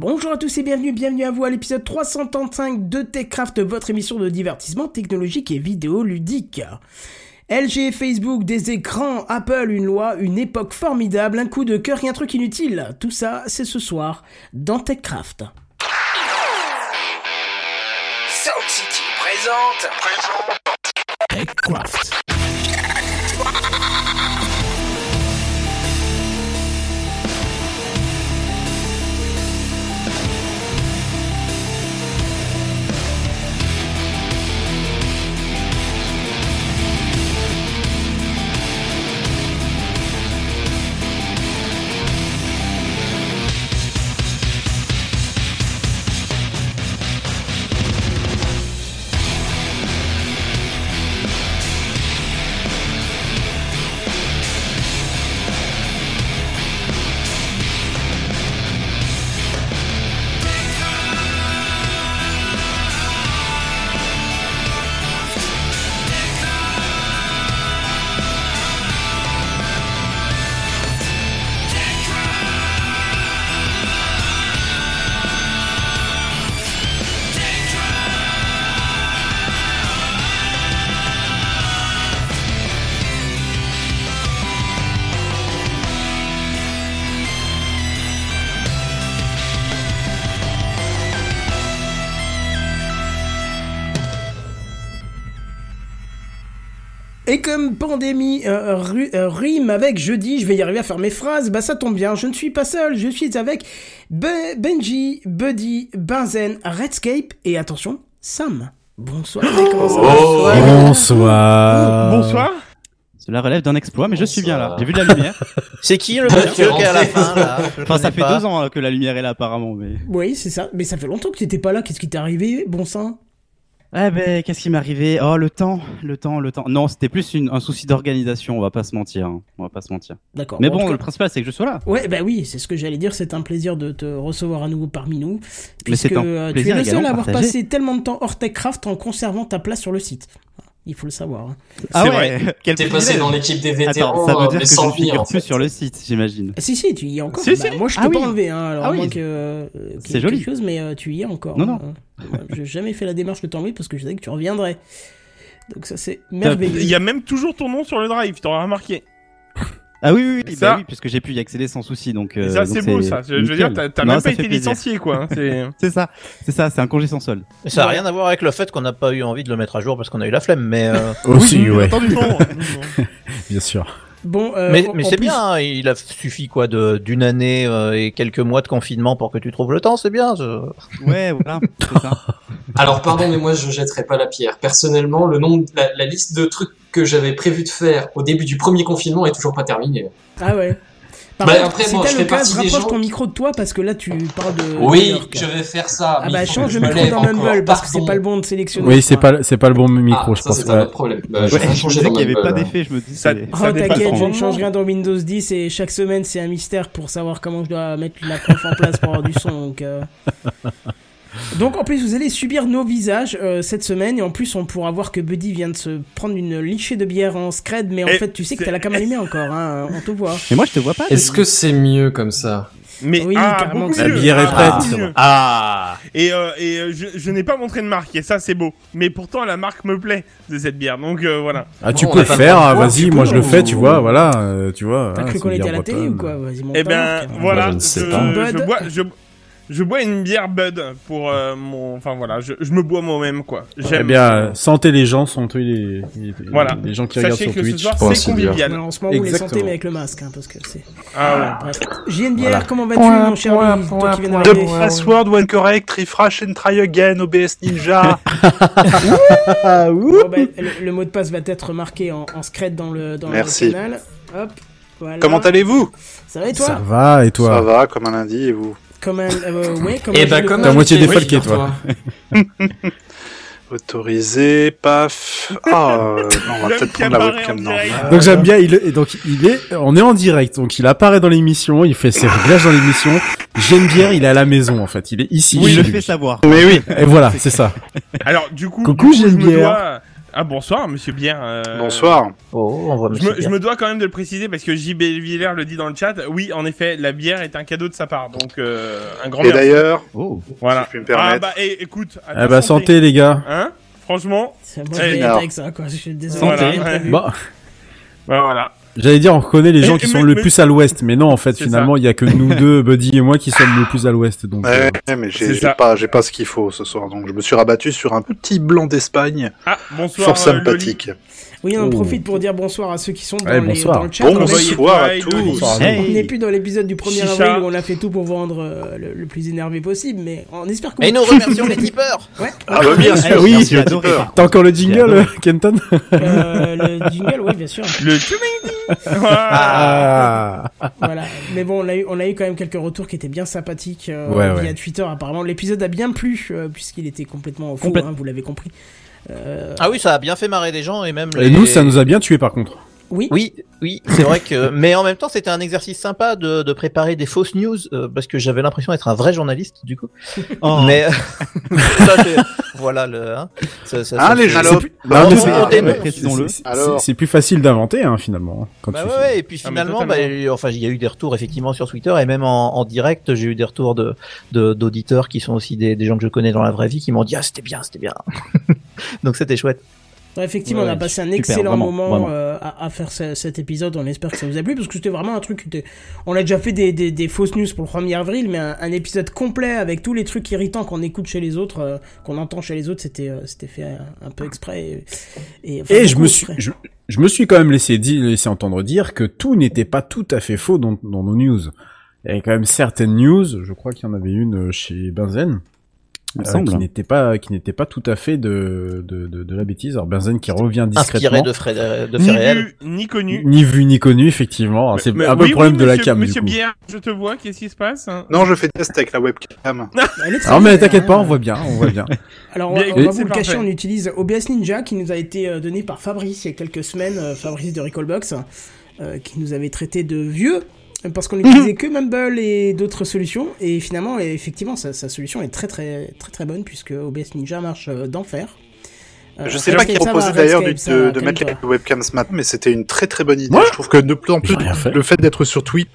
Bonjour à tous et bienvenue, bienvenue à vous à l'épisode 335 de TechCraft, votre émission de divertissement technologique et vidéoludique. LG, Facebook, des écrans, Apple, une loi, une époque formidable, un coup de cœur et un truc inutile. Tout ça, c'est ce soir dans TechCraft. Sound City présente. TechCraft. Et comme pandémie euh, ru- euh, rime avec jeudi, je vais y arriver à faire mes phrases, bah ça tombe bien, je ne suis pas seul, je suis avec Be- Benji, Buddy, Benzen, Redscape et attention, Sam. Bonsoir, comment ça va Bonsoir. Bonsoir. Cela relève d'un exploit, mais je suis bien là. J'ai vu de la lumière. C'est qui le monsieur qui est à la fin là Je Enfin, ça fait pas. deux ans euh, que la lumière est là apparemment, mais. Oui, c'est ça, mais ça fait longtemps que tu n'étais pas là, qu'est-ce qui t'est arrivé, bon sang? Ah ben, qu'est-ce qui m'est arrivé? Oh, le temps, le temps, le temps. Non, c'était plus une- un souci d'organisation. On va pas se mentir. hein. On va pas se mentir. D'accord. Mais bon, cas- le principal, c'est que je sois là. Ouais, bah oui, c'est ce que j'allais dire. C'est un plaisir de te recevoir à nouveau parmi nous. Mais c'est Puisque un euh, tu es le seul à avoir partagé. passé tellement de temps hors TechCraft en conservant ta place sur le site. Il faut le savoir. hein. Ah C'est ouais. T'es passé dans l'équipe des vétérans, Attends, ça veut euh, dire que je figure plus fait. sur le site, j'imagine. Ah, si, si, tu y es encore. Si, Bah, si. Moi, je t'ai Ah pas oui. enlevé. Hein, alors, Ah oui. que, euh, C'est joli. Quelque chose, mais euh, tu y es encore. Non, hein. non. Euh, J'ai jamais fait la démarche de t'enlever parce que je savais que tu reviendrais. Donc ça, c'est merveilleux. Il y a même toujours ton nom sur le drive, t'auras remarqué. Ah oui, oui, oui, Ça- bah oui, puisque j'ai pu y accéder sans souci, donc. Euh, ça, c'est beau, ça. Je, je veux dire, t'as t'as Non, même ça pas été plaisir. licencié, quoi. hein, C'est. C'est ça, c'est ça, c'est un congé sans solde. Ça n'a rien à voir avec le fait qu'on n'a pas eu envie de le mettre à jour parce qu'on a eu la flemme, mais euh, Oui, Aussi, bien ouais, bien sûr. Bon, euh, mais, mais c'est plus- bien. hein, Il a suffi quoi de d'une année euh, et quelques mois de confinement pour que tu trouves le temps. C'est bien. je- Ouais, voilà, c'est ça. Alors pardon, mais moi je jetterai pas la pierre. Personnellement, le nombre, la, la liste de trucs que j'avais prévu de faire au début du premier confinement est toujours pas terminée. Ah ouais. Par Bah, contre, après, si bon, je le fais cas, partie des rapproche gens- ton micro de toi parce que là, tu parles de. Oui, je vais faire ça. Ah bah change le micro dans encore. Mumble parce que c'est pas le bon de sélectionner. Oui, c'est pas, c'est pas le bon micro, Ah, je ça pense. c'est un problème. Bah, je Ouais, je qu'il n'y avait pas hein. d'effet, je me dis Ça- Oh t'inquiète, je ne change rien dans Windows 10 et chaque semaine c'est un mystère pour savoir comment je dois mettre la conf en place pour avoir du son. Donc, euh. Donc en plus vous allez subir nos visages euh, cette semaine et en plus on pourra voir que Buddy vient de se prendre une lichée de bière en scred mais en Et fait tu sais que t'as la cam allumée encore, hein, on te voit. Mais moi, je te vois pas. Est-ce que c'est mieux comme ça? Mais Oui, ah, carrément beaucoup que La mieux. bière est Ah, prête. Ah. Et, euh, et euh, je, je n'ai pas montré de marque, et ça c'est beau. Mais pourtant la marque me plaît de cette bière, donc euh, voilà. Ah, tu Bon, on peux le faire, ah, vas-y, moi je le fais, tu vois, voilà, euh, tu vois. T'as hein, cru qu'on était à la télé ou quoi Vas-y Eh ben marque. voilà, je je, bois, je, je bois une bière Bud pour euh, mon, enfin voilà, je, je me bois moi-même quoi. Eh J'aime. bien, santé les gens, santé les, les, Voilà. les gens qui regardent Sachez sur que ce Twitch. soir Oh, c'est convivial. Ouais, on se ment où les Exactement. santé mais avec le masque hein, parce que c'est. Ah ouais. Bref. JNBR, Voilà. comment vas-tu mon cher Louis Toi qui viens De d'arriver. password one correct, refresh and try again, OBS Ninja. Bon, ben, le, le mot de passe va être marqué en, en scred dans le, dans Merci. le canal. Hop, voilà. Comment allez-vous? Ça va et toi? Ça va, et Ça toi va, comme un lundi, et vous? Comme un, euh, ouais, comme Eh un bah comme. T'as moitié défalqué, figure-toi. Autorisé, paf. Ah, euh, non, on va peut-être prendre la webcam en normale. direct. Donc j'aime bien, il est, et donc il est, on est en direct, donc il apparaît dans l'émission, il fait ses réglages dans l'émission. J'aime bien, il est à la maison en fait, il est ici. Oui, je le lui. fais savoir. Mais oui. Et voilà, c'est ça. Alors du coup, Coucou, du coup, je me Geneviève. dois Ah bonsoir Monsieur Bière. euh, Bonsoir. Oh, on voit Je Monsieur me, je me dois quand même de le préciser parce que JB Villers le dit dans le chat. Oui, en effet, la bière est un cadeau de sa part, donc euh, un grand Et d'ailleurs, Oh. voilà. si je puis me permettre. Ah bah eh, écoute. à Ah bah santé les gars. Hein? Franchement, C'est moi je vais y alors. être avec ça, quoi. Je suis désolé. Voilà. prévu. Bon, bah voilà. J'allais dire on reconnaît les gens Et- qui mais- sont le plus à l'ouest, mais non en fait finalement il y a que nous deux, Buddy et moi qui sommes le plus à l'ouest. Donc Ouais, euh, mais j'ai pas, j'ai pas ce qu'il faut ce soir, donc je me suis rabattu sur un petit blanc d'Espagne, Ah bonsoir. fort euh, Loli. Oui, on en Oh. profite pour dire bonsoir à ceux qui sont dans, Ouais, les- bonsoir. dans le chat. Bonsoir à tous. Loli. Bonsoir à Hey. On n'est plus dans l'épisode du 1er Chicha. avril où on a fait tout pour vendre euh, le, le plus énervé possible, mais on espère que Et nous remercions les tipeurs Ouais. Ah bah bien sûr, oui. T'as encore le jingle, euh, Kenton Euh, le jingle, oui, bien sûr. Le. Ah. Voilà. Mais bon, on a, eu, on a eu quand même quelques retours qui étaient bien sympathiques euh, Ouais, via ouais. Twitter. Apparemment, l'épisode a bien plu euh, puisqu'il était complètement fou, Complète- hein, vous l'avez compris. Euh, Ah oui, ça a bien fait marrer des gens et même Et les- nous ça nous a bien tué par contre. Oui. Oui, oui, c'est vrai que. Mais en même temps, c'était un exercice sympa de, de préparer des fausses news euh, parce que j'avais l'impression d'être un vrai journaliste du coup. Oh. Mais ça, c'est- voilà le. Hein, ça, ça- Ah, ça- les c'est- plus facile d'inventer hein, finalement. Quand Bah tu ouais, fais- ouais, et puis Ah, finalement, bah, totalement. il y a- enfin, il y a eu des retours effectivement sur Twitter et même en, en direct, j'ai eu des retours de de- d'auditeurs qui sont aussi des, des gens que je connais dans la vraie vie qui m'ont dit ah c'était bien, c'était bien. Donc c'était chouette. Ouais, effectivement, Ouais, on a passé un super, excellent vraiment, moment vraiment. euh, à, à faire ce- cet épisode. On espère que ça vous a plu parce que c'était vraiment un truc. était- On a déjà fait des, des, des fausses news pour le 1er avril, mais un, un épisode complet avec tous les trucs irritants qu'on écoute chez les autres, euh, qu'on entend chez les autres, c'était euh, c'était fait un, un peu exprès. Et, et, enfin, Et je me suis, je me suis quand même laissé, dire, laissé entendre dire que tout n'était pas tout à fait faux dans, dans nos news. Il y avait quand même certaines news, je crois qu'il y en avait une chez Benzen, Il me euh, semble. qui n'était pas, qui n'était pas tout à fait de, de, de, de la bêtise. Alors Benzen qui revient discrètement. Inspiré de, frais, de Ni faits réels. vu ni connu. Ni vu ni connu, effectivement. Mais- C'est mais- un peu oui, le problème oui, de la cam, Monsieur du coup. Bière, je te vois. Qu'est-ce qui se passe hein? Non, je fais test avec la webcam. Alors mais bien, t'inquiète hein. pas, on voit bien, on voit bien. Alors, on, Bien, on écoute, va vous le cacher, parfait. on utilise OBS Ninja qui nous a été euh, donné par Fabrice il y a quelques semaines, euh, Fabrice de Recallbox, euh, qui nous avait traité de vieux euh, parce qu'on utilisait que Mumble et d'autres solutions et finalement effectivement sa, sa solution est très très très très bonne puisque OBS Ninja marche euh, d'enfer. Euh, Je sais pas qui proposait d'ailleurs de, de, mettre les webcams ce matin, mais c'était une très très bonne idée. Ouais. Je trouve que de plus en plus, fait. le fait d'être sur Twitch,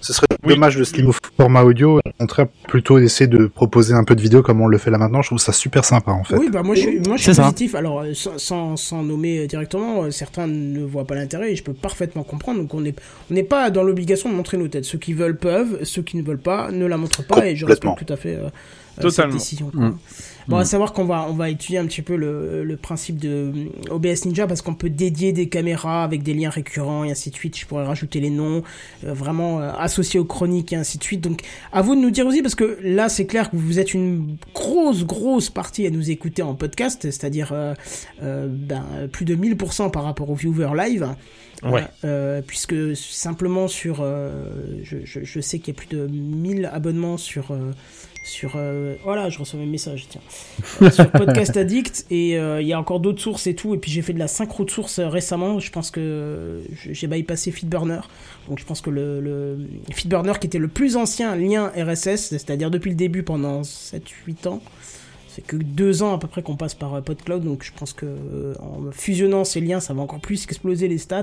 ce serait Oui. dommage de se limiter au format audio. Au contraire, plutôt d'essayer de proposer un peu de vidéo comme on le fait là maintenant. Je trouve ça super sympa en fait. Oui, bah moi je suis, moi, je suis ça. positif. Alors, euh, sans, sans, nommer euh, directement, certains ne voient pas l'intérêt et je peux parfaitement comprendre. Donc, on n'est on n'est pas dans l'obligation de montrer nos têtes. Ceux qui veulent peuvent, ceux qui ne veulent pas ne la montrent pas et je respecte tout à fait euh, euh, cette Totalement. décision. quoi. Mm. Bon, à Mm. savoir qu'on va, on va étudier un petit peu le, le principe de euh, OBS Ninja parce qu'on peut dédier des caméras avec des liens récurrents et ainsi de suite. Je pourrais rajouter les noms, euh, vraiment euh, associés aux chroniques et ainsi de suite. Donc, à vous de nous dire aussi parce que là, c'est clair que vous êtes une grosse, grosse partie à nous écouter en podcast, c'est-à-dire euh, euh, ben, plus de 1000% par rapport aux viewers live. Ouais. Euh, puisque simplement sur, euh, je, je, je sais qu'il y a plus de 1000 abonnements sur euh, sur euh, voilà, je reçois mes messages tiens Euh, sur Podcast Addict et euh, il y a encore d'autres sources et tout et puis j'ai fait de la synchro de sources récemment, je pense que j'ai bypassé Feedburner. Donc je pense que le, le Feedburner qui était le plus ancien lien RSS, c'est-à-dire depuis le début pendant 7 8 ans. C'est que deux ans à peu près qu'on passe par euh, PodCloud, donc je pense que euh, en fusionnant ces liens, ça va encore plus exploser les stats.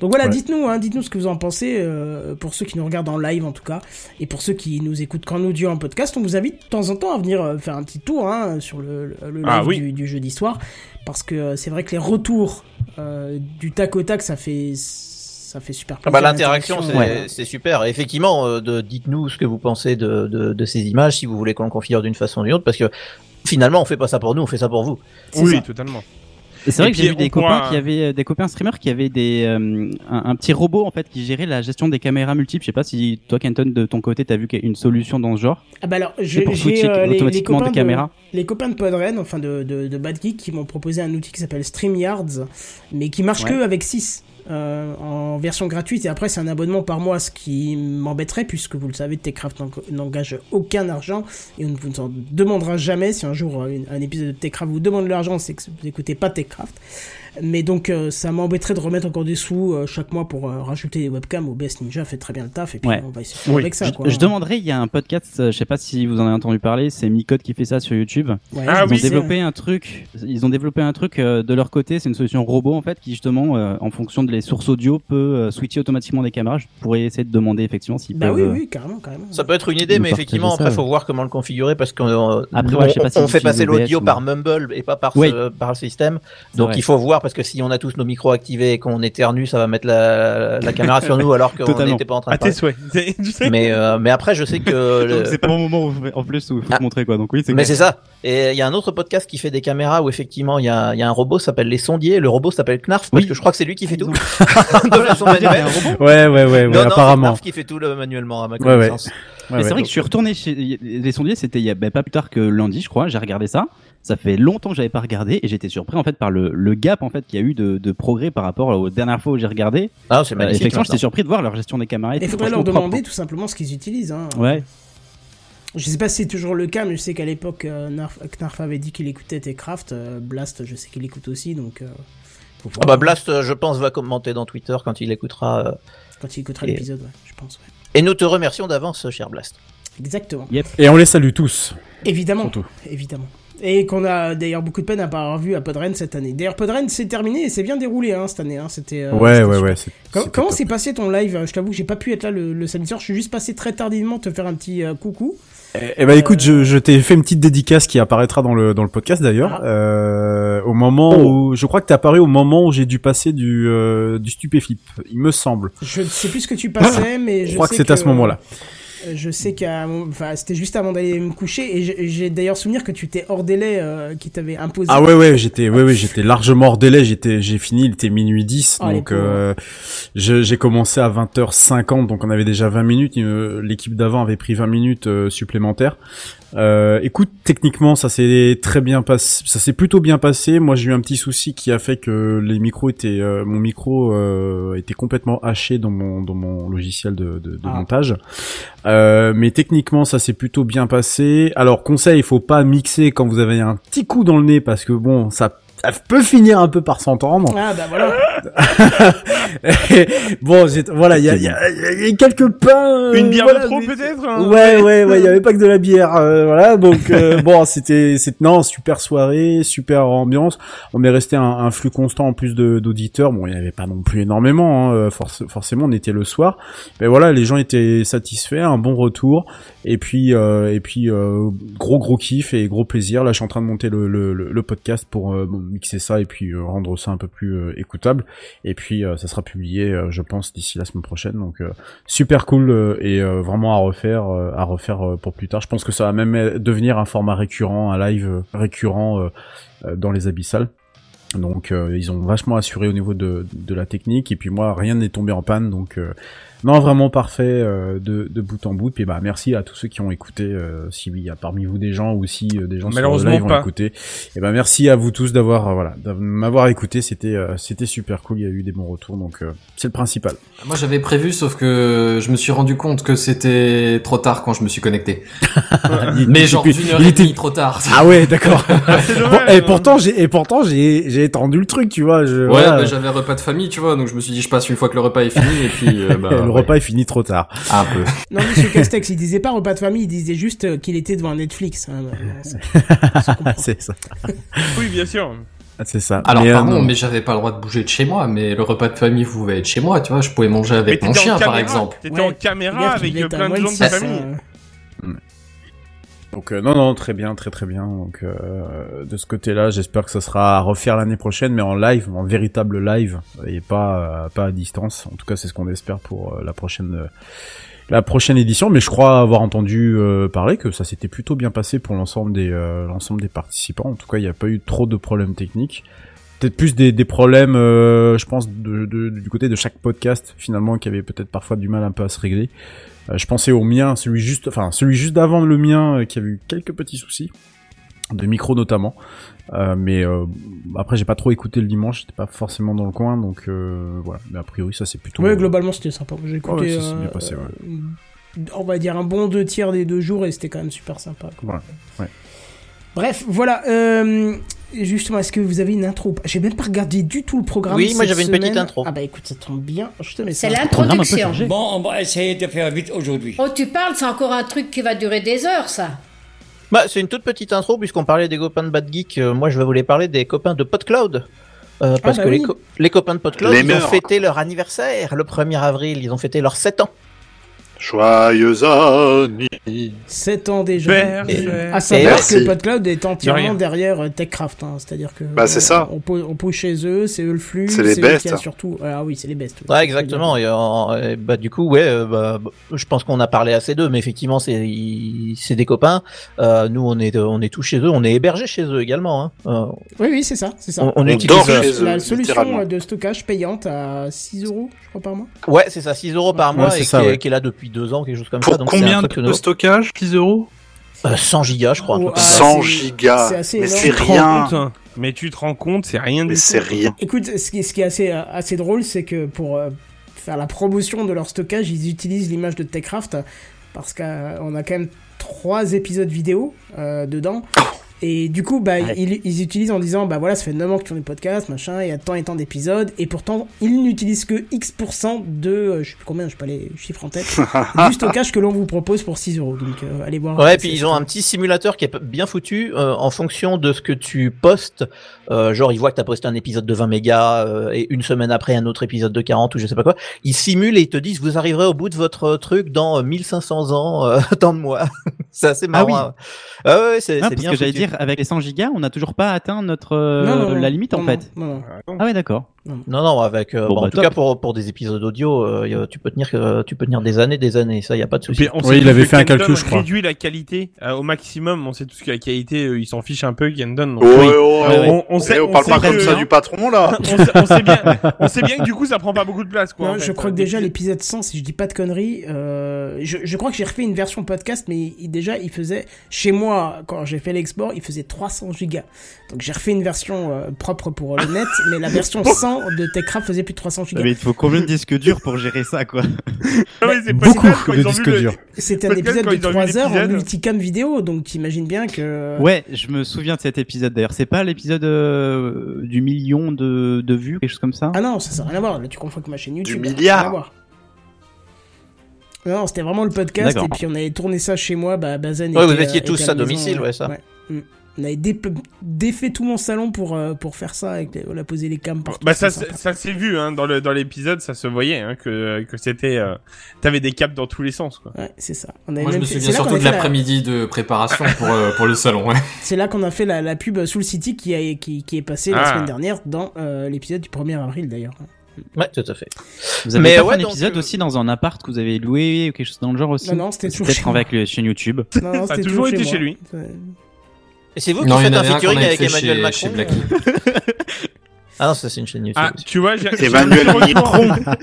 Donc voilà, Ouais. dites-nous, hein, dites-nous ce que vous en pensez, euh, pour ceux qui nous regardent en live en tout cas, et pour ceux qui nous écoutent qu'en audio en podcast, on vous invite de temps en temps à venir faire un petit tour hein, sur le, le- le live Ah oui. du, du jeudi soir, parce que c'est vrai que les retours euh, du tac au tac, ça fait ça fait super Ah plaisir. bah, L'interaction, c'est Ouais. super. Et effectivement, euh, dites-nous ce que vous pensez de, de, de ces images, si vous voulez qu'on le configure d'une façon ou d'une autre, parce que finalement, on fait pas ça pour nous, on fait ça pour vous. Oui, ça. totalement. Et c'est vrai Et que j'ai vu des copains qui avaient des copains streamers qui avaient des euh, un, un petit robot en fait qui gérait la gestion des caméras multiples. Je sais pas si toi Kenton de ton côté t'as vu qu'il y a une solution dans ce genre. Ah bah alors, j'ai pour j'ai, switcher euh, les, les automatiquement copains des de, caméras. les copains de Podren, enfin de, de, de Bad Geek, qui m'ont proposé un outil qui s'appelle StreamYards, mais qui marche Ouais. que avec 6 en version gratuite, et après c'est un abonnement par mois, ce qui m'embêterait, puisque vous le savez, Techcraft n'en- n'engage aucun argent, et on ne vous en demandera jamais, si un jour euh, un épisode de Techcraft vous demande de l'argent, c'est que vous n'écoutez pas Techcraft. Mais donc, euh, ça m'embêterait de remettre encore des sous euh, chaque mois pour euh, rajouter des webcams. OBS Ninja fait très bien le taf et puis Ouais. on va essayer de faire Oui. avec ça. Je, quoi. je demanderais, il y a un podcast, euh, je sais pas si vous en avez entendu parler, c'est Micode qui fait ça sur YouTube. Ouais, Ah ils oui, ont développé un truc, ils ont développé un truc euh, de leur côté, c'est une solution robot en fait qui justement, euh, en fonction de les sources audio, peut euh, switcher automatiquement des caméras. Je pourrais essayer de demander effectivement s'ils Bah peuvent. oui, oui, carrément, carrément. Ça peut être une idée, mais effectivement, ça, après, faut ouais. voir comment le configurer parce qu'on euh, nous, ouais, je on, si on fait passer l'audio ou- par Mumble et pas par, Oui. ce- par le système. Donc il faut voir parce que si on a tous nos micros activés et qu'on éternue, ça va mettre la, la caméra sur nous alors qu'on n'était pas en train À de tes parler. souhaits. C'est- tu sais Mais, euh, mais après, je sais que. le- c'est pas au moment où, en plus où il faut Ah. te montrer quoi. Donc oui, c'est Mais c'est ça. Et il y a un autre podcast qui fait des caméras où effectivement il y a, il y a un robot qui s'appelle Les Sondiers. Le robot s'appelle Knarf parce Oui. que je crois que c'est lui qui fait Ils tout. de façon manuelle. Ouais, ouais, ouais, ouais, Non, non, c'est apparemment. Knarf qui fait tout le manuellement à ma ouais. connaissance. Ouais, Mais ouais. c'est vrai que je suis retourné chez les sondiers, c'était il y a ben, pas plus tard que lundi, je crois. J'ai regardé ça. Ça fait longtemps que j'avais pas regardé et j'étais surpris en fait par le, le gap en fait qu'il y a eu de, de progrès par rapport aux dernières fois où j'ai regardé. Ah, c'est Euh, magnifique. effectivement, j'étais surpris de voir leur gestion des caméras. Il faudrait leur demander propre. tout simplement ce qu'ils utilisent. Hein. Ouais. Je sais pas si c'est toujours le cas, mais je sais qu'à l'époque, euh, Narf, Knarf avait dit qu'il écoutait Techcraft. euh, Blast, je sais qu'il écoute aussi, donc. euh, Ah bah Blast, euh, je pense, va commenter dans Twitter quand il écoutera. euh, Quand il écoutera Et- l'épisode, ouais, je pense. ouais. Et nous te remercions d'avance, cher Blast. Exactement. Et on les salue tous. Évidemment. Surtout. Évidemment. Et qu'on a d'ailleurs beaucoup de peine à pas avoir vu à Podren cette année. D'ailleurs, Podren c'est terminé et c'est bien déroulé hein, cette année. Hein. C'était. euh, ouais, c'était ouais, super. ouais. Com- c'était comment s'est passé ton live? Je t'avoue que j'ai pas pu être là le, le samedi soir. Je suis juste passé très tardivement te faire un petit euh, coucou. Eh eh ben écoute, je, je t'ai fait une petite dédicace qui apparaîtra dans le dans le podcast d'ailleurs. Ah. Euh, au moment où je crois que t'es apparu au moment où j'ai dû passer du euh, du stupéflip, il me semble. Je ne sais plus ce que tu passais, mais je, Je crois que c'est à ce moment-là. Euh, Je sais qu'à, enfin, c'était juste avant d'aller me coucher et j'ai- d'ailleurs souvenir que tu t'es hors délai, euh, qui t'avait imposé. Ah ouais ouais, j'étais ouais ouais, j'étais largement hors délai, j'étais j'ai fini, il était minuit 10 Ah, donc euh, j'ai commencé à 20h50 donc on avait déjà 20 minutes, l'équipe d'avant avait pris 20 minutes euh, supplémentaires. Euh, écoute, techniquement, ça s'est très bien passé, ça s'est plutôt bien passé. Moi, j'ai eu un petit souci qui a fait que les micros étaient, euh, mon micro euh, était complètement haché dans mon dans mon logiciel de, de, de Ah. montage. Euh, mais techniquement, ça s'est plutôt bien passé. Alors, conseil, il faut pas mixer quand vous avez un petit coup dans le nez parce que bon, ça ça peut finir un peu par s'entendre. Ah bah voilà. bon, voilà, il y a, il y, a, il y a quelques pains. euh, Une bière voilà, de trop mais- peut-être hein Ouais, ouais, ouais, il y avait pas que de la bière, euh, voilà. Donc euh, bon, c'était, c'est non, super soirée, super ambiance. On est resté un, un flux constant en plus de d'auditeurs. Bon, il y avait pas non plus énormément, hein, euh, forc- forcément, on était le soir. Mais voilà, les gens étaient satisfaits, un bon retour. Et puis, euh, et puis, euh, gros gros kiff et gros plaisir. Là, je suis en train de monter le le, le- le podcast pour euh, bon, mixer ça et puis euh, rendre ça un peu plus euh, écoutable. Et puis, euh, ça sera publié, euh, je pense, d'ici la semaine prochaine. Donc euh, super cool et vraiment à refaire à refaire pour plus tard. Je pense que ça va même devenir un format récurrent, un live récurrent dans les abyssales. Donc euh, ils ont vachement assuré au niveau de, de la technique et puis moi rien n'est tombé en panne donc euh, non vraiment parfait euh, de, de bout en bout puis bah merci à tous ceux qui ont écouté euh, si oui il y a parmi vous des gens ou si euh, des gens sur le Malheureusement live ont écouté et ben merci à vous tous d'avoir euh, voilà de m'avoir écouté c'était euh, c'était super cool il y a eu des bons retours donc euh, c'est le principal Moi j'avais prévu, sauf que je me suis rendu compte que c'était trop tard quand je me suis connecté. Il- Mais genre il- une heure il et était- trop tard. ah ouais d'accord Bon, dommage, et hein. pourtant j'ai et pourtant j'ai j'ai étendu le truc tu vois je, Ouais, voilà. bah, j'avais repas de famille, tu vois, donc je me suis dit je passe une fois que le repas est fini et puis euh, bah, le ouais, repas est fini trop tard un peu. Non, monsieur Castex, il disait pas repas de famille, il disait juste euh, qu'il était devant Netflix. hein, bah, c'est- ça Oui, bien sûr. c'est ça Alors Mais, euh, pardon, mais j'avais pas le droit de bouger de chez moi, mais le repas de famille pouvait être chez moi, tu vois, je pouvais manger Mais avec mon chien par exemple. T'étais Ouais. en caméra Gaffe, avec plein de gens de ta ça, famille. euh, Donc euh, non non très bien très très bien. Donc euh, de ce côté-là j'espère que ça sera à refaire l'année prochaine mais en live en véritable live et pas euh, pas à distance. En tout cas c'est ce qu'on espère pour euh, la prochaine la prochaine édition. Mais je crois avoir entendu parler que ça s'était plutôt bien passé pour l'ensemble des l'ensemble des participants. En tout cas il n'y a pas eu trop de problèmes techniques. Peut-être plus des, problèmes je pense du côté de chaque podcast finalement qui avait peut-être parfois du mal un peu à se régler je pensais au mien, celui juste, enfin celui juste d'avant le mien, euh, qui a eu quelques petits soucis de micro notamment. Euh, mais euh, après, j'ai pas trop écouté le dimanche, j'étais pas forcément dans le coin, donc euh, voilà. Mais a priori, ça c'est plutôt. Ouais, globalement, c'était sympa. J'ai écouté. Ouais, ça s'est bien euh, passé, ouais. euh, On va dire un bon deux tiers des deux jours et c'était quand même super sympa. quoi. Voilà, ouais. Bref, voilà. Justement, est-ce que vous avez une intro J'ai même pas regardé du tout le programme. Oui, moi, j'avais une petite intro. Ah bah écoute, ça tombe bien. Je te mets ça. C'est Programme un peu l'introduction. Bon, on va essayer de faire vite aujourd'hui. Oh, tu parles, c'est encore un truc qui va durer des heures, ça. Bah, c'est une toute petite intro puisqu'on parlait des copains de Bad Geek. euh, moi, je vais vous les parler des copains de PodCloud. Euh, parce bah que les, co- les copains de PodCloud, Les ils ont fêté leur anniversaire le 1er avril. Ils ont fêté leurs 7 ans. Joyeux anniversaire. 7 ans déjà. Bergère. À savoir Merci. que PodCloud est entièrement derrière euh, TechCraft. hein. C'est-à-dire que. Bah, c'est euh, ça. On, on pousse chez eux, c'est eux le flux. C'est les bestes. surtout. Ah oui, c'est les bestes. oui. Ouais, exactement. Et, euh, et bah, du coup, ouais, euh, bah, bah, je pense qu'on a parlé assez d'eux, mais effectivement, c'est des copains. Euh, nous, on est on est tous chez eux, on est hébergés chez eux également. Hein. Euh, Oui, oui, c'est ça. C'est ça. on, on On utilise. dort euh, chez eux, La solution euh, de stockage payante à 6 euros, je crois, par mois. Ouais, c'est ça, 6 euros par Ouais, mois c'est et est, qui est là depuis deux ans, quelque chose comme Pour ça. Donc combien truc de stockage 10 euros Euh, 100 gigas, je crois. un Oh, truc comme ah, ça. 100 c'est- gigas. Mais c'est Tu te rends rien. compte, hein Mais tu te rends compte, c'est rien Mais c'est rien. Écoute, ce qui, ce qui est assez, euh, assez drôle, c'est que pour euh, faire la promotion de leur stockage, ils utilisent l'image de TechCraft parce qu'on a quand même trois épisodes vidéo euh, dedans. Et du coup, bah, ils, ils utilisent en disant, bah voilà, ça fait 9 ans que tu fais des podcasts, machin, il y a tant et tant d'épisodes, et pourtant, ils n'utilisent que X% de, euh, je sais plus combien, je sais pas les chiffres en tête, du stockage que l'on vous propose pour 6 euros. Donc, euh, allez voir. Ouais, puis ils ont un petit simulateur qui est bien foutu euh, en fonction de ce que tu postes. Euh, genre, ils voient que t'as posté un épisode de 20 mégas euh, et une semaine après un autre épisode de 40 ou je sais pas quoi. Ils simulent et ils te disent vous arriverez au bout de votre truc dans euh, 1500 ans, euh, tant de mois. c'est assez marrant. oui. hein. Ah ouais, ouais, c'est Ah, bien que j'allais dire, avec les 100 gigas, on n'a toujours pas atteint notre euh, Non, non, non, la limite en fait. Ah ouais, d'accord. Non, non, avec euh, Bon, bon, bah, en tout top. cas pour pour des épisodes audio, euh, tu peux tenir euh, tu peux tenir des années, des années. Ça, y a pas de souci. Oui, il avait fait un calcul, je crois. réduit la qualité euh, au maximum. On sait tous que la qualité, euh, ils s'en fichent un peu, Kendon. donc- Ouais, ouais, ouais, ouais. On, on sait, on on parle sait pas comme ça du patron, là. on, sait, on sait bien, on sait bien que du coup, ça prend pas beaucoup de place, quoi. Non, en je crois que déjà l'épisode 100, si je dis pas de conneries, euh, je, je crois que j'ai refait une version podcast, mais il- déjà il faisait, chez moi, quand j'ai fait l'export, il faisait 300 gigas. Donc j'ai refait une version euh, propre pour le net, mais la version 100 de TechCraft faisait plus de 300 gigas. Mais il faut combien de disques durs pour gérer ça quoi? Non, mais c'est Beaucoup de disques le- durs. C'était un épisode de ils ont vu 3 heures en multicam vidéo, donc t'imagines bien que... Ouais, je me souviens de cet épisode d'ailleurs. C'est pas l'épisode euh, du million de, de vues, quelque chose comme ça? Ah non, ça n'a rien à voir, là tu confonds avec ma chaîne YouTube. Du milliard. Non, c'était vraiment le podcast, et puis on avait tourné ça chez moi, bah, Bazen Ouais, vous étiez euh, tous à à la maison, domicile, ouais, ça. Mm. On avait dé- défait tout mon salon pour, euh, pour faire ça, avec les- on a posé les cams partout. Bah ça, s'est vu hein, dans l'épisode, ça se voyait hein, que que c'était, euh, t'avais des caps dans tous les sens quoi. Ouais, c'est ça. On avait Moi, je même me fait- souviens surtout de la- l'après-midi de préparation pour, euh, pour le salon. Ouais. C'est là qu'on a fait la, la pub Soul City qui, a, qui, qui est passée la Ah. semaine dernière dans euh, l'épisode du 1er avril d'ailleurs. Ouais, tout à fait. Vous avez Mais pas ouais, fait un épisode aussi dans un appart que vous avez loué ou quelque chose dans le genre aussi Non, non, c'était toujours Peut-être chez moi. avec le chaîne YouTube. Non, non, Ça a c'était toujours été moi. chez lui. Et c'est vous qui Non, faites un featuring avec fait Emmanuel chez, Macron chez. Ah non, ça c'est une chaîne YouTube. Ah, tu vois, j'ai Emmanuel un petit retour. Macron.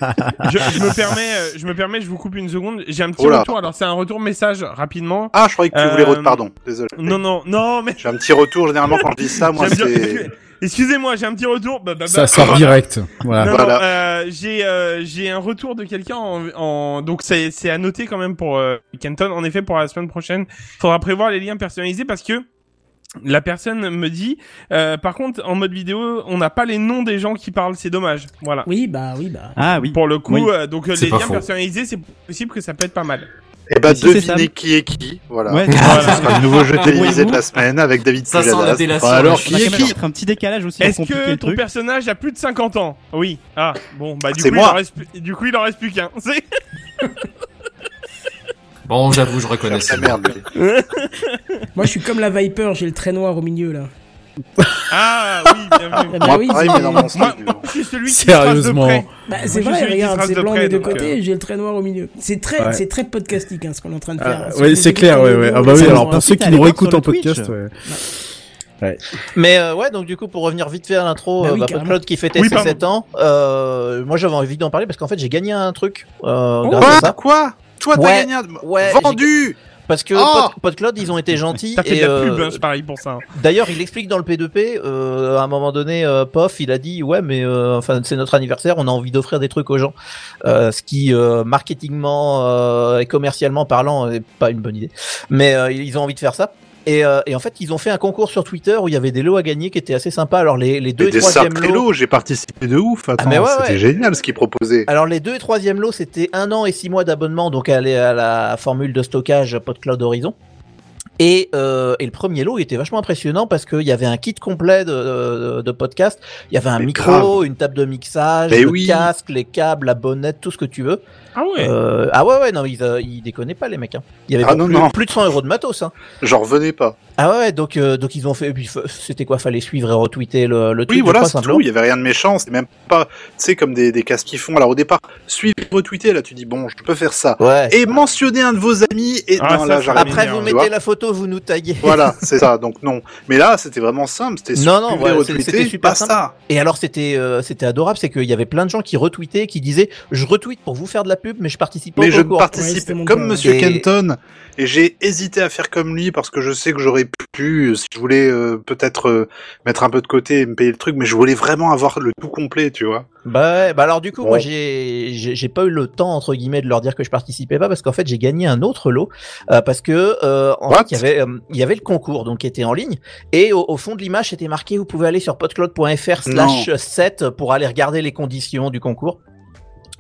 je, je me permets, euh, je me permets, je vous coupe une seconde. J'ai un petit Oh retour. Alors c'est un retour message rapidement. Ah, je croyais que tu voulais... Euh, re- Pardon, désolé. Non non non mais. J'ai un petit retour, généralement, quand je dis ça, moi, c'est... Excusez-moi, j'ai un petit retour. Bah, bah, bah. Ça sort direct. Voilà. Non, Voilà. non, euh, j'ai euh, j'ai un retour de quelqu'un en, en- donc c'est c'est à noter quand même pour euh, Kenton. En effet, pour la semaine prochaine, faudra prévoir les liens personnalisés parce que la personne me dit, euh, par contre, en mode vidéo, on n'a pas les noms des gens qui parlent. C'est dommage. Voilà. Oui, bah oui, bah. Ah oui. Pour le coup, Oui. euh, donc euh, C'est les liens faux. personnalisés, c'est possible que ça peut être pas mal. Et si c'est devinez qui est qui. Voilà. Ouais, Voilà. Sera le nouveau jeu télévisé de la semaine avec David Ça sent la Pujadas. délation, Bah, alors, qui est qui un petit décalage aussi Est-ce que le ton truc. personnage a plus de 50 ans? Oui. Ah, bon, bah du C'est coup, il en reste, plus- du coup, il en reste plus qu'un. Bon, j'avoue, je reconnais Faire ça. sa merde. Moi, je suis comme la Viper, j'ai le trait noir au milieu là. Ah oui, bien vu. Ah bah Moi, oui, pareil, mais dans mon style. moi, je suis celui qui de Sérieusement. près. Bah, c'est vrai, regarde, c'est de blanc près, des deux côtés, euh, j'ai le trait noir au milieu. C'est très, Ouais. c'est très podcastique hein, ce qu'on est en train de faire. Ah, Si oui, vous c'est clair, la ouais. Ah bah oui, alors pour ceux qui nous réécoutent en podcast, ouais. Mais euh, ouais, donc du coup, pour revenir vite fait à l'intro, Bah euh, oui, bah. PodCloud qui fêtait Oui, ses pardon. 7 ans, euh, moi j'avais envie d'en parler parce qu'en fait j'ai gagné un truc euh, grâce à Quoi ça. Quoi Toi, t'as Ouais, gagné un... ouais, Vendu Parce que Oh Pod- PodCloud, ils ont été gentils. T'as fait et, de la euh, pub, hein, je parie pour ça. D'ailleurs, il explique dans le P2P, euh, à un moment donné, euh, Pof, il a dit ouais, mais euh, enfin c'est notre anniversaire, on a envie d'offrir des trucs aux gens, euh, ce qui euh, marketingement euh, et commercialement parlant est pas une bonne idée, mais euh, ils ont envie de faire ça. Et, euh, et en fait, ils ont fait un concours sur Twitter où il y avait des lots à gagner qui étaient assez sympas. Alors les, les deux Et et des troisième lots. lots, j'ai participé de ouf. Attends, mais ouais, c'était ouais. génial ce qu'ils proposaient. Alors les deux et troisième lots, c'était un an et six mois d'abonnement, donc la, à la formule de stockage PodCloud Horizon. Et, euh, et le premier lot il était vachement impressionnant parce qu'il y avait un kit complet de, de, de podcast. Il y avait un Mais micro, grave. une table de mixage, Mais le oui. casque, les câbles, la bonnette, tout ce que tu veux. Ah ouais. Euh, ah ouais ouais non ils, euh, ils déconnaient pas les mecs. Hein. Il y avait Ah pas non, plus, non. plus de 100 euros de matos. Hein. J'en revenais pas. Ah ouais, donc euh, donc ils ont fait. puis, C'était quoi Fallait suivre et retweeter le, le tweet. Oui, voilà, c'est tout. Il y avait rien de méchant. C'est même pas, tu sais, comme des, des casques qui font. Alors au départ, suivre, retweeter, là, tu dis bon, je peux faire ça. Ouais. Et mentionner un de vos amis. Et Ah, non, ça, là, ça j'arrête. Après vous mettez vois. la photo, vous nous taguez. Voilà, c'est ça. Donc non. Mais là, c'était vraiment simple. C'était Non, non, suivre, ouais, retweeter, c'était super pas simple. ça. Et alors c'était euh, c'était adorable, c'est qu'il y avait plein de gens qui retweetaient, qui disaient je retweete pour vous faire de la pub, mais je participe pas Mais au je ne concours. Ouais, participe comme. Monsieur Et- Kenton et j'ai hésité à faire comme lui parce que je sais que j'aurais pu, si je voulais euh, peut-être euh, mettre un peu de côté et me payer le truc, mais je voulais vraiment avoir le tout complet, tu vois. Bah, ouais, bah alors du coup Bon. moi j'ai j'ai j'ai pas eu le temps entre guillemets de leur dire que je participais pas parce qu'en fait j'ai gagné un autre lot euh, parce que euh, en What? fait il y avait euh, il y avait le concours donc qui était en ligne et au, au fond de l'image c'était marqué vous pouvez aller sur podcloud.fr slash 7 pour aller regarder les conditions du concours.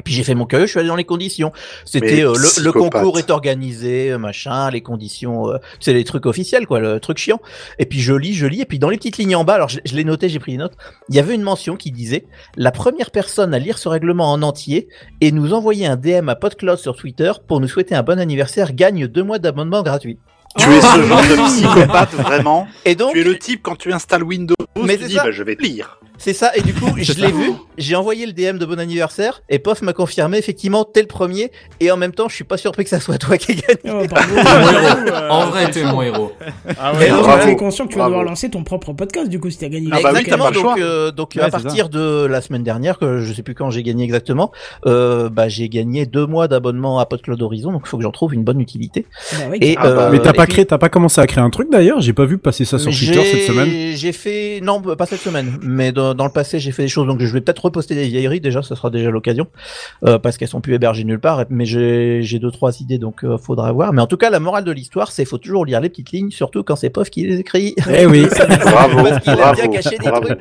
Puis j'ai fait mon curieux, je suis allé dans les conditions. C'était euh, le, concours est organisé, euh, machin, les conditions, euh, c'est les trucs officiels quoi, le truc chiant. Et puis je lis, je lis, et puis dans les petites lignes en bas, alors je, je l'ai noté, j'ai pris des notes. Il y avait une mention qui disait la première personne à lire ce règlement en entier et nous envoyer un DM à PodCloud sur Twitter pour nous souhaiter un bon anniversaire gagne deux mois d'abonnement gratuit. Tu es ce genre de psychopathe vraiment? Et donc Tu es le type quand tu installes Windows, Mais tu dis ça. bah, je vais lire. C'est ça, et du coup je l'ai vu, j'ai envoyé le DM de bon anniversaire et Pof m'a confirmé effectivement t'es le premier et en même temps je suis pas surpris que ça soit toi qui gagne. Oh. Euh, En vrai, t'es mon héros. Ah Et ouais. tu es conscient que tu vas devoir lancer ton propre podcast du coup si t'as gagné. Ah bah exactement. donc, euh, donc Ouais, à partir de la semaine dernière, que je sais plus quand j'ai gagné exactement, euh, bah j'ai gagné deux mois d'abonnement à PodCloud Horizon, donc il faut que j'en trouve une bonne utilité. Bah oui. Et, Ah bah, euh, Mais t'as pas puis- créé, t'as pas commencé à créer un truc d'ailleurs? J'ai pas vu passer ça sur Twitter cette semaine. J'ai fait non pas cette semaine, mais dans, dans le passé j'ai fait des choses donc je vais peut-être reposter des vieilleries déjà, ce sera déjà l'occasion euh, parce qu'elles sont plus hébergées nulle part. Mais j'ai deux trois idées donc euh, faudra voir. Mais en tout cas la morale de l'histoire c'est faut toujours lire les petites lignes, surtout quand c'est Pof qui les écrit. Eh oui. Bravo, Parce qu'il aime bravo, bien des bravo, trucs.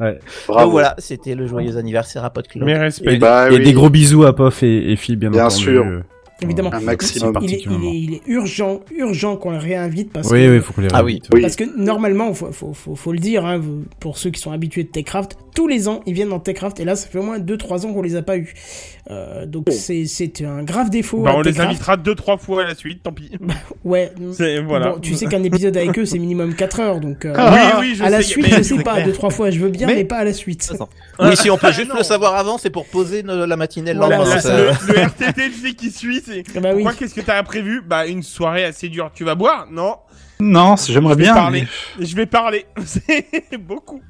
Ouais. bravo. Donc voilà, c'était le joyeux anniversaire à PodCloud. Mes Et, respects. Bah et oui. des gros bisous à Pof et, et Phil, bien, Bien entendu. sûr. Évidemment. Un maximum. Il est, il, est, il est urgent, urgent qu'on le réinvite parce Oui, que oui, faut qu'on les Ah oui. réinvite. Oui. Parce que normalement, faut, faut, faut, faut le dire, hein, pour ceux qui sont habitués de Techcraft, tous les ans, ils viennent dans Techcraft, et là, ça fait au moins 2-3 ans qu'on les a pas eu. Euh, donc c'est c'est un grave défaut. Bah, on les Techcraft. invitera deux trois fois à la suite, tant pis. Ouais. C'est voilà. Bon, tu sais qu'un épisode avec eux, c'est minimum 4 heures, donc euh, oui, oui, je à la sais, suite, mais je sais pas, clair. 2-3 fois, je veux bien, mais, Mais- pas à la suite. Oui, si on peut Ah, juste le savoir avant, c'est pour poser ne- la matinée le Voilà, lendemain. le, le RTT, tu sais, qui suit, c'est. Ah bah oui. Qu'est-ce que t'as prévu? Bah une soirée assez dure. Tu vas boire? Non. Non, j'aimerais bien. parler. mais- Je vais parler. C'est beaucoup.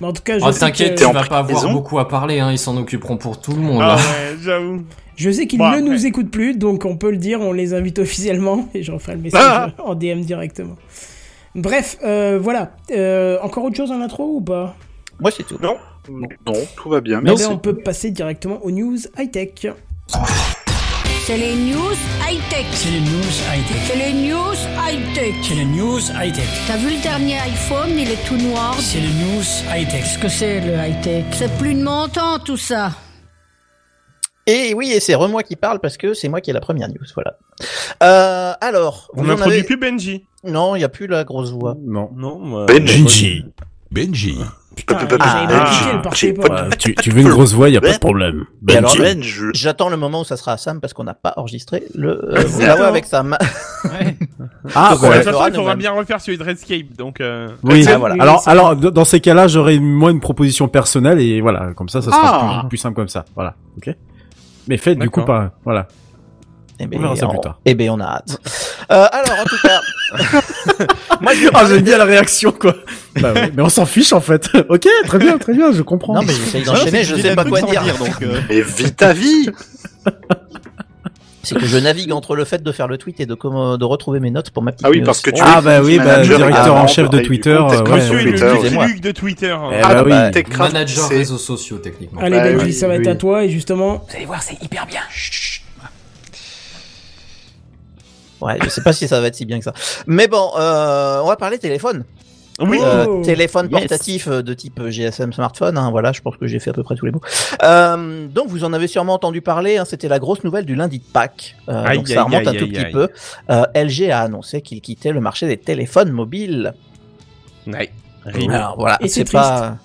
Mais en tout cas, je Oh, sais t'inquiète, que- tu vas pas avoir beaucoup à parler, hein, ils s'en occuperont pour tout le monde. Ah ouais, j'avoue. Je sais qu'ils Bon, ne après. nous écoutent plus, donc on peut le dire, on les invite officiellement, et j'en ferai le message Ah en DM directement. Bref, euh, voilà. Euh, encore autre chose en intro ou pas? Moi, c'est tout. Non, non, tout va bien. Eh ben, Merci. on peut passer directement aux news high-tech. C'est les news high-tech. C'est les news high-tech. C'est les news high-tech. C'est les news high-tech. T'as vu le dernier iPhone, il est tout noir. C'est les news high-tech. Qu'est-ce que c'est le high-tech? C'est plus de mon temps tout ça. Et oui, et c'est moi qui parle parce que c'est moi qui ai la première news, voilà. Euh, alors, On vous en n'introduit avez... plus Benji. Non, il y a plus la grosse voix. Non. Non. moi- Benji. Benji. Ah, ah, Ouais, tu, veux une grosse voix, y a pas de problème. J'attends le moment où ça sera à Sam parce qu'on n'a pas enregistré le euh, la voix avec Sam. Ah, De on ouais. le toute façon, il faudra bien refaire celui de Redscape. Donc. Euh... Oui, Ah, alors, alors, dans ces cas-là, j'aurais moi une proposition personnelle et voilà, comme ça, ça sera Ah. plus, plus simple comme ça. Voilà, ok. Mais faites du coup pas, voilà. Eh ben, On verra ça on... plus tard. Eh ben, on a hâte. euh, alors, en tout cas, moi, Ah, j'aime bien la réaction, quoi. bah oui, mais on s'en fiche en fait. ok, très bien, très bien, je comprends. Non, mais j'essaye d'enchaîner, je sais pas quoi dire. donc, euh, Mais vite ta vie C'est que je navigue entre le fait de faire le tweet et de, comment- de retrouver mes notes pour ma petite Ah oui, parce que tu Ah es bah oui, bah, manager directeur en chef de Twitter, euh, ouais. Monsieur est Twitter. le. Luc de Twitter. Eh Ah, bah oui. bah, Techcraft, Manager réseaux sociaux, techniquement. Allez, Ouais, Benji, oui, ça va être oui. à toi, et justement, Vous allez voir, c'est hyper bien. Ouais, je sais pas si ça va être si bien que ça. Mais bon, euh, on va parler téléphone. Oui. Euh, Oh. téléphone Yes. portatif euh, de type GSM smartphone, hein, voilà, je pense que j'ai fait à peu près tous les mots. Euh, donc vous en avez sûrement entendu parler, hein, c'était la grosse nouvelle du lundi de Pâques. Euh, Aïe, donc ça aïe, remonte un aïe, tout aïe, petit aïe. peu. Euh, LG a annoncé qu'il quittait le marché des téléphones mobiles. Ouais. Alors voilà, Et c'est c'est pas.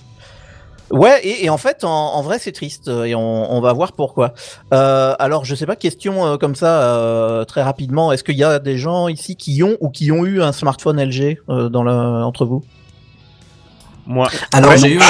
Ouais, et, et en fait, en, en vrai, c'est triste, euh, et on, on va voir pourquoi. Euh, alors, je sais pas, question euh, comme ça, euh, très rapidement, est-ce qu'il y a des gens ici qui ont ou qui ont eu un smartphone LG euh, dans le, entre vous? Moi. Alors Ouais, j'ai eu ouais,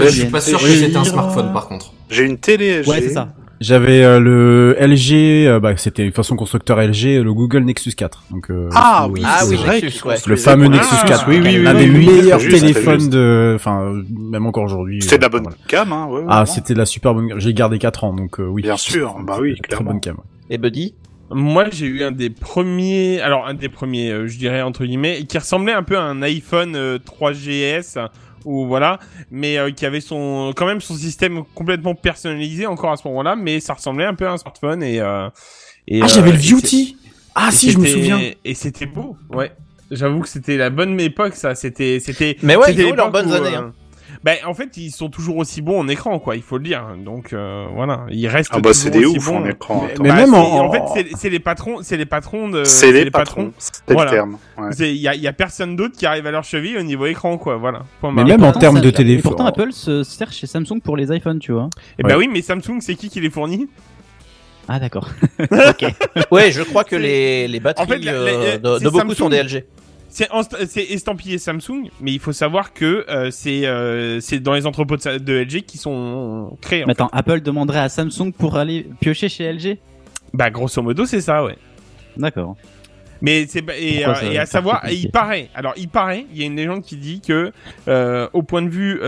je suis pas sûr que c'était un smartphone par contre. J'ai une télé LG. Ouais, c'est ça. J'avais euh, le LG, euh, bah, c'était une façon constructeur LG, le Google Nexus 4. Donc, euh, Ah le- oui, Ah c'est oui, vrai Nexus, ouais. le fameux Nexus Ah, 4, Oui, oui, oui, des oui, meilleurs téléphones de, enfin, même encore aujourd'hui. C'était de la euh, bonne voilà. cam, hein. ouais, ouais, Ah, c'était de la super bonne. J'ai gardé 4 ans, donc euh, oui. Bien sûr, bah oui, Très bonne cam. Et Buddy? Moi, j'ai eu un des premiers, alors un des premiers, euh, je dirais entre guillemets, qui ressemblait un peu à un iPhone euh, 3GS ou voilà, mais euh, qui avait son, quand même son système complètement personnalisé encore à ce moment-là, mais ça ressemblait un peu à un smartphone et. euh, et Ah, j'avais euh, le Beauty Ah si, je me souviens. Et c'était beau, ouais. J'avoue que c'était la bonne époque, ça. C'était, c'était. Mais ouais, c'était ils ont leurs bonnes où, années, euh, hein. Ben, en fait, ils sont toujours aussi bons en écran, quoi. Il faut le dire. Donc, euh, voilà, ils restent Ah bah c'est toujours des aussi ouf bons. en écran. Mais- Bah, même c'est- en- en fait, c'est- c'est les patrons, c'est les patrons de. C'est les patrons. C'était Voilà. le terme. ouais. C'est- Il y a, il y a personne d'autre qui arrive à leur cheville au niveau écran, quoi. Voilà. Point Mais même en Pourtant, termes de Et téléphone. pourtant, Apple se sert chez Samsung pour les iPhones, tu vois. Eh ben Ouais. oui, mais Samsung, c'est qui qui les fournit? Ah, d'accord. ok. Ouais, je crois que C'est- les, les batteries En fait, la- la- euh, de, c'est de beaucoup Samsung. sont des LG. C'est estampillé Samsung, mais il faut savoir que euh, c'est euh, c'est dans les entrepôts de, LG qui sont créés. Mais attends, Apple demanderait à Samsung pour aller piocher chez LG. Bah, grosso modo, c'est ça, ouais. D'accord. Mais c'est et, euh, et à savoir, compliqué il paraît. Alors il paraît, il y a une légende qui dit que au point de vue,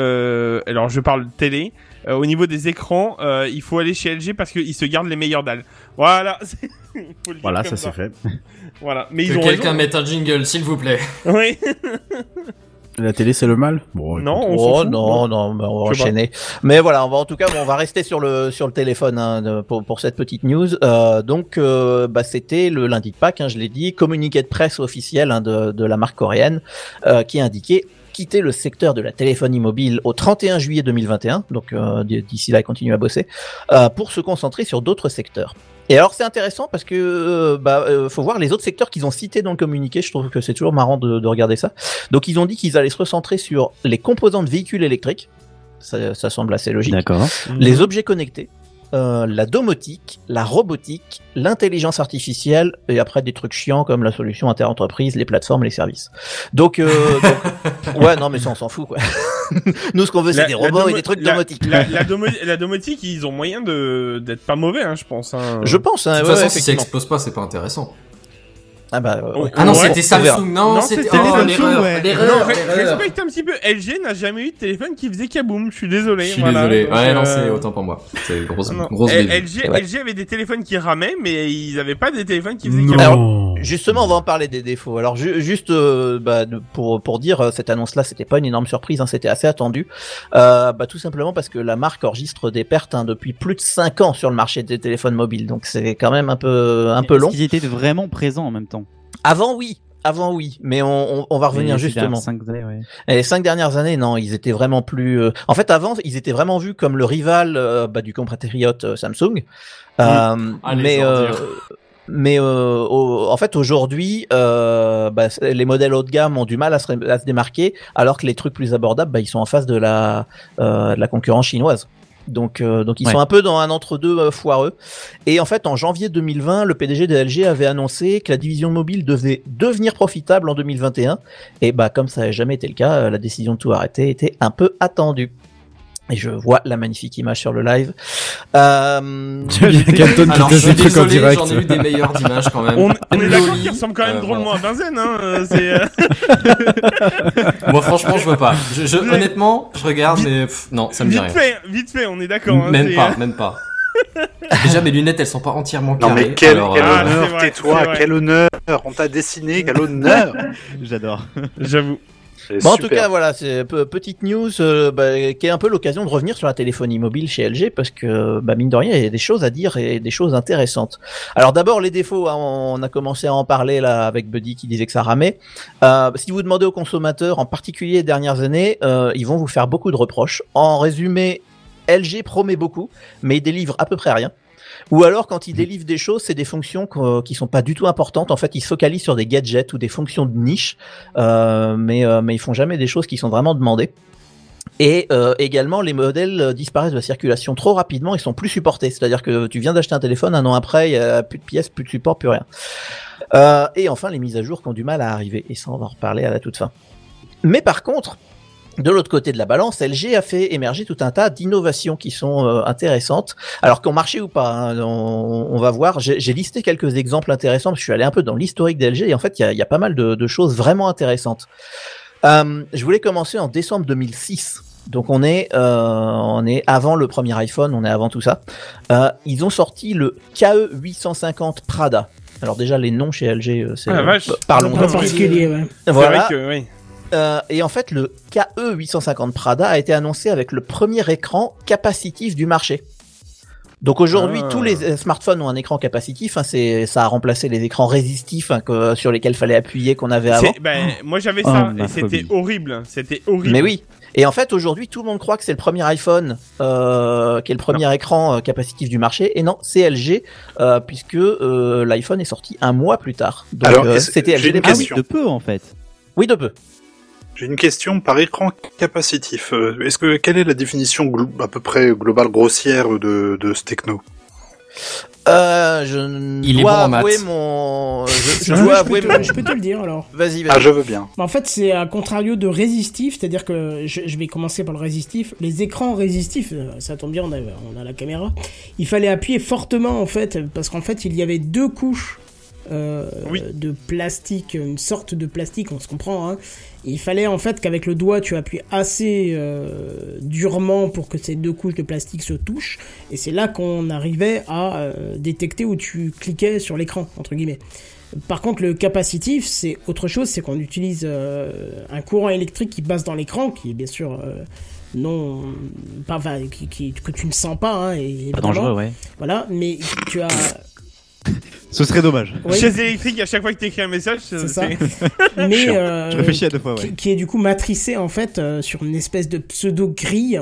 alors je parle télé, euh, au niveau des écrans, euh, il faut aller chez LG parce qu'ils se gardent les meilleures dalles. Voilà. Voilà, ça c'est fait. Voilà. Mais Que ils ont quelqu'un mette un jingle, s'il vous plaît. Oui. La télé, c'est le mal? Bon, Non, on Oh fout. non, non, on va pas. enchaîner. Mais voilà, on va en tout cas, bon, on va rester sur le sur le téléphone hein, de- pour pour cette petite news. Euh, donc, euh, bah, c'était le lundi de Pâques, hein, je l'ai dit, communiqué de presse officiel hein, de de la marque coréenne euh, qui indiquait quitter le secteur de la téléphonie mobile au 31 juillet 2021. Donc euh, d'ici là, il continue à bosser euh, pour se concentrer sur d'autres secteurs. Et alors c'est intéressant parce que euh, bah euh, faut voir les autres secteurs qu'ils ont cités dans le communiqué. Je trouve que c'est toujours marrant de, de regarder ça. Donc ils ont dit qu'ils allaient se recentrer sur les composants de véhicules électriques. Ça, ça semble assez logique. D'accord. Les objets connectés, euh, la domotique, la robotique, l'intelligence artificielle et après des trucs chiants comme la solution interentreprise, les plateformes, les services. Donc, euh, donc- ouais non mais ça on s'en fout quoi. Nous ce qu'on veut c'est des robots et des trucs la- domotiques. La, la, domo- la domotique, ils ont moyen de d'être pas mauvais, hein, je pense. Hein. Je pense. Hein, De toute ouais, façon, ouais, si ça explose pas, c'est pas intéressant. Ah bah. euh, ouais. Ah non, c'était. Samsung. Non, Non, c'était c'était oh, Samsung, ouais. Non, respecte un petit peu. LG n'a jamais eu de téléphone qui faisait kaboom. Je suis désolé. Je suis voilà. désolé. Ouais, non, euh, c'est autant pour moi. C'est grosse, non. grosse L-. LG, Ouais. LG avait des téléphones qui ramaient, mais ils avaient pas des téléphones qui faisaient Non. kaboom. Justement, on va en parler des défauts. Alors, ju- juste euh, bah, pour pour dire, euh, cette annonce-là, c'était pas une énorme surprise, hein, c'était assez attendu. Euh, bah, tout simplement parce que la marque enregistre des pertes hein, depuis plus de 5 ans sur le marché des téléphones mobiles, donc c'est quand même un peu un peu long. qu'ils étaient vraiment présents en même temps? Avant, oui. Avant oui, mais on, on, on va revenir justement. dernières cinq années, ouais. Et les cinq dernières années, non, ils étaient vraiment plus. euh, En fait, avant, ils étaient vraiment vus comme le rival euh, bah, du compatriote euh, Samsung. Mais euh, mais euh, au- en fait, aujourd'hui, euh, bah, les modèles haut de gamme ont du mal à se, à se démarquer, alors que les trucs plus abordables, bah, ils sont en face de la euh, de la concurrence chinoise. Donc, euh, donc ils Ouais. sont un peu dans un entre-deux euh, foireux. Et en fait, en janvier 2020, le PDG de LG avait annoncé que la division mobile devait devenir profitable en 2021. Et bah, comme ça n'a jamais été le cas, euh, la décision de tout arrêter était un peu attendue. Et je vois la magnifique image sur le live. Euh... Il y a Canton qui Alors, je suis désolé, j'en ai eu des meilleures d'images quand même. On, on est d'accord qu'il ressemble quand même euh, drôlement bon. à Benzen. Hein. euh, c'est, Moi, franchement, je veux pas. Je, je- honnêtement, je regarde, mais pff, non, ça me dit vite rien. fait, vite fait, on est d'accord. hein, Même pas, même pas. Déjà, mes lunettes, elles sont pas entièrement Non carrées. mais quel, alors, quel euh, Ah, honneur, tais-toi, quel honneur, on t'a dessiné, quel honneur. J'adore. J'avoue. Bon, en tout cas, voilà, c'est petite news euh, bah, qui est un peu l'occasion de revenir sur la téléphonie mobile chez LG parce que, bah, mine de rien, il y a des choses à dire et des choses intéressantes. Alors d'abord, les défauts, hein, on a commencé à en parler là avec Buddy qui disait que ça ramait. Euh, si vous demandez aux consommateurs, en particulier les dernières années, euh, ils vont vous faire beaucoup de reproches. En résumé, LG promet beaucoup, mais il délivre à peu près rien. Ou alors, quand ils délivrent des choses, c'est des fonctions qu'o- qui sont pas du tout importantes. En fait, ils se focalisent sur des gadgets ou des fonctions de niche, euh, mais euh, mais ils font jamais des choses qui sont vraiment demandées. Et euh, également, les modèles euh, disparaissent de la circulation trop rapidement, ils sont plus supportés. C'est-à-dire que tu viens d'acheter un téléphone, un an après, il y a plus de pièces, plus de support, plus rien. Euh, et enfin, les mises à jour qui ont du mal à arriver. Et ça, on va en reparler à la toute fin. Mais par contre, de l'autre côté de la balance, LG a fait émerger tout un tas d'innovations qui sont euh, intéressantes, alors qu'ont marché ou pas. hein, on, on va voir. J'ai j'ai listé quelques exemples intéressants. parce que Je suis allé un peu dans l'historique d'LG et en fait, il y a, il y a pas mal de, de choses vraiment intéressantes. Euh, je voulais commencer en décembre 2006. Donc on est euh, on est avant le premier iPhone, on est avant tout ça. Euh, ils ont sorti le KE 850 Prada. Alors déjà les noms chez LG, euh, c'est Ah, vache. parlons Pas particulier, ouais. Voilà. vrai que, oui. Euh, et en fait, le KE 850 Prada a été annoncé avec le premier écran capacitif du marché. Donc aujourd'hui, Ah. tous les euh, smartphones ont un écran capacitif. Hein, c'est ça a remplacé les écrans résistifs hein, que- sur lesquels fallait appuyer qu'on avait avant. Ben, moi j'avais Oh, ça et c'était horrible. C'était horrible. Mais oui. Et en fait, aujourd'hui, tout le monde croit que c'est le premier iPhone euh, qui est le premier écran euh, capacitif du marché. Et non, c'est LG, euh, puisque euh, l'iPhone est sorti un mois plus tard. Donc euh, c'était LG. une Ah oui, de peu en fait. Oui, de peu. J'ai une question par écran capacitif. Euh, Est-ce que quelle est la définition à peu près globale grossière de, de ce techno? Euh, je Il est dois bon en avouer maths. mon. Je, je dois je, avouer peux mon. te, je peux te le dire alors. Vas-y, vas-y. Ah, je veux bien. En fait, c'est à contrario de résistif, c'est-à-dire que je, je vais commencer par le résistif. Les écrans résistifs, euh, ça tombe bien, on a, on a la caméra. Il fallait appuyer fortement en fait, parce qu'en fait, il y avait deux couches euh, Oui. de plastique, une sorte de plastique, on se comprend. Hein. Il fallait en fait qu'avec le doigt, tu appuies assez euh, durement pour que ces deux couches de plastique se touchent, et c'est là qu'on arrivait à euh, détecter où tu cliquais sur l'écran, entre guillemets. Par contre, le capacitif, c'est autre chose, c'est qu'on utilise euh, un courant électrique qui passe dans l'écran, qui est bien sûr euh, non, pas, enfin, qui, qui- que tu ne sens pas, hein, et, Pas évidemment. dangereux, ouais. Voilà, mais tu as, Ce serait dommage. oui, Chaise électrique, à chaque fois que tu écris un message, c'est ça. mais euh, Je réfléchis à deux fois, qui, ouais. qui est du coup matricé en fait euh, sur une espèce de pseudo grille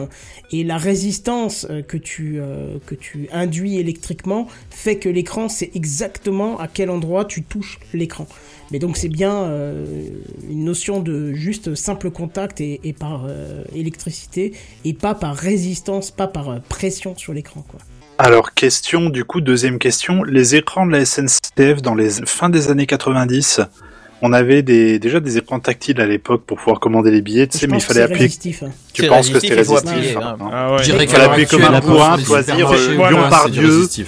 et la résistance euh, que tu euh, que tu induis électriquement fait que l'écran sait exactement à quel endroit tu touches l'écran. Mais donc c'est bien euh, une notion de juste simple contact et, et par euh, électricité et pas par résistance, pas par euh, pression sur l'écran quoi. Alors, question, du coup, deuxième question. Les écrans de la SNCF dans les fins des années 90, on avait des, déjà des écrans tactiles à l'époque pour pouvoir commander les billets, tu sais, mais il fallait appuyer. résistif, hein. Tu C'est penses que c'était résistif appuyer, hein, hein. Ah ouais. Il fallait appuyer comme un bourrin, choisir, supermarchés,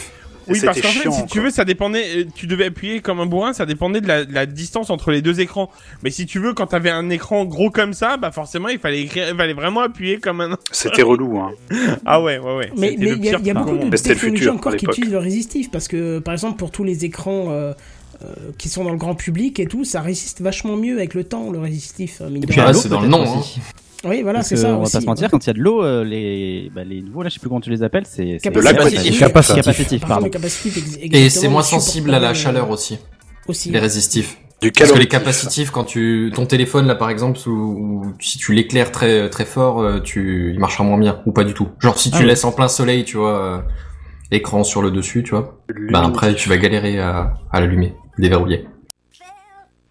euh. Oui, Et parce qu'en fait, chiant, si quoi. tu veux, ça dépendait. euh, Tu devais appuyer comme un bourrin, ça dépendait de la, de la distance entre les deux écrans. Mais si tu veux, quand t'avais un écran gros comme ça, bah forcément, il fallait écrire, il fallait vraiment appuyer comme un. C'était relou, hein. Ah ouais, ouais, ouais. Mais il y a, y beaucoup de technologies encore qui utilisent le résistif parce que par exemple pour tous les écrans euh, euh, qui sont dans le grand public et tout, ça résiste vachement mieux avec le temps le résistif. euh, de puis c'est dans le nom. aussi. Hein. Oui, voilà, c'est ça on va aussi. pas se mentir, quand il y a de l'eau, euh, les, bah, les nouveaux là, je sais plus comment tu les appelles, c'est Capacitif. c'est- Capacitif. Capacitif, Par pardon. Et c'est moins sensible à la le- chaleur aussi, aussi. les résistifs. Du Parce que les capacitifs, quand tu ton téléphone là par exemple, ou, ou si tu l'éclaires très très fort, euh, tu il marchera moins bien ou pas du tout. Genre si tu Ah laisses en plein soleil, tu vois, euh, écran sur le dessus, tu vois, bah après tu vas galérer à, à l'allumer, déverrouiller.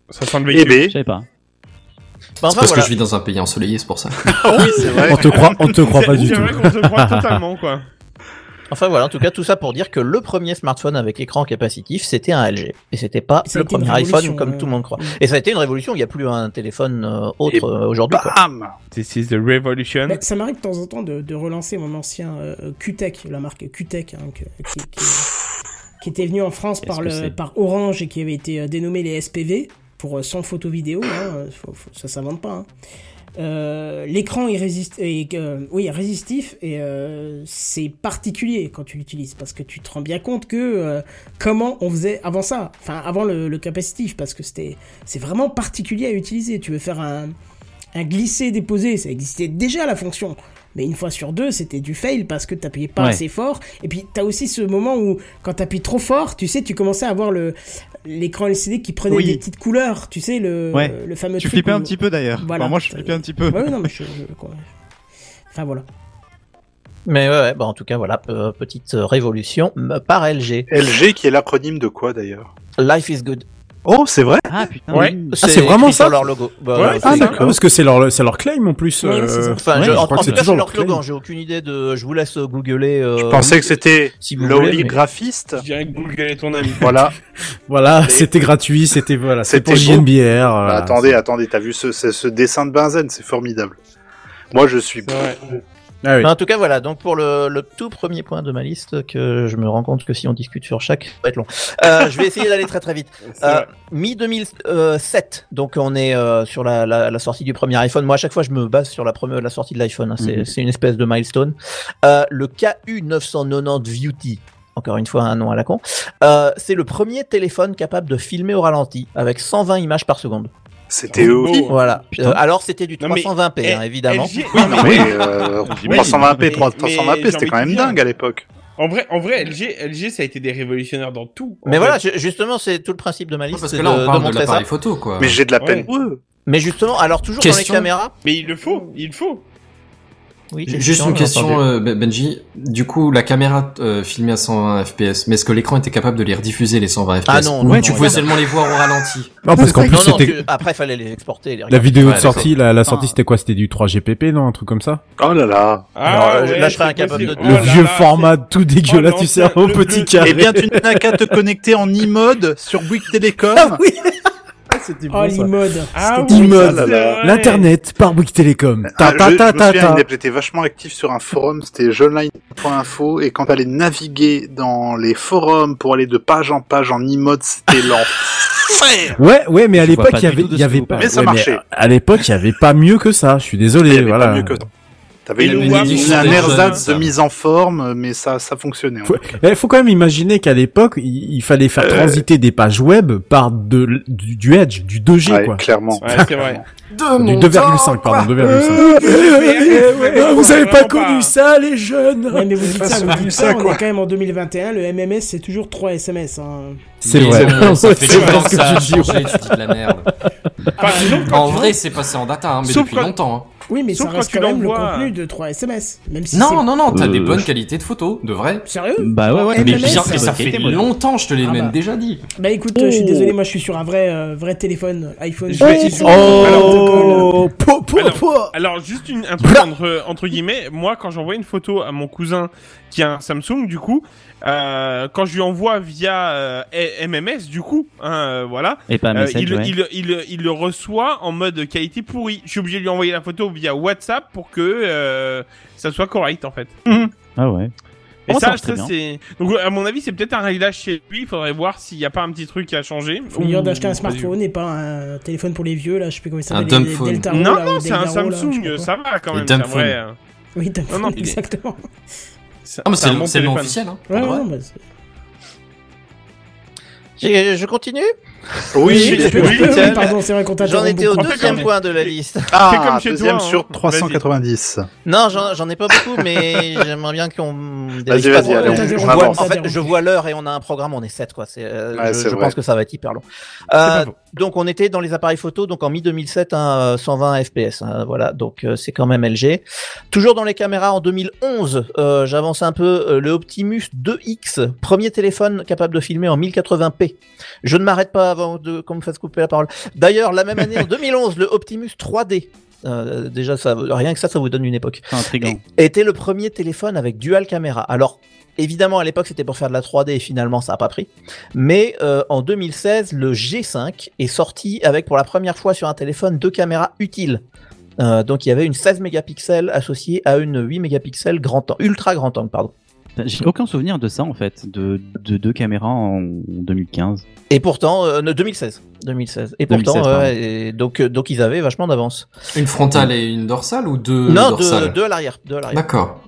Ça sent le Eh véhicule. ben, Ah, Je savais pas. Bah, c'est enfin, parce voilà. que je vis dans un pays ensoleillé, c'est pour ça. oui, c'est vrai. On te croit, on te croit C'est- pas du c'est tout. vrai qu'on se croit totalement, quoi. Enfin voilà, en tout cas tout ça pour dire que le premier smartphone avec écran capacitif, c'était un LG et c'était pas le premier iPhone comme euh, tout le monde croit. Et ça a été une révolution. Il n'y a plus un téléphone euh, autre Et euh, aujourd'hui. quoi. Bam This is the revolution. Mais ça m'arrive de temps en temps de, de relancer mon ancien euh, Q-Tech, la marque Q-Tech, hein, qui, qui- qui était venu en France par, le, c'est? par Orange et qui avait été euh, dénommé les SPV pour euh, son photo vidéo. Hein, euh, ça s'invente pas. hein. Euh, L'écran est, résist euh, oui, résistif et euh, c'est particulier quand tu l'utilises parce que tu te rends bien compte que euh, comment on faisait avant ça, enfin avant le, le capacitif parce que c'est vraiment particulier à utiliser. Tu veux faire un un glisser-déposer, ça existait déjà la fonction. Mais une fois sur deux, c'était du fail parce que t'appuyais pas Ouais. assez fort. Et puis t'as aussi ce moment où quand t'appuies trop fort, tu sais, tu commençais à voir le l'écran LCD qui prenait Oui. des petites couleurs, tu sais, le, Ouais. le fameux Tu truc flippais où- un petit peu d'ailleurs. Voilà. Enfin, moi, je flippais un petit peu. Ouais, non, mais je, je- quoi. Enfin voilà. Mais ouais, ouais, bah, en tout cas, voilà, pe- petite euh, révolution euh, par LG. LG qui est l'acronyme de quoi d'ailleurs? Life is good. Oh, c'est vrai Ah putain. Ouais. Ah, c'est vraiment ça leur logo. Bah, Ouais, Ah d'accord, parce que c'est leur c'est leur claim en plus. Euh, Enfin, Ouais, je, je en, crois en que c'est tout cas, c'est toujours leur slogan. J'ai aucune idée de. Je vous laisse euh, googler. euh, Je pensais que c'était si vous voulez, Lowly mais- graphiste. Je dirais que Google est ton ami. Voilà. Voilà, c'était gratuit, c'était voilà, c'est pour C'était beau. JNBR. Bah, voilà. attendez, attendez, t'as vu ce, ce, ce dessin de Benzen, c'est formidable. Moi, je suis. Ah oui. En tout cas, voilà. Donc pour le, le tout premier point de ma liste, que je me rends compte que si on discute sur chaque, ça va être long. Euh, je vais essayer d'aller très très vite. Euh. Mi 2007, donc on est euh, sur la, la, la sortie du premier iPhone. Moi, à chaque fois, je me base sur la première, la sortie de l'iPhone. hein. C'est Mhm. une espèce de milestone. Euh, le KU 990 Beauty. Encore une fois, un nom à la con. Euh, c'est le premier téléphone capable de filmer au ralenti avec 120 images par seconde. C'était eux. Oh. Voilà. Euh, alors, c'était du Non, mais- 320p, hein, Eh, évidemment. LG Oui, non, mais- mais euh, Oui, 320p, mais- 300p, mais c'était quand même dingue à l'époque. En vrai, en vrai, LG, LG, ça a été des révolutionnaires dans tout. Mais fait. voilà, ju- justement, c'est tout le principe de ma liste. Parce c'est que là, de- on de parle de l'appareil photo, quoi. Mais j'ai de la peine. Mais justement, alors toujours Question. dans les caméras. Mais il le faut, il le faut. Oui, Juste une question, entendu. euh, Ben- Benji. Du coup, la caméra euh, filmée à 120 FPS, mais est-ce que l'écran était capable de les rediffuser les 120 FPS Ah non, Ou non, tu non, pouvais non. seulement les voir au ralenti? Non, parce qu'en plus non, non, c'était après, fallait les exporter. Les la vidéo Ouais, de sortie, la, la sortie c'était quoi? C'était du 3 GPP, non, un truc comme ça? Oh là là. Alors, euh, là, je serais incapable de. Le Oh vieux là, format tout dégueulasse, Oh, tu sais, au petit carré. Eh bien, tu n'as qu'à te connecter en e-mode sur Bouygues Télécom. Ah oui Ah, c'était Oh. Ah C'était oui, E-mode. ça, c'est vrai. L'internet par Bouygues Télécom. Ta Ah, ta je, ta je me ta souviens, ta. il était vachement actif sur un forum, c'était jeuneline.info, et quand t'allais naviguer dans les forums pour aller de page en page en e-mode, c'était l'enfer. Ouais, ouais, mais à Je l'époque, il y avait, il y avait pas. Mais ça ouais, marchait. à l'époque, il y avait pas mieux que ça. Je suis désolé, Il y avait voilà. pas mieux que T'avais une, une, un ersatz de mise en forme, mais ça, ça fonctionnait. hein. Faut- Il faut quand même imaginer qu'à l'époque, il, il fallait faire Euh. transiter des pages web par de, du, du Edge, du 2G, Ouais, quoi. clairement. Ouais, c'est vrai. De Du mon 2,5, temps, pardon. 2,5. ouais, vous avez pas connu pas. ça, les jeunes Ouais, mais vous dites ça, vous pas dites ça, ça, on est quand même en 2021, le MMS c'est toujours 3 SMS. Hein. C'est vrai. Ça fait que tu dis, de la merde. En vrai, c'est passé en data, hein, mais depuis longtemps. Oui, mais Sauf ça quand reste tu quand même le contenu de 3 SMS. Même si Non, non, non, t'as Euh, des bonnes je- qualités de photos, de vrai. Sérieux Bah ouais, ouais. Mais Mais ça ça fait longtemps, je te l'ai Ah même bah. déjà dit. Bah écoute, je suis Oh. désolé, moi je suis sur un vrai, euh, vrai téléphone iPhone. Je vais- Oh, po, po, Alors- po. Alors, juste une, un truc entre, entre guillemets, moi, quand j'envoie une photo à mon cousin qui a un Samsung, du coup, euh, quand je lui envoie via euh, MMS, du coup, hein, voilà, Et pas un euh, message, il, ouais. il, il, il le reçoit en mode qualité pourrie. Je suis obligé de lui envoyer la photo via WhatsApp pour que euh, ça soit correct, en fait. Ah ouais. Et Oh, ça c'est. Donc, à mon avis, c'est peut-être un réglage chez lui. Il faudrait voir s'il n'y a pas un petit truc qui a changé. Faut Ou- d'acheter un smartphone et pas un téléphone pour les vieux, là, je sais plus comment ça Un s'appelle. les- les dumbphone. Deltaro, Non, là, non, c'est un là, Samsung, ça va quand même. c'est un dumbphone. vrai, euh, Oui, dumbphone, Non, non, il est- exactement. C'est- Ah, mais c'est un c'est bon le nom officiel, hein. Ouais, non, bah, c'est- Je, je continue? Oui, pardon, c'est vrai qu'on t'a J'en étais au deuxième point de la liste. Fais Ah, comme chez deuxième toi, hein. sur 390. Non, j'en ai pas beaucoup, mais j'aimerais bien qu'on Vas-y, vas-y, allez, on- Je on vois- avance. en fait, je vois l'heure et on a un programme, on est 7 quoi. C'est, euh, Ouais, je pense que ça va être hyper long. Euh, donc on était dans les appareils photo, donc en mi 2007, hein, euh, 120 FPS. hein, voilà, donc euh, c'est quand même LG. Toujours dans les caméras en 2011, euh, j'avance un peu. euh, le Optimus 2X, premier téléphone capable de filmer en 1080p. Je ne m'arrête pas avant de qu'on me fasse couper la parole. D'ailleurs, la même année, en 2011, le Optimus 3D. euh, déjà, ça, rien que ça, ça vous donne une époque C'est intriguant. était le premier téléphone avec dual caméra. Alors, évidemment, à l'époque, c'était pour faire de la 3D et finalement, ça n'a pas pris. Mais euh, en 2016, le G5 est sorti avec pour la première fois sur un téléphone deux caméras utiles. Euh, donc, il y avait une 16 mégapixels associée à une 8 mégapixels grand angle, ultra grand angle, pardon. J'ai aucun souvenir de ça en fait, de, de deux caméras en 2015. Et pourtant, euh, non, 2016, 2016. Et 2016, pourtant, et donc, euh, donc ils avaient vachement d'avance. Une frontale et une dorsale ou deux non, dorsales? deux, deux à l'arrière, deux à l'arrière. D'accord.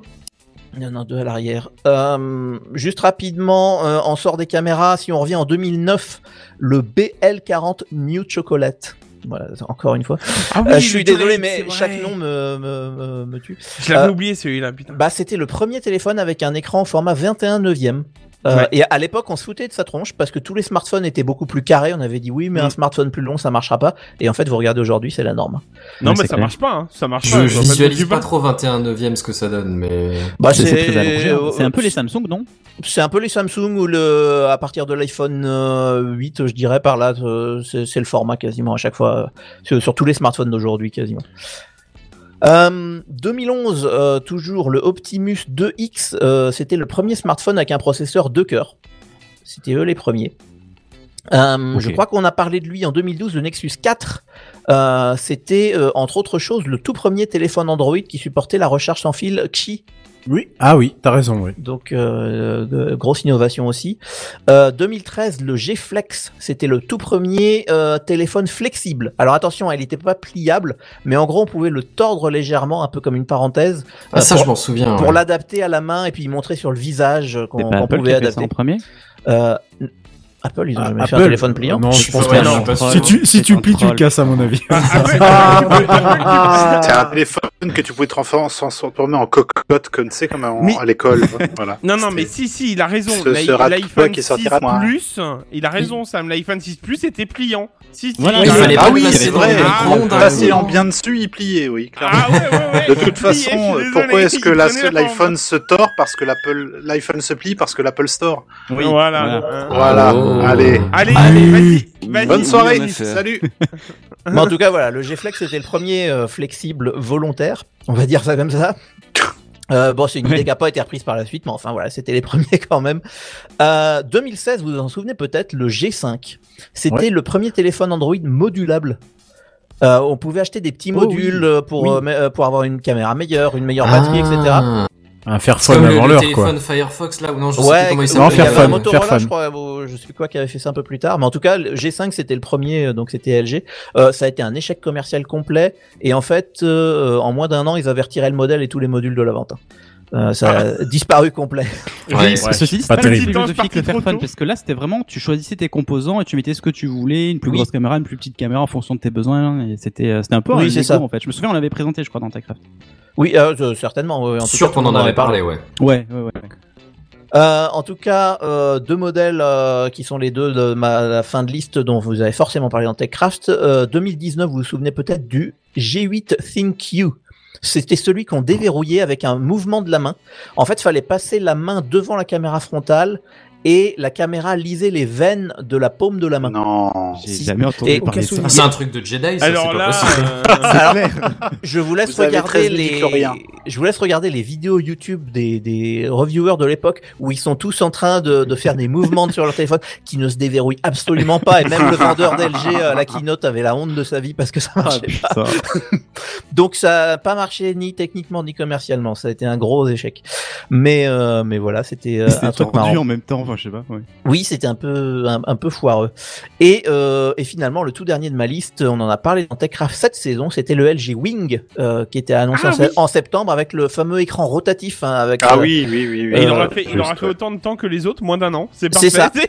Non, non, deux à l'arrière. Euh, juste rapidement, euh, on sort des caméras. Si on revient en 2009, le BL40 New Chocolate. Voilà, encore une fois. Ah oui, Euh, je suis désolé, mais chaque nom me, me, me, me tue. Je l'avais Euh, oublié celui-là, putain. Bah, c'était le premier téléphone avec un écran au format 21 neuvième. Euh, Ouais. Et à l'époque, on se foutait de sa tronche parce que tous les smartphones étaient beaucoup plus carrés. On avait dit oui, mais Mm. un smartphone plus long, ça marchera pas. Et en fait, vous regardez aujourd'hui, c'est la norme. Non, mais ça clair. marche pas, hein. Ça marche pas. Je, je pas de visualise pas trop 21 neuvième ce que ça donne, mais Bah, C'est c'est très allongé, hein. euh, C'est un peu les Samsung, non? C'est un peu les Samsung ou le à partir de l'iPhone euh, 8, je dirais par là, euh, c'est le format quasiment à chaque fois euh, sur, sur tous les smartphones d'aujourd'hui quasiment. Euh, 2011, euh, toujours le Optimus 2X, euh, c'était le premier smartphone avec un processeur 2 cœurs. C'était eux les premiers. Euh. Je crois qu'on a parlé de lui en 2012, le Nexus 4. Euh, c'était euh, entre autres choses le tout premier téléphone Android qui supportait la recharge sans fil Qi. Oui. Ah oui, t'as raison, oui. Donc euh, grosse innovation aussi. Euh, 2013, le G Flex, c'était le tout premier euh, téléphone flexible. Alors attention, il n'était pas pliable, mais en gros on pouvait le tordre légèrement, un peu comme une parenthèse, ah, euh, ça pour, je m'en souviens. pour ouais. l'adapter à la main et puis montrer sur le visage euh, qu'on Apple qui pouvait ça adapter. en premier Euh, Apple, ils ont Ah, jamais fait un téléphone pliant. Non, Je pense pas. non. Si tu, si tu plies, tu le casses, à mon avis. C'est un téléphone que tu pouvais transformer en cocotte, comme tu sais, comme à l'école. voilà. Non, non, mais si, si, il a raison. L'iPhone qui 6 sortira, moi. Plus, il a raison, Sam. L'iPhone 6 Plus était pliant. Si, si. Voilà, Il Ah, fallait Ah pas oui, c'est vrai. Ah, micro-ondes, En bien dessus, il pliait, oui, clairement. Ah ouais, ouais, ouais. De toute façon, pourquoi est-ce que l'iPhone se tord Parce que l'Apple, l'iPhone se plie parce que l'Apple Store? forme. Voilà. Voilà. Allez. Allez, Allez. vas-y. Vas-y. Bonne soirée. Salut. Mais en tout cas, voilà, le G-Flex c'était le premier euh, flexible volontaire, on va dire ça comme ça. Euh, bon, c'est une idée qui n'a pas été reprise par la suite, mais enfin voilà, c'était les premiers quand même. Euh, 2016, vous vous en souvenez peut-être, le G5. C'était Ouais. le premier téléphone Android modulable. Euh, on pouvait acheter des petits Oh, modules oui. euh, pour, Oui. euh, euh, pour avoir une caméra meilleure, une meilleure batterie, etc. Un Fairphone comme avant l'heure, quoi. téléphone Firefox là, ou non, je sais Ouais, plus comment il s'appelle. Fairphone, Motorola, Fairphone. je crois, je sais plus quoi qui avait fait ça un peu plus tard, mais en tout cas, le G5 c'était le premier, euh, donc c'était LG. Euh, ça a été un échec commercial complet, et en fait, euh, en moins d'un an, ils avaient retiré le modèle et tous les modules de la vente. hein. Euh, ça a disparu complet. Ouais. Ceci dit, c'est pas terrible. philosophie que le Fairphone, parce que là, c'était vraiment, tu choisissais tes composants et tu mettais ce que tu voulais, une plus Oui. grosse caméra, une plus petite caméra en fonction de tes besoins, et c'était, euh, c'était un peu Oui, un ça. en fait. Je me souviens, on l'avait présenté, je crois, dans TechCraft. Oui, euh, certainement. ouais, en tout Sûr cas, qu'on en avait parlé, ouais. Ouais, ouais, ouais. Euh, en tout cas, euh, deux modèles euh, qui sont les deux de ma la fin de liste dont vous avez forcément parlé dans TechCraft. Euh, 2019, vous vous souvenez peut-être du G8 ThinQ. C'était celui qu'on déverrouillait avec un mouvement de la main. En fait, fallait passer la main devant la caméra frontale et la caméra lisait les veines de la paume de la main. Non. J'ai jamais entendu Et- parler de ça. C'est un truc de Jedi, ça, Alors c'est pas là, possible. euh, Alors, je vous laisse Vous regarder 13 les, midi-chloriens. je vous laisse regarder les vidéos YouTube des, des reviewers de l'époque où ils sont tous en train de, de faire des mouvements sur leur téléphone qui ne se déverrouillent absolument pas et même le vendeur d'LG à la keynote avait la honte de sa vie parce que ça Ah, marchait pas. Donc ça n'a pas marché ni techniquement ni commercialement, ça a été un gros échec. Mais euh, mais voilà, c'était euh, un truc marrant. en même temps, enfin, je sais pas. ouais. Oui, c'était un peu un, un peu foireux. Et, euh, et finalement, le tout dernier de ma liste, on en a parlé dans TechCraft cette saison, c'était le LG Wing euh, qui était annoncé Ah en, se- oui. en septembre avec le fameux écran rotatif. hein, avec, Ah euh, oui, oui, oui. il aura fait, il aura fait autant de temps que les autres, moins d'un an. C'est parfait. C'est ça.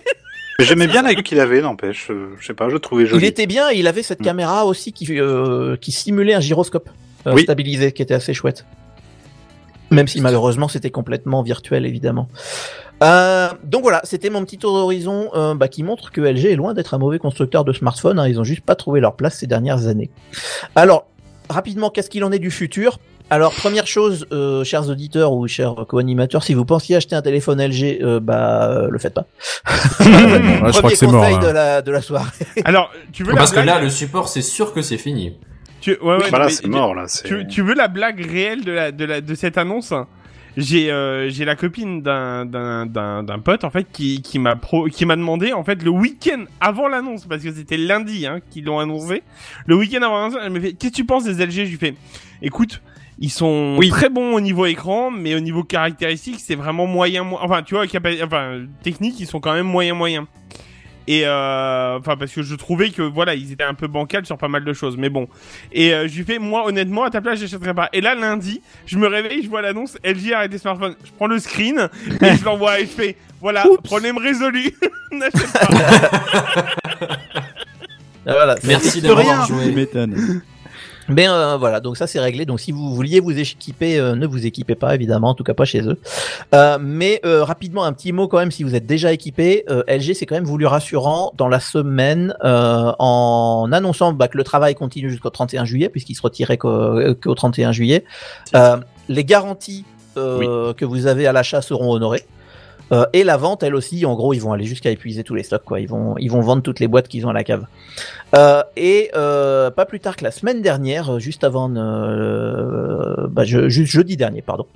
Mais J'aimais bien la gueule qu'il avait, n'empêche. Je sais pas, je le trouvais Il joli. était bien, il avait cette Mm. caméra aussi qui, euh, qui simulait un gyroscope euh, Oui. stabilisé, qui était assez chouette. Même si malheureusement c'était complètement virtuel évidemment. Euh, donc voilà, c'était mon petit tour d'horizon euh, bah, qui montre que LG est loin d'être un mauvais constructeur de smartphones. hein, ils ont juste pas trouvé leur place ces dernières années. Alors rapidement, qu'est-ce qu'il en est du futur? Alors première chose, euh, chers auditeurs ou chers co-animateurs, si vous pensiez acheter un téléphone LG, euh, bah euh, le faites pas. Ouais, je crois Premier que c'est mort. conseil là. de la de la soirée. Alors, tu veux la Parce que blague là, le support, c'est sûr que c'est fini. tu... ouais, ouais, Voilà, mais- c'est mort, là. Tu, tu veux la blague réelle de la de la de cette annonce? J'ai euh, j'ai la copine d'un d'un d'un d'un pote en fait qui qui m'a pro qui m'a demandé en fait le week-end avant l'annonce parce que c'était lundi hein qu'ils l'ont annoncé. Le week-end avant l'annonce, elle me fait qu'est-ce que tu penses des LG Je lui fais écoute. Ils sont Oui. très bons au niveau écran, mais au niveau caractéristique, c'est vraiment moyen. mo- Enfin, tu vois, enfin, technique, ils sont quand même moyen moyen. Et euh, enfin parce que je trouvais que voilà ils étaient un peu bancals sur pas mal de choses. Mais bon. Et euh, je lui fais moi honnêtement à ta place j'achèterais pas. Et là lundi je me réveille je vois l'annonce LG arrête des smartphones. Je prends le screen et je l'envoie et je fais voilà problème résolu. N'achète pas. Voilà, Merci Tu joué. Mais euh, voilà, donc ça c'est réglé. Donc si vous vouliez vous équiper, euh, ne vous équipez pas évidemment, en tout cas pas chez eux. Euh, mais euh, rapidement un petit mot quand même si vous êtes déjà équipé. Euh, LG c'est quand même voulu rassurant dans la semaine euh, en annonçant bah, que le travail continue jusqu'au 31 juillet puisqu'il se retirait qu'au euh, qu'au 31 juillet. Euh, les garanties euh, que vous avez à l'achat seront honorées. Euh, et la vente, elle aussi, en gros, ils vont aller jusqu'à épuiser tous les stocks, quoi. Ils vont, ils vont vendre toutes les boîtes qu'ils ont à la cave. Euh, et euh, pas plus tard que la semaine dernière, juste avant, euh, bah, je, juste jeudi dernier, pardon.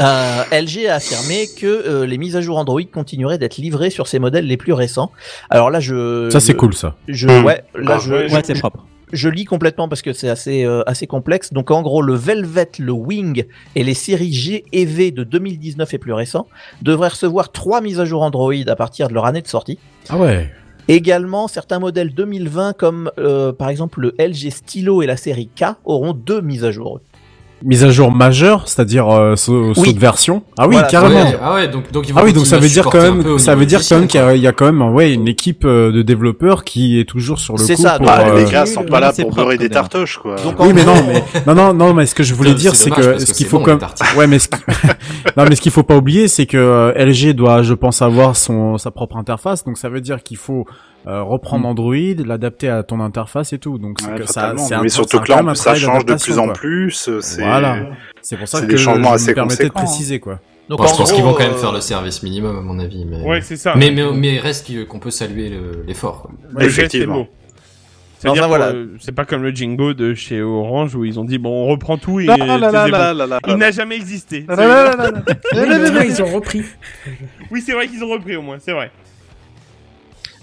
Euh, LG a affirmé que euh, les mises à jour Android continueraient d'être livrées sur ses modèles les plus récents. Alors là, je Ça c'est cool ça. Je, Hmm. ouais, là, Ah, je, Ouais, je- c'est propre. Je lis complètement parce que c'est assez euh, assez complexe. Donc en gros, le Velvet, le Wing et les séries G et V de 2019 et plus récents devraient recevoir trois mises à jour Android à partir de leur année de sortie. Ah ouais. Également, certains modèles 2020 comme euh, par exemple le LG Stylo et la série K auront deux mises à jour. Mise à jour majeure, c'est-à-dire euh, saut, de version. Ah oui, Voilà, carrément. Ouais, ah ouais, donc, donc ils vont Ah oui, donc ça veut dire quand même, ça veut dire quand même qu'il y, a- il y a quand même, ouais, une équipe euh, de développeurs qui est toujours sur le C'est coup ça, pour. Bah, euh, les gars sont pas là c'est pour propre, beurrer des tartoches, quoi. Donc, Oui, mais non, mais non, non, non, mais ce que je voulais C'est dire, c'est que ce qu'il c'est faut bon, quand les même, tartines. ouais, mais ce non, mais ce qu'il faut pas oublier, c'est que euh, LG doit, je pense, avoir son sa propre interface, donc ça veut dire qu'il faut euh, reprendre Android, l'adapter à ton interface et tout, donc c'est Ouais, que ça, c'est mais c'est surtout que là, ça change de plus en quoi. plus. euh, C'est Voilà. C'est pour ça c'est que des je changements assez me permettais de hein. préciser, quoi. donc, Bon, je pense qu'ils vont quand même euh, faire le service minimum à mon avis, mais Ouais, c'est ça. mais, mais mais reste qu'on peut saluer le- l'effort. Le Effectivement. Enfin, voilà. euh, c'est pas comme le Jingo de chez Orange où ils ont dit bon on reprend tout et Là, là, là, taisez-vous. là, là, là, là, il n'a jamais existé. Là, là, là, là, là, là. Oui, mais au moins, ils ont repris. Oui c'est vrai qu'ils ont repris au moins, c'est vrai.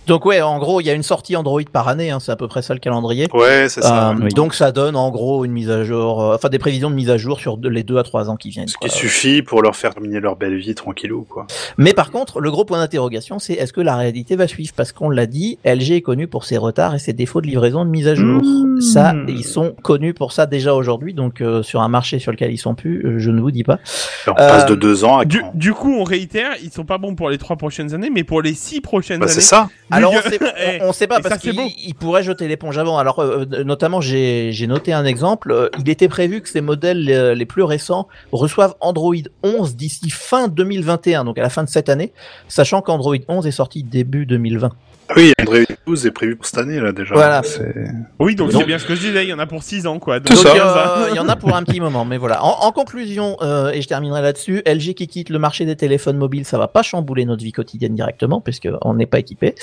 Donc ouais, en gros, il y a une sortie Android par année, hein, c'est à peu près ça le calendrier. Ouais, c'est ça. Euh, oui. Donc ça donne en gros une mise à jour, euh, enfin des prévisions de mise à jour sur de- les deux à trois ans qui viennent. Ce quoi. qui suffit pour leur faire terminer leur belle vie tranquillou, quoi. Mais par contre, le gros point d'interrogation, c'est est-ce que la réalité va suivre? Parce qu'on l'a dit, LG est connu pour ses retards et ses défauts de livraison de mise à jour. Mmh. Ça, ils sont connus pour ça déjà aujourd'hui, donc euh, sur un marché sur lequel ils sont plus, je ne vous dis pas. On passe de deux ans à Du, du coup on réitère, ils sont pas bons pour les trois prochaines années, mais pour les six prochaines Bah, c'est années. ça. Alors on sait, Eh, on, on sait pas et ça, parce qu'il pourrait jeter l'éponge avant. Alors euh, euh, notamment j'ai j'ai noté un exemple. Euh, Il était prévu que ces modèles euh, les plus récents reçoivent Android 11 d'ici fin 2021, donc à la fin de cette année, sachant qu'Android 11 est sorti début 2020. Ah Oui, Android 12 est prévu pour cette année, là, déjà. Voilà. C'est- Oui donc c'est bien ce que je disais, il y en a pour six ans quoi. Donc, ça. Donc, euh, il y en a pour un petit moment, mais voilà. En, en conclusion, euh, et je terminerai là-dessus, LG qui quitte le marché des téléphones mobiles, ça va pas chambouler notre vie quotidienne directement, puisque on n'est pas équipé.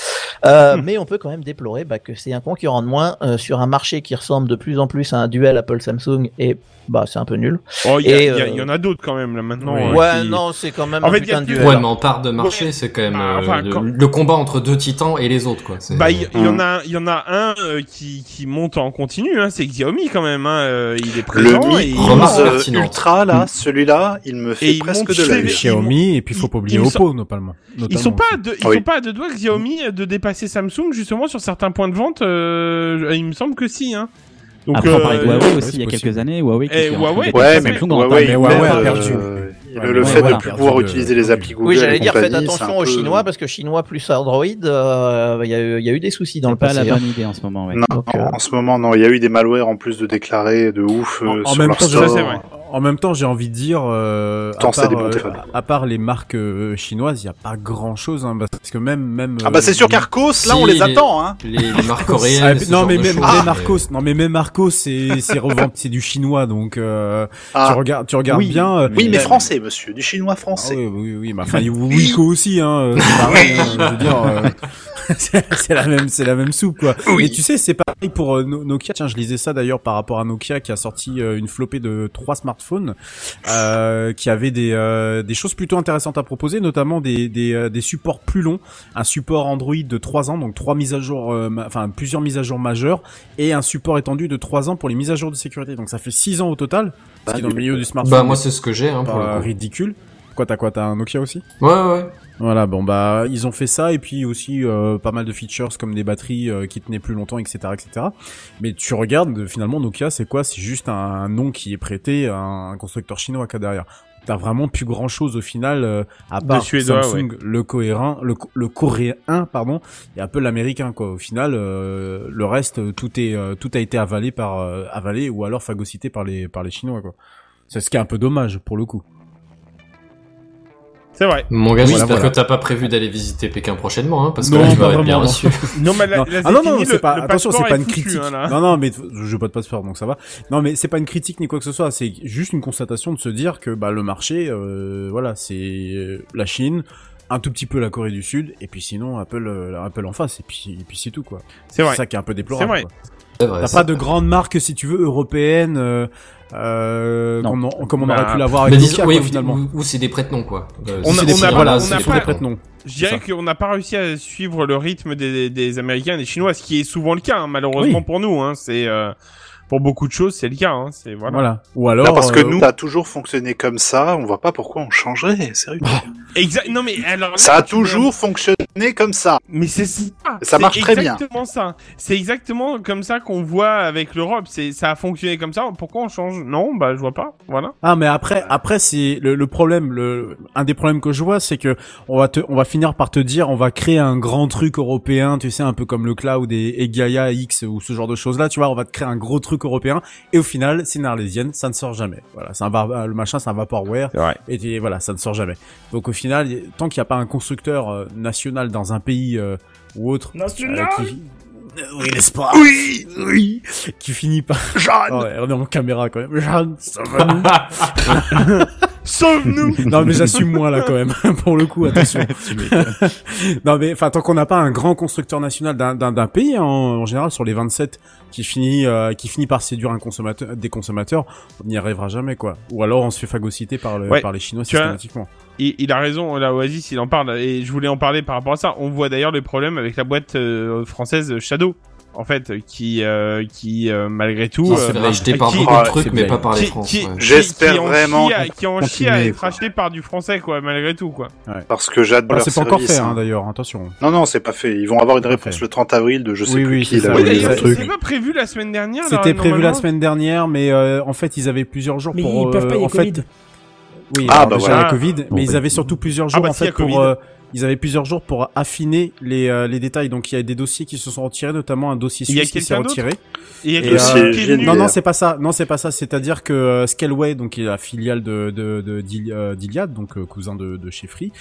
Euh, Mais on peut quand même déplorer bah, que c'est un concurrent de moins euh, sur un marché qui ressemble de plus en plus à un duel Apple-Samsung, et bah c'est un peu nul. Oh, il et, y euh, il y en a d'autres quand même là maintenant. Oui. ouais, qui- non, c'est quand même En un fait, putain de duel. Ouais, mais en part de marché, c'est quand même Bah, euh, enfin, le, quand- le combat entre deux titans et les autres, quoi. Bah, il y, il y en a, il y en a un euh, qui, qui monte en continu, hein, c'est Xiaomi quand même. Hein, euh, il est Le présent. et Mi il- Remarque 11 euh. Ultra, là, celui-là, il me Et fait il presque de les- Xiaomi et puis faut il- pas oublier Oppo notamment. Ils sont pas, aussi. à deux, ils sont pas à deux doigts Xiaomi de dépasser Samsung justement sur certains points de vente. il me semble que si. Hein. Donc, Après, on parlait de euh, Huawei ouais, aussi il y a quelques années. Huawei qui Eh, en Huawei, Ouais, mais en Huawei, Huawei a euh, perdu. le Ouais, fait voilà. de pouvoir Perdu de- utiliser les applis Google Oui, j'allais dire, faites attention aux Chinois parce que Chinois plus Android, euh, il y, a eu- il y a eu des soucis dans C'est le pas passé. la hein. bonne idée en ce moment, ouais. Non, Donc, euh, en ce moment, non. Il y a eu des malwares en plus de déclarés de ouf euh, En- en sur même leur temps, store. Ça. En même temps, j'ai envie de dire, euh, à, part, des bons euh, à part les marques euh, chinoises, il y a pas grand chose, hein, parce que même même. Ah bah c'est sûr qu'Arcos là, Si, on les les- attend, hein. Les, les marques coréennes. ce non mais même, mais- Arcos, non mais même Arcos, c'est c'est c'est du chinois, donc euh, Ah. tu regardes, tu regardes Oui. bien. euh, Oui, mais euh, français, monsieur. Du chinois Ah français. oui, oui, oui, mais enfin, Wiko aussi, hein, euh, c'est pareil, je veux dire, euh, c'est la même, c'est la même soupe, quoi. Oui. Et tu sais, c'est pareil pour euh, No- Nokia, tiens, je lisais ça d'ailleurs par rapport à Nokia qui a sorti euh, une flopée de trois smartphones, euh, qui avaient des, euh, des choses plutôt intéressantes à proposer, notamment des, des, euh, des supports plus longs, un support Android de 3 ans, donc trois mises à jour, euh, ma- enfin, plusieurs mises à jour majeures, et un support étendu de 3 ans pour les mises à jour de sécurité. Donc ça fait 6 ans au total, ce qui est dans le milieu du smartphone. Bah, moi, c'est ce que j'ai, hein, pour pas le coup. ridicule. Quoi, t'as quoi T'as un Nokia aussi? Ouais, ouais. Voilà, bon bah ils ont fait ça et puis aussi euh, pas mal de features comme des batteries euh, qui tenaient plus longtemps, etc., etc. Mais tu regardes finalement Nokia, c'est quoi? C'est juste un, un nom qui est prêté à un constructeur chinois a derrière. t'as vraiment plus grand chose au final euh, à part Suédois, Samsung, le cohérent, le, le coréen pardon, et un peu l'américain quoi. Au final, euh, le reste euh, tout est euh, tout a été avalé par euh, avalé ou alors phagocyté par les par les Chinois quoi. C'est ce qui est un peu dommage pour le coup. C'est vrai. Mon gars, Oui, j'espère voilà, voilà. que t'as pas prévu d'aller visiter Pékin prochainement, hein, parce que Non, là, tu pas vas être bien reçu. Non, mais là, ah non c'est non c'est pas le attention c'est pas une foutu, critique hein, non non mais je pas de passeport donc ça va non mais c'est pas une critique ni quoi que ce soit c'est juste une constatation de se dire que bah le marché euh, voilà c'est euh, la Chine un tout petit peu la Corée du Sud et puis sinon Apple euh, Apple en face et puis et puis c'est tout quoi C'est vrai. ça qui est un peu déplorable C'est vrai. C'est t'as pas de grande marque si tu veux européenne euh, euh, Non. comme on, comme on Bah, aurait pu l'avoir avec disons, Nokia oui, quoi, finalement ou, ou c'est des prête-noms, quoi. Euh, On a- des on a voilà, on a des pas- les prête-noms. Je dirais qu'on n'a pas réussi à suivre le rythme des, des Américains et des Chinois, ce qui est souvent le cas, hein, malheureusement Oui. pour nous. Hein, c'est euh, pour beaucoup de choses, c'est le cas. Hein, c'est voilà. voilà ou alors Là, parce que euh, nous, ça a toujours fonctionné comme ça, on voit pas pourquoi on changerait, sérieux. Exact. Non mais alors là, ça a toujours fonctionné comme ça. Mais c'est ça. Ça C'est marche très bien. Exactement ça. C'est exactement comme ça qu'on voit avec l'Europe. C'est ça a fonctionné comme ça. Pourquoi on change? Non, bah je vois pas. Voilà. Ah mais après après c'est le, le problème le un des problèmes que je vois c'est que on va te on va finir par te dire on va créer un grand truc européen tu sais un peu comme le cloud et, et Gaia X ou ce genre de choses là tu vois on va te créer un gros truc européen et au final c'est une arlésienne ça ne sort jamais. Voilà c'est un var- le machin c'est un vaporware et t'es- voilà ça ne sort jamais. Donc au final tant qu'il n'y a pas un constructeur euh, national dans un pays euh, ou autre National euh, qui Euh, oui n'est-ce pas? Oui, oui. Qui finit par Jeanne. Oh ouais, on est en caméra quand même. Jeanne ça va nous Sauve-nous. non mais j'assume moins là quand même pour le coup attention non mais enfin tant qu'on n'a pas un grand constructeur national d'un pays hein, en, en général sur les 27 qui finit euh, qui finit par séduire un consommateur des consommateurs on n'y arrivera jamais quoi ou alors on se fait phagocyter par le Ouais. par les chinois Tu systématiquement Il, il a raison, là, Oasis, il en parle, et je voulais en parler par rapport à ça. On voit d'ailleurs les problèmes avec la boîte euh, française Shadow, en fait, qui, euh, qui euh, malgré tout, Qui euh, se fait racheter par qui- beaucoup Ah, de trucs, mais pas par les qui- J'espère vraiment qui en chie à être quoi. racheté par du français, quoi, malgré tout, quoi. Parce que j'adore Voilà, leur c'est pas encore fait hein. hein, d'ailleurs attention Non, non, c'est pas fait. Ils vont avoir une réponse le 30 avril de je sais Oui, plus oui, qui. C'était pas prévu la semaine dernière, c'était prévu la semaine dernière mais euh, en fait ils avaient plusieurs jours Mais pour ils peuvent pas, y a en fait Covid. Oui, Ah, bah déjà voilà. la Covid, Bon, mais ils bah, avaient surtout plusieurs jours bah, en fait pour euh, ils avaient plusieurs jours pour affiner les euh, les détails. Donc il y a des dossiers qui se sont retirés, notamment un dossier Il y a suisse qui s'est retiré. Et il y a quelqu'un euh. Non non, c'est pas ça. Non, c'est pas ça. C'est-à-dire que euh, Scaleway, donc qui est la filiale de de de euh, d'Iliad, donc euh, cousin de de chez Free,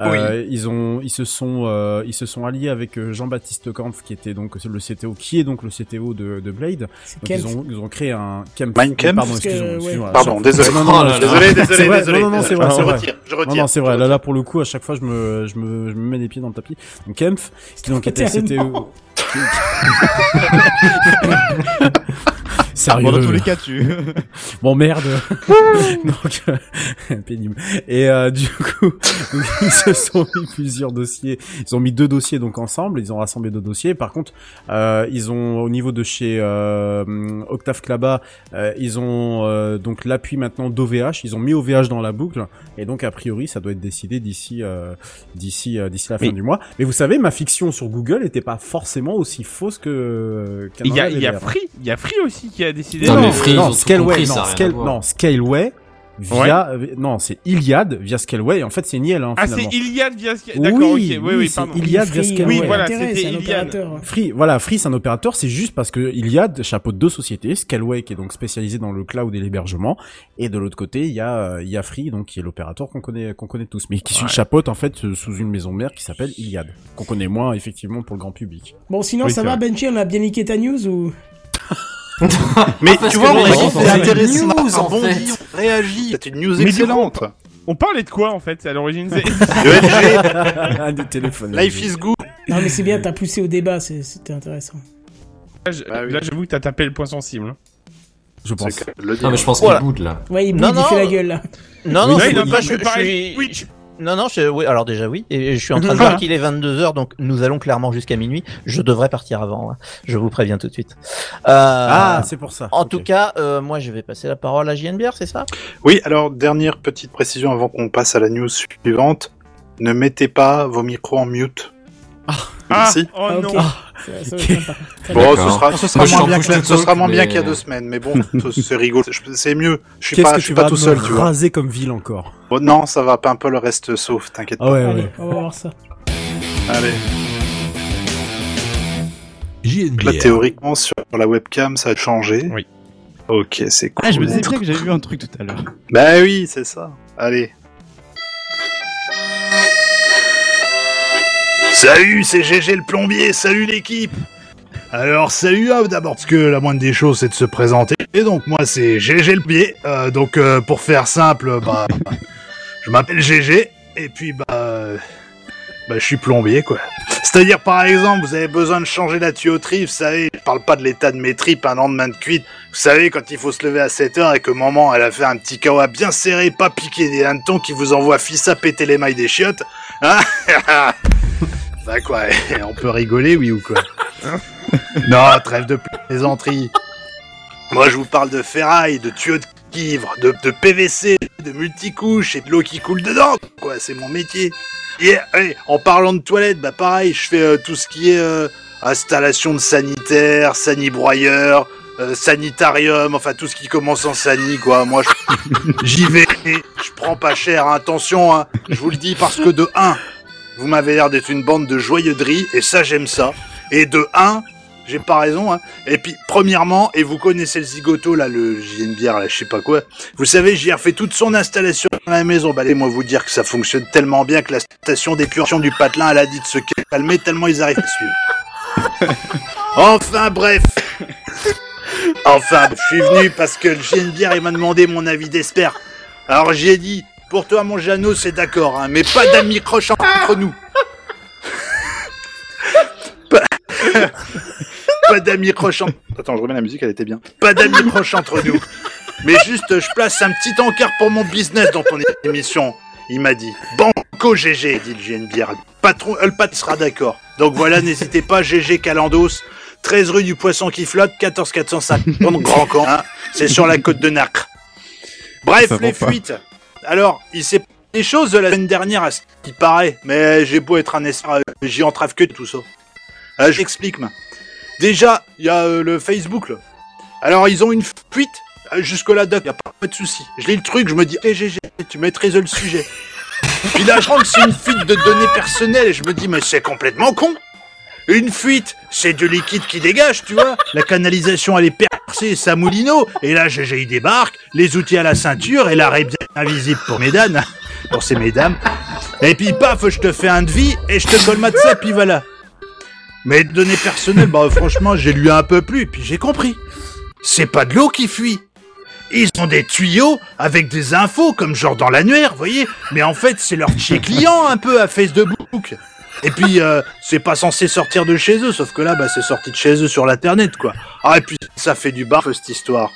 euh, ils ont ils se sont euh, ils se sont alliés avec Jean-Baptiste Kampf qui était donc le CTO qui est donc le CTO de de Blade. Donc ils ont ils ont créé un Kampf Pardon, excusez-moi. Pardon, désolé. Oh. Désolé, désolé, désolé. non, non, non, c'est vrai, Je c'est vrai. retire, je Non, retire. non, c'est vrai. Là, là, pour le coup, à chaque fois, je me, je me, je me mets les pieds dans le tapis. Donc, Kempf, qui donc était. CTO. Sérieux. Bon, dans tous les cas, tu. Bon merde. donc euh, pénible. Et euh, du coup, donc, ils se sont mis plusieurs dossiers. Ils ont mis deux dossiers donc ensemble. Ils ont rassemblé deux dossiers. Par contre, euh, ils ont au niveau de chez euh, Octave Klaba, euh, ils ont euh, donc l'appui maintenant d'OVH. Ils ont mis OVH dans la boucle. Et donc a priori, ça doit être décidé d'ici euh, d'ici euh, d'ici la fin du mois. Mais vous savez, ma fiction sur Google était pas forcément aussi fausse que. Il y a, y a. Free, il y a Free aussi qui a décidé. Non, de- mais Free, ils ont non, Scaleway, non, Scale- non, Scaleway via, euh, non, c'est Iliad via Scaleway. En fait, c'est Niel, hein, Ah, c'est. Iliad via Sky- D'accord, Oui, ok, oui, oui, pardon. Iliad via Scaleway. Oui, voilà, c'était c'est un Iliad. opérateur. Free, voilà, Free, c'est un opérateur, c'est juste parce que Iliad chapeaute deux sociétés, Scaleway qui est donc spécialisé dans le cloud et l'hébergement, et de l'autre côté, il y a, euh, il y a Free, donc qui est l'opérateur qu'on connaît, qu'on connaît tous, mais qui Ouais. chapeaute en fait euh, sous une maison mère qui s'appelle Iliad, qu'on connaît moins effectivement pour le grand public. Bon, sinon, Oui, ça va. Benji, on a bien niqué ta news ou? Mais parce tu vois, non, on c'est intéressant. une news, On en fait. on réagit. C'est une news Mais coup, excellente. On parlait de quoi en fait à l'origine c'est- Le LG, Des téléphones. Life is good. Non, mais c'est bien, t'as poussé au débat, c'est- c'était intéressant. Là, je- Bah oui. là, j'avoue que t'as tapé le point sensible. hein. Je pense. Le Non, mais je pense Voilà. qu'il boude là. Ouais, il boude, Non, il non, fait la gueule là. Non, non, a veux pas je, je. Non, non, je, oui, alors déjà oui, et je suis en train de voir qu'il est 22h, donc nous allons clairement jusqu'à minuit. Je devrais partir avant, hein. je vous préviens tout de suite. Euh, Ah, c'est pour ça. en tout cas, euh, moi je vais passer la parole à JNBR, c'est ça? Oui, alors dernière petite précision avant qu'on passe à la news suivante. Ne mettez pas vos micros en mute. Merci. Oh Ah, ok. non. Ça- ça va être sympa. Très Bon, ce sera, ce moins en bien push que, la- to ce sera talk, moins bien mais- qu'il y a deux semaines, mais bon, c'est rigolo. C'est mieux. Je suis pas, que je suis tu pas vas tout seul, tu vois. raser comme ville encore Bon, non, ça va. Pimple reste sauf, t'inquiète Ah ouais, Allez, ouais. on va voir ça. pas. Allez. JNBR. Là, théoriquement, sur la webcam, ça a changé. Oui. Ok, c'est cool. Ah, je me disais bien que j'avais vu un truc tout à l'heure. Bah oui, c'est ça. Allez. Salut, c'est GG le plombier, salut l'équipe Alors salut d'abord, parce que la moindre des choses c'est de se présenter. Et donc moi c'est GG le pied. Euh, donc euh, pour faire simple, bah je m'appelle GG et puis bah bah je suis plombier quoi. C'est-à-dire par exemple, vous avez besoin de changer la tuyauterie, vous savez, je parle pas de l'état de mes tripes un lendemain de cuite. Vous savez quand il faut se lever à 7 heures et que maman elle a fait un petit kawa bien serré, pas piqué des hannetons qui vous envoie fils à péter les mailles des chiottes. Hein Bah quoi, on peut rigoler oui ou quoi? Non, trêve de plaisanterie. Moi, je vous parle de ferraille, de tuyaux de cuivre, de, PVC, de multicouches et de l'eau qui coule dedans. Quoi, c'est mon métier. Et en parlant de toilettes, bah pareil, je fais euh, tout ce qui est euh, installation de sanitaire, sanibroyeur, euh, sanitarium, enfin tout ce qui commence en sani, quoi. Moi, j'y vais, je prends pas cher. hein. Attention, hein, je vous le dis parce que de 1, vous m'avez l'air d'être une bande de joyeuderies, et ça, j'aime ça. Et de 1, j'ai pas raison, hein. Et puis, premièrement, et vous connaissez le zigoto, là, le JNBR, là, je sais pas quoi. Vous savez, j'y ai refait toute son installation dans la maison. Bah, laissez-moi vous dire que ça fonctionne tellement bien que la station d'épuration du patelin, elle a dit de se calmer tellement ils arrivent à suivre. enfin, bref. Enfin, je suis venu parce que le JNBR, il m'a demandé mon avis d'espère. Alors, j'ai dit, pour toi, mon Jeannot, c'est d'accord, hein, mais pas d'amis croches entre nous. pas d'amis proches entre... Attends, je remets la musique, elle était bien. Pas d'amis proches entre nous. Mais juste, je place un petit encart pour mon business dans ton émission. Il m'a dit. Banco GG, dit le GNBR. Patron, euh, le pat sera d'accord. Donc voilà, n'hésitez pas, GG Calandos. 13 rue du Poisson qui flotte, 14 450 Grand Camp. hein. C'est sur la côte de Nacre. Bref, les pas. Alors, il s'est des choses de la semaine dernière, à ce qui paraît. Mais j'ai beau être un espoir, euh, j'y entrave que tout ça. Euh, J'explique, moi. Déjà, il y a euh, le Facebook, là. Alors, ils ont une fuite. Euh, Jusque-là, doc, y a pas de souci. Je lis le truc, je me dis, hé, GG, tu maîtrises le sujet. Puis là, je rends que c'est une fuite de données personnelles et je me dis, mais c'est complètement con. Une fuite, c'est du liquide qui dégage, tu vois. La canalisation, elle est percée, ça moulineau. Et là, GG, il débarque, les outils à la ceinture et l'arrêt bien invisible pour mesdames. Pour ces mesdames. Et puis, paf, je te fais un devis et je te colmate ça, puis voilà. Mais données personnelles, bah franchement, j'ai lu un peu plus, puis j'ai compris. C'est pas de l'eau qui fuit. Ils ont des tuyaux avec des infos, comme genre dans l'annuaire, voyez. Mais en fait, c'est leur chez client un peu à Facebook. Et puis, euh, c'est pas censé sortir de chez eux, sauf que là, bah, c'est sorti de chez eux sur l'internet, quoi. Ah, et puis, ça fait du barf, cette histoire.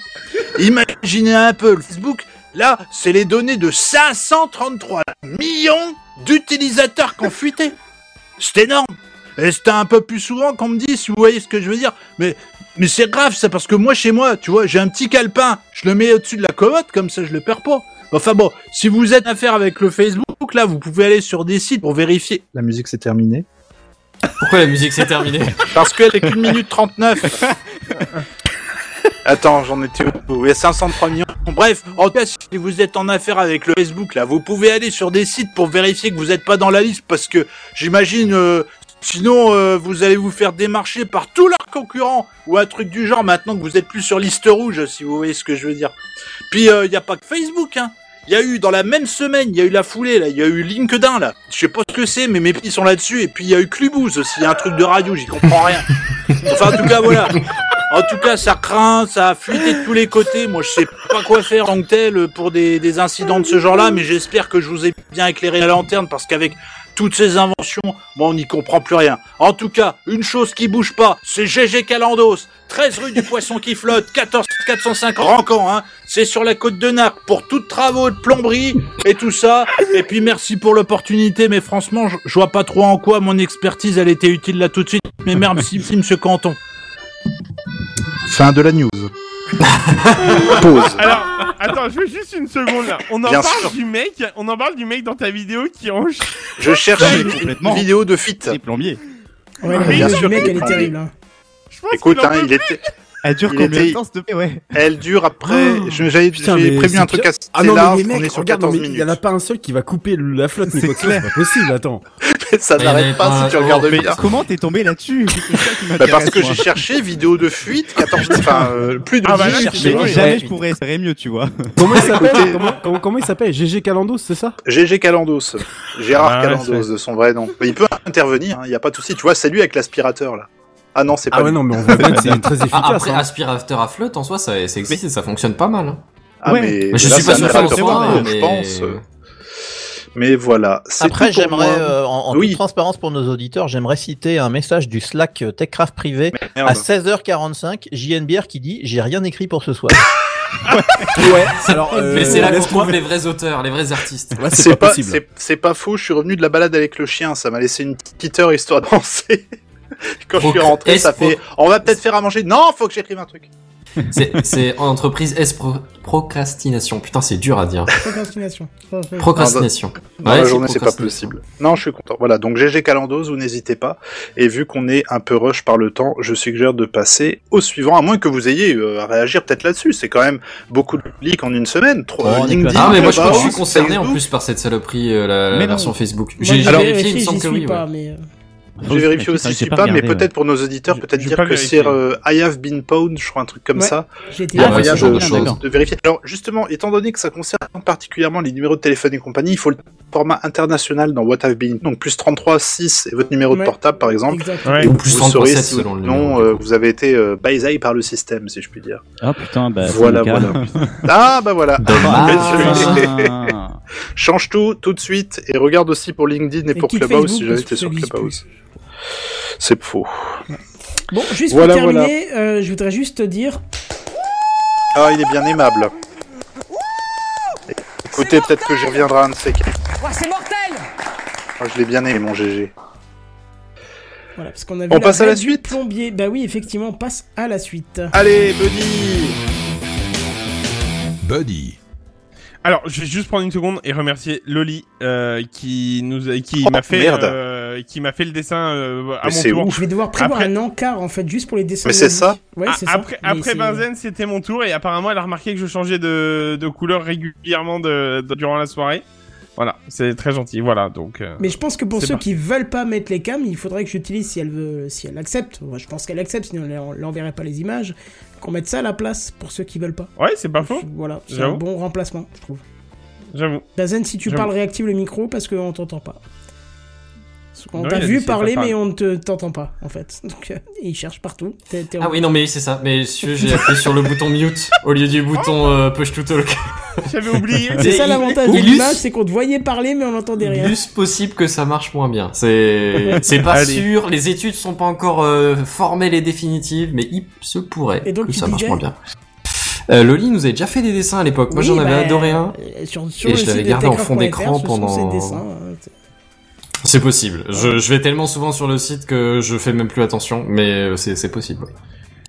Imaginez un peu, le Facebook, là, c'est les données de 533 millions d'utilisateurs qui ont fuité. C'est énorme. Et c'était un peu plus souvent qu'on me dit, si vous voyez ce que je veux dire. Mais, mais c'est grave, ça, parce que moi, chez moi, tu vois, j'ai un petit calepin. Je le mets au-dessus de la commode, comme ça, je le perds pas. Enfin bon, si vous êtes à faire avec le Facebook, là, vous pouvez aller sur des sites pour vérifier. La musique, c'est terminé. Pourquoi la musique s'est terminée Parce qu'elle est qu'une minute 39. Attends, j'en étais où? Il y a 503 millions? Bref, en tout cas, si vous êtes en affaire avec le Facebook, là, vous pouvez aller sur des sites pour vérifier que vous n'êtes pas dans la liste, parce que j'imagine, euh, sinon, euh, vous allez vous faire démarcher par tous leurs concurrents, ou un truc du genre, maintenant que vous êtes plus sur liste rouge, si vous voyez ce que je veux dire. Puis, il n'y a pas que Facebook, hein. Il y a eu, dans la même semaine, il y a eu la foulée, là, il y a eu LinkedIn, là. Je sais pas ce que c'est, mais mes petits sont là-dessus. Et puis, il y a eu Clubhouse aussi, un truc de radio, j'y comprends rien. Enfin, en tout cas, voilà. En tout cas, ça craint, ça a fuité de tous les côtés. Moi, je sais pas quoi faire en tant que tel pour des, des incidents de ce genre-là, mais j'espère que je vous ai bien éclairé la lanterne parce qu'avec toutes ces inventions, on n'y comprend plus rien. En tout cas, une chose qui bouge pas, c'est GG Calandos, 13 rue du Poisson qui flotte, 14 405 Rancan, hein. C'est sur la côte de Narc pour tous travaux de plomberie et tout ça. Et puis merci pour l'opportunité, mais franchement, je, vois pas trop en quoi mon expertise, était utile là tout de suite. Mais merci, merci monsieur Canton. Fin de la news. Pause. Alors, attends, je veux juste une seconde là. On en Bien parle sûr. du mec, on en parle du mec dans ta vidéo qui en Je cherche une complètement. vidéo de fit. C'est plombier. Ouais, la Bien vidéo sûr du mec, qu'il elle est terrible. hein. Écoute, hein, il était. Elle dure Il combien était- de temps, s'il te plaît, ouais Elle dure après. Oh, j'ai mais prévu un truc assez Ah non, mais large. les on est mecs, sur regarde, 14 non, mais il y en minutes. a pas un seul qui va couper la flotte, c'est pas possible, attends. Ça Ah, n'arrête pas pas si tu regardes mais bien. Comment t'es tombé là-dessus? Ça Bah, parce que j'ai cherché vidéo de fuite 14 enfin euh, plus de Ah, bah 10 là, minutes. c'est Mais vrai. jamais je pourrais espérer mieux, tu vois. Comment il s'appelle? Comment, comment, comment il s'appelle? GG Calandos, c'est ça? GG Calandos. Gérard Ah, Calandos c'est- de son vrai nom. Mais il peut intervenir, il y a pas de souci. Tu vois, c'est lui avec l'aspirateur là. Ah non, c'est pas Ah ouais, lui. non, mais on voit bien que c'est très Ah, efficace. après, hein. aspirateur à flotte, en soi, ça, ça existe et ça fonctionne pas mal. Hein. Ah, Ouais. mais, Mais je là, suis pas sûr que ça en apparateur, soit, je mais- pense. Mais voilà. c'est Après, j'aimerais, euh, en, en Oui. toute transparence pour nos auditeurs, j'aimerais citer un message du Slack euh, Techcraft privé à 16h45, JNBR qui dit J'ai rien écrit pour ce soir. Ouais, alors, euh, Mais c'est là qu'on trouve les vrais auteurs, les vrais artistes. Ouais, c'est pas pas, possible. c'est, c'est pas faux, je suis revenu de la balade avec le chien, ça m'a laissé une petite heure histoire de penser. Quand je suis rentré, ça fait, on va peut-être faire à manger. Non, faut que j'écrive un truc. C'est, en entreprise S pro- procrastination. Putain, c'est dur à dire. Procrastination. Procrastination. Dans Ouais, la c'est journée, c'est pas possible. Non, je suis content. Voilà, donc GG Calandos, vous n'hésitez pas. Et vu qu'on est un peu rush par le temps, je suggère de passer au suivant, à moins que vous ayez euh, à réagir peut-être là-dessus. C'est quand même beaucoup de clics en une semaine. Trop, Oh, LinkedIn, Ah, mais moi je, suis concerné en plus par cette saloperie, euh, la, la version Facebook. J'ai, vérifié, il me semble que oui. pas, ouais. mais. J'ai vérifié Mais aussi, je j'ai pas, pas mais peut-être pour nos auditeurs, Je- peut-être dire que c'est euh, I have been pwned, je crois un truc comme Ouais. ça. J'ai de, vérifier. Alors justement, étant donné que ça concerne particulièrement les numéros de téléphone et compagnie, il faut le format international dans What Have Been. Donc plus 33 6 et votre numéro de portable par exemple. Et Ou plus vous 33 saurez 7 si non, euh, vous avez été euh, baisé par le système, si je puis dire. Ah putain, bah. voilà, voilà. ah bah voilà. Change tout tout de suite et regarde aussi pour LinkedIn et, pour Clubhouse si jamais t'es sur Clubhouse. C'est faux. Bon, juste Voilà, pour terminer, euh, je voudrais juste te dire. Ah, il est bien aimable. Écoutez, peut-être que j'y reviendrai un de ces quatre. c'est mortel Ah, je l'ai bien aimé, mon GG. Voilà, parce qu'on a vu On passe à la suite plombier. Bah oui, effectivement, on passe à la suite. Allez, Buddy Buddy. Alors, je vais juste prendre une seconde et remercier Loli euh, qui nous a, qui Oh, m'a fait merde. euh, qui m'a fait le dessin euh, à Mais mon c'est tour. ouf. Je vais devoir prévoir Après- un encart en fait, juste pour les dessins. Mais de c'est ça Ouais, Ah, c'est ça. après Mais après Benzen, c'était mon tour et apparemment elle a remarqué que je changeais de, de couleur régulièrement de, de- durant la soirée. Voilà, c'est très gentil. Voilà, donc. euh, Mais je pense que pour ceux parti. qui veulent pas mettre les cams, il faudrait que j'utilise si elle veut, si elle accepte. Moi, je pense qu'elle accepte, sinon elle en- elle enverrait pas les images. Qu'on mette ça à la place pour ceux qui veulent pas. Ouais, c'est pas faux. Voilà, c'est un bon remplacement, je trouve. J'avoue. Dazen, si tu parles, réactive le micro parce qu'on t'entend pas. Ouais, t'a vu parler, mais on ne te- t'entend pas, en fait. Donc, euh, il cherche partout. Ah oui, non, mais c'est ça. Mais monsieur, j'ai appuyé sur le bouton mute au lieu du bouton euh, push to talk. J'avais oublié. C'est ça l'avantage de l'image, c'est qu'on te voyait parler, mais on n'entendait rien. Est possible que ça marche moins bien. C'est, c'est pas Allez. sûr. Les études sont pas encore euh, formelles et définitives, mais il se pourrait Et donc, que ça marche moins bien. Euh, Loli nous avait déjà fait des dessins à l'époque. Moi, Oui, j'en avais bah, adoré un. Sur, sur Et je l'avais gardé en fond d'écran pendant- dessins, euh, C'est possible. Je, je vais tellement souvent sur le site que je fais même plus attention, mais euh, c'est, c'est possible.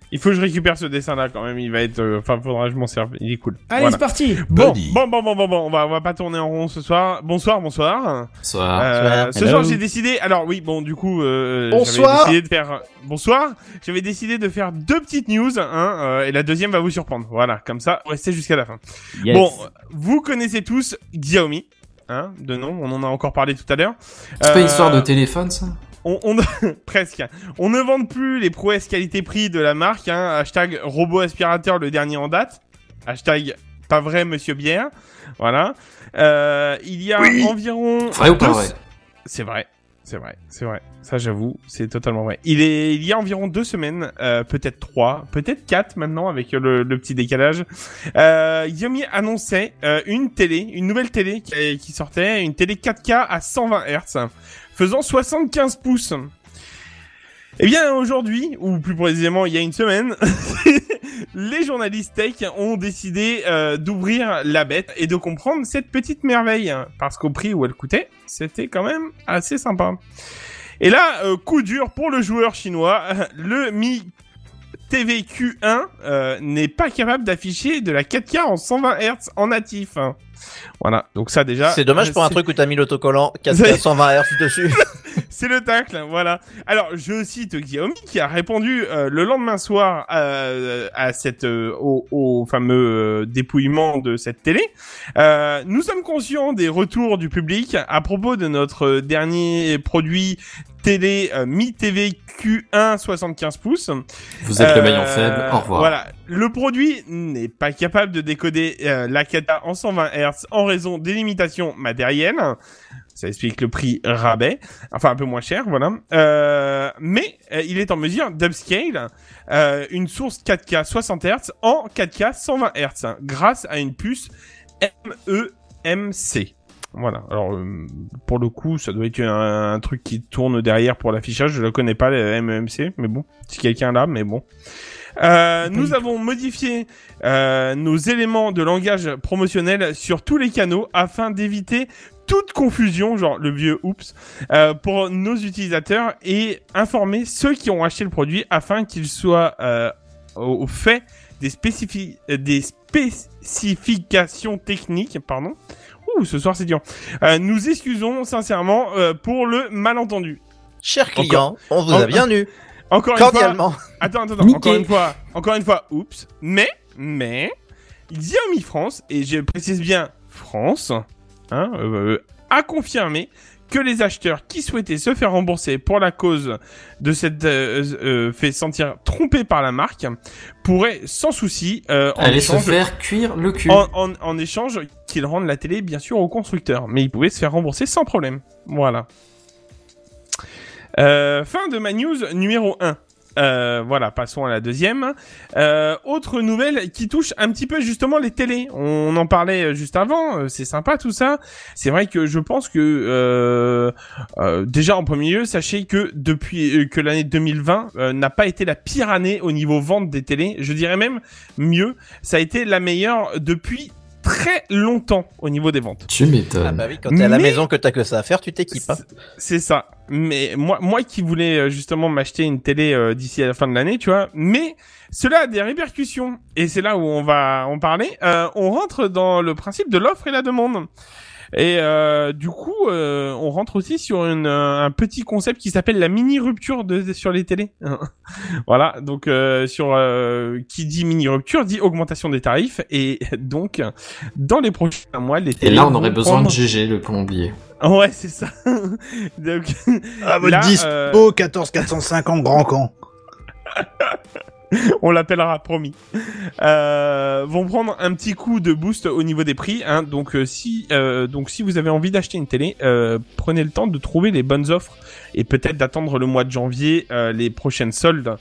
Il faut que je récupère ce dessin-là quand même. Il va être. euh, Enfin, faudra que je m'en serve. Il est cool. Allez, Voilà. c'est parti Bon, bon, bon, bon, bon, bon, on va, on va pas tourner en rond ce soir. Bonsoir, bonsoir. Soit. Euh, ce Hello. soir, j'ai décidé. Alors oui, bon, du coup, euh, Bonsoir. j'avais décidé de faire. Bonsoir. J'avais décidé de faire deux petites news, hein, euh, et la deuxième va vous surprendre. Voilà, comme ça, restez jusqu'à la fin. Yes. Bon, vous connaissez tous Xiaomi, hein, de nom. On en a encore parlé tout à l'heure. C'est pas Euh, une histoire de téléphone, ça? on, on presque. On ne vend plus les prouesses qualité-prix de la marque. Hein. Hashtag robot aspirateur le dernier en date. Hashtag pas vrai Monsieur Bière. Voilà. Euh, il y a Oui. environ. Vrai ou pas vrai? C'est vrai. C'est vrai, c'est vrai. Ça, j'avoue, c'est totalement vrai. Il est, il y a environ deux semaines, euh, peut-être trois, peut-être quatre maintenant avec le, le petit décalage. Euh, Xiaomi annonçait euh, une télé, une nouvelle télé qui, qui sortait, une télé 4K à 120 Hz, faisant 75 pouces. Eh bien, aujourd'hui, ou plus précisément il y a une semaine, les journalistes tech ont décidé euh, d'ouvrir la bête et de comprendre cette petite merveille. Parce qu'au prix où elle coûtait, c'était quand même assez sympa. Et là, euh, coup dur pour le joueur chinois, le Mi TV Q1 euh, n'est pas capable d'afficher de la 4K en 120 Hz en natif. Voilà, donc ça déjà... C'est dommage pour un truc où t'as mis l'autocollant C'est- 4K 120 Hz dessus. C'est le tacle, voilà. Alors, je cite Xiaomi qui a répondu euh, le lendemain soir euh, à cette euh, au, au fameux euh, dépouillement de cette télé. Euh, nous sommes conscients des retours du public à propos de notre dernier produit télé euh, Mi TV Q1 75 pouces. Vous êtes le maillon faible, au revoir. Voilà, le produit n'est pas capable de décoder euh, la cata en 120 Hz en raison des limitations matérielles. Ça explique le prix rabais, enfin un peu moins cher, voilà. Euh, mais euh, il est en mesure d'upscale euh, une source 4K 60 Hz en 4K 120 Hz grâce à une puce MEMC. Voilà. Alors pour le coup, ça doit être un, truc qui tourne derrière pour l'affichage. Je le connais pas le MEMC, mais bon, si quelqu'un l'a, mais bon. Nous avons modifié nos éléments de langage promotionnel sur tous les canaux afin d'éviter toute confusion, genre le vieux oups, euh, pour nos utilisateurs et informer ceux qui ont acheté le produit afin qu'ils soient euh, au, fait des, spécifi- euh, des spécifications techniques, pardon. Ouh, ce soir c'est dur. Euh, nous excusons sincèrement euh, pour le malentendu. Cher client, on vous a en- bien eu. Encore Cordialement. une fois. Attends, attends, attends. Encore une fois. Encore une fois. Oups. Mais, mais, Xiaomi France, et je précise bien France, hein, euh, a confirmé que les acheteurs qui souhaitaient se faire rembourser pour la cause de cette euh, euh, fait sentir trompés par la marque pourraient sans souci euh, en se échange- faire cuire le cul. en, en, en échange qu'ils rendent la télé bien sûr au constructeur, mais ils pouvaient se faire rembourser sans problème. Voilà. Euh, fin de ma news numéro 1. Euh, voilà, passons à la deuxième. Euh, autre nouvelle qui touche un petit peu justement les télés. On en parlait euh, juste avant, euh, c'est sympa tout ça. C'est vrai que je pense que euh, déjà en premier lieu, sachez que depuis que l'année 2020 euh, n'a pas été la pire année au niveau vente des télés. Je dirais même mieux, ça a été la meilleure depuis très longtemps au niveau des ventes. Tu m'étonnes. Ah bah oui, quand t'es à la Mais- maison que t'as que ça à faire, tu t'équipes. hein. C'est ça. Mais moi, moi qui voulais euh, justement m'acheter une télé euh, d'ici à la fin de l'année, tu vois. Mais cela a des répercussions. Et c'est là où on va en parler. Euh, on rentre dans le principe de l'offre et la demande. Et euh, du coup, euh, on rentre aussi sur une, euh, un petit concept qui s'appelle la mini rupture de, sur les télés. voilà, donc euh, sur euh, qui dit mini rupture dit augmentation des tarifs et donc dans les prochains mois les Et télés là, on aurait besoin prendre- de GG, le plombier. Ouais, c'est ça. Donc, Ah, votre là, dispo euh, 14 450 grand camp. on l'appellera, promis. Euh, vont prendre un petit coup de boost au niveau des prix. Hein. Donc, euh, si, euh, donc, si vous avez envie d'acheter une télé, euh, prenez le temps de trouver les bonnes offres et peut-être d'attendre le mois de janvier euh, les prochaines soldes.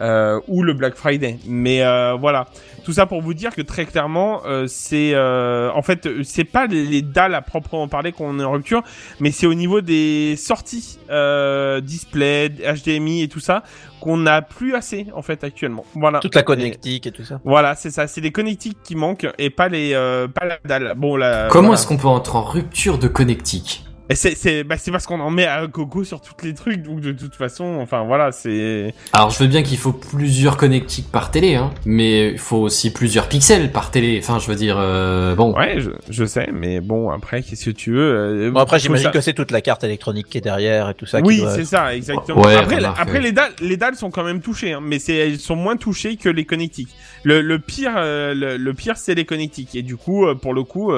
Euh, ou le Black Friday. Mais euh, voilà, tout ça pour vous dire que très clairement, euh, c'est euh, en fait c'est pas les, les dalles à proprement parler qu'on est en rupture, mais c'est au niveau des sorties euh, display, HDMI et tout ça qu'on n'a plus assez en fait actuellement. Voilà. Toute la connectique et tout ça. voilà, c'est ça, c'est les connectiques qui manquent et pas les euh, pas la dalle. Bon là. Comment voilà. est-ce qu'on peut entrer en rupture de connectique? C'est c'est bah, c'est parce qu'on en met à gogo sur tous les trucs donc de toute façon, enfin voilà, c'est Alors, je veux bien qu'il faut plusieurs connectiques par télé, hein, mais il faut aussi plusieurs pixels par télé. Enfin, je veux dire, euh, bon. Ouais, je, je sais, mais bon après qu'est-ce que tu veux euh, Bon, après, j'imagine ça- que c'est toute la carte électronique qui est derrière et tout ça. Oui, doit c'est ça, exactement. Ouais, après, remarque, après ouais. les dalles, les dalles sont quand même touchées, hein, mais c'est elles sont moins touchées que les connectiques. Le, le pire, euh, le, le pire, c'est les connectiques. Et du coup, euh, pour le coup,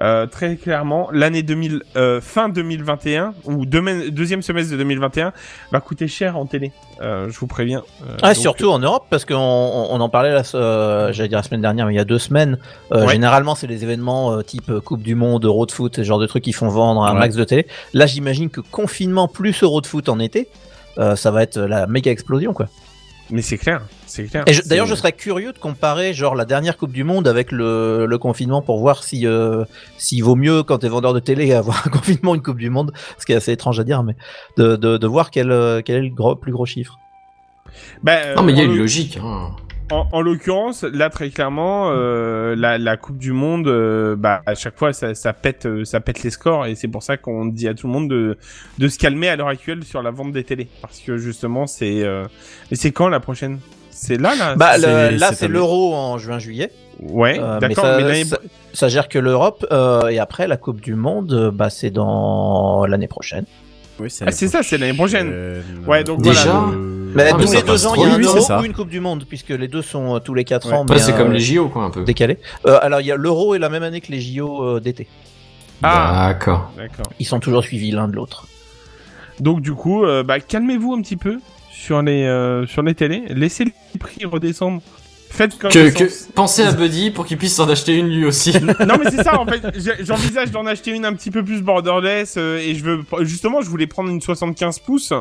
euh, très clairement, l'année 2000, euh, fin 2021 ou demain- deuxième semestre de 2021 va coûter cher en télé. Euh, je vous préviens. Ah, donc, surtout en Europe, parce qu'on on, on en parlait là, j'allais dire la semaine dernière, mais il y a deux semaines. Ouais. Généralement, c'est les événements type Coupe du Monde, Euro de foot, ce genre de trucs qui font vendre un Ouais. max de télé. Là, j'imagine que confinement plus Euro de foot en été, ça va être la méga explosion, quoi. Mais c'est clair, c'est clair. Et je- C'est- d'ailleurs, je serais curieux de comparer genre la dernière Coupe du Monde avec le, le confinement pour voir si euh, s'il vaut mieux quand t'es vendeur de télé avoir un confinement une Coupe du Monde, ce qui est assez étrange à dire, mais de, de, de voir quel, euh, quel est le gros, plus gros chiffre. Bah, euh, Non, mais il y a en une logique. Hein. En, en l'occurrence, là très clairement, euh, la, la Coupe du Monde, euh, bah à chaque fois ça, ça pète, euh, ça pète les scores et c'est pour ça qu'on dit à tout le monde de, de se calmer à l'heure actuelle sur la vente des télés parce que justement c'est, euh... c'est quand la prochaine? C'est là là? Bah, le- là, c'est l'euro en juin-juillet. Ouais, Euh, mais d'accord. ça, Mais, ça, ça gère que l'Europe. euh, et après, la Coupe du Monde, bah, c'est dans l'année prochaine. Oui, c'est Ah, c'est ça, c'est l'année prochaine. prochaine. Ouais, donc Déjà voilà. Mais Ah, tous les deux ans, il y a un euro ou une Coupe du Monde, puisque les deux sont euh, tous les quatre Ouais. ans. Ouais, mais, c'est comme euh, les JO, quoi, un peu. décalés. Euh, alors, il y a l'euro est la même année que les JO euh, d'été. Ah, D'accord. d'accord. Ils sont toujours suivis l'un de l'autre. Donc du coup, euh, bah, calmez-vous un petit peu sur les euh, sur les télés. Laissez les prix redescendre. Faites comme Que, que, pensez à Buddy pour qu'il puisse s'en acheter une lui aussi. Non mais c'est ça en fait. J'envisage d'en acheter une un petit peu plus borderless euh, et je veux justement je voulais prendre une 75 pouces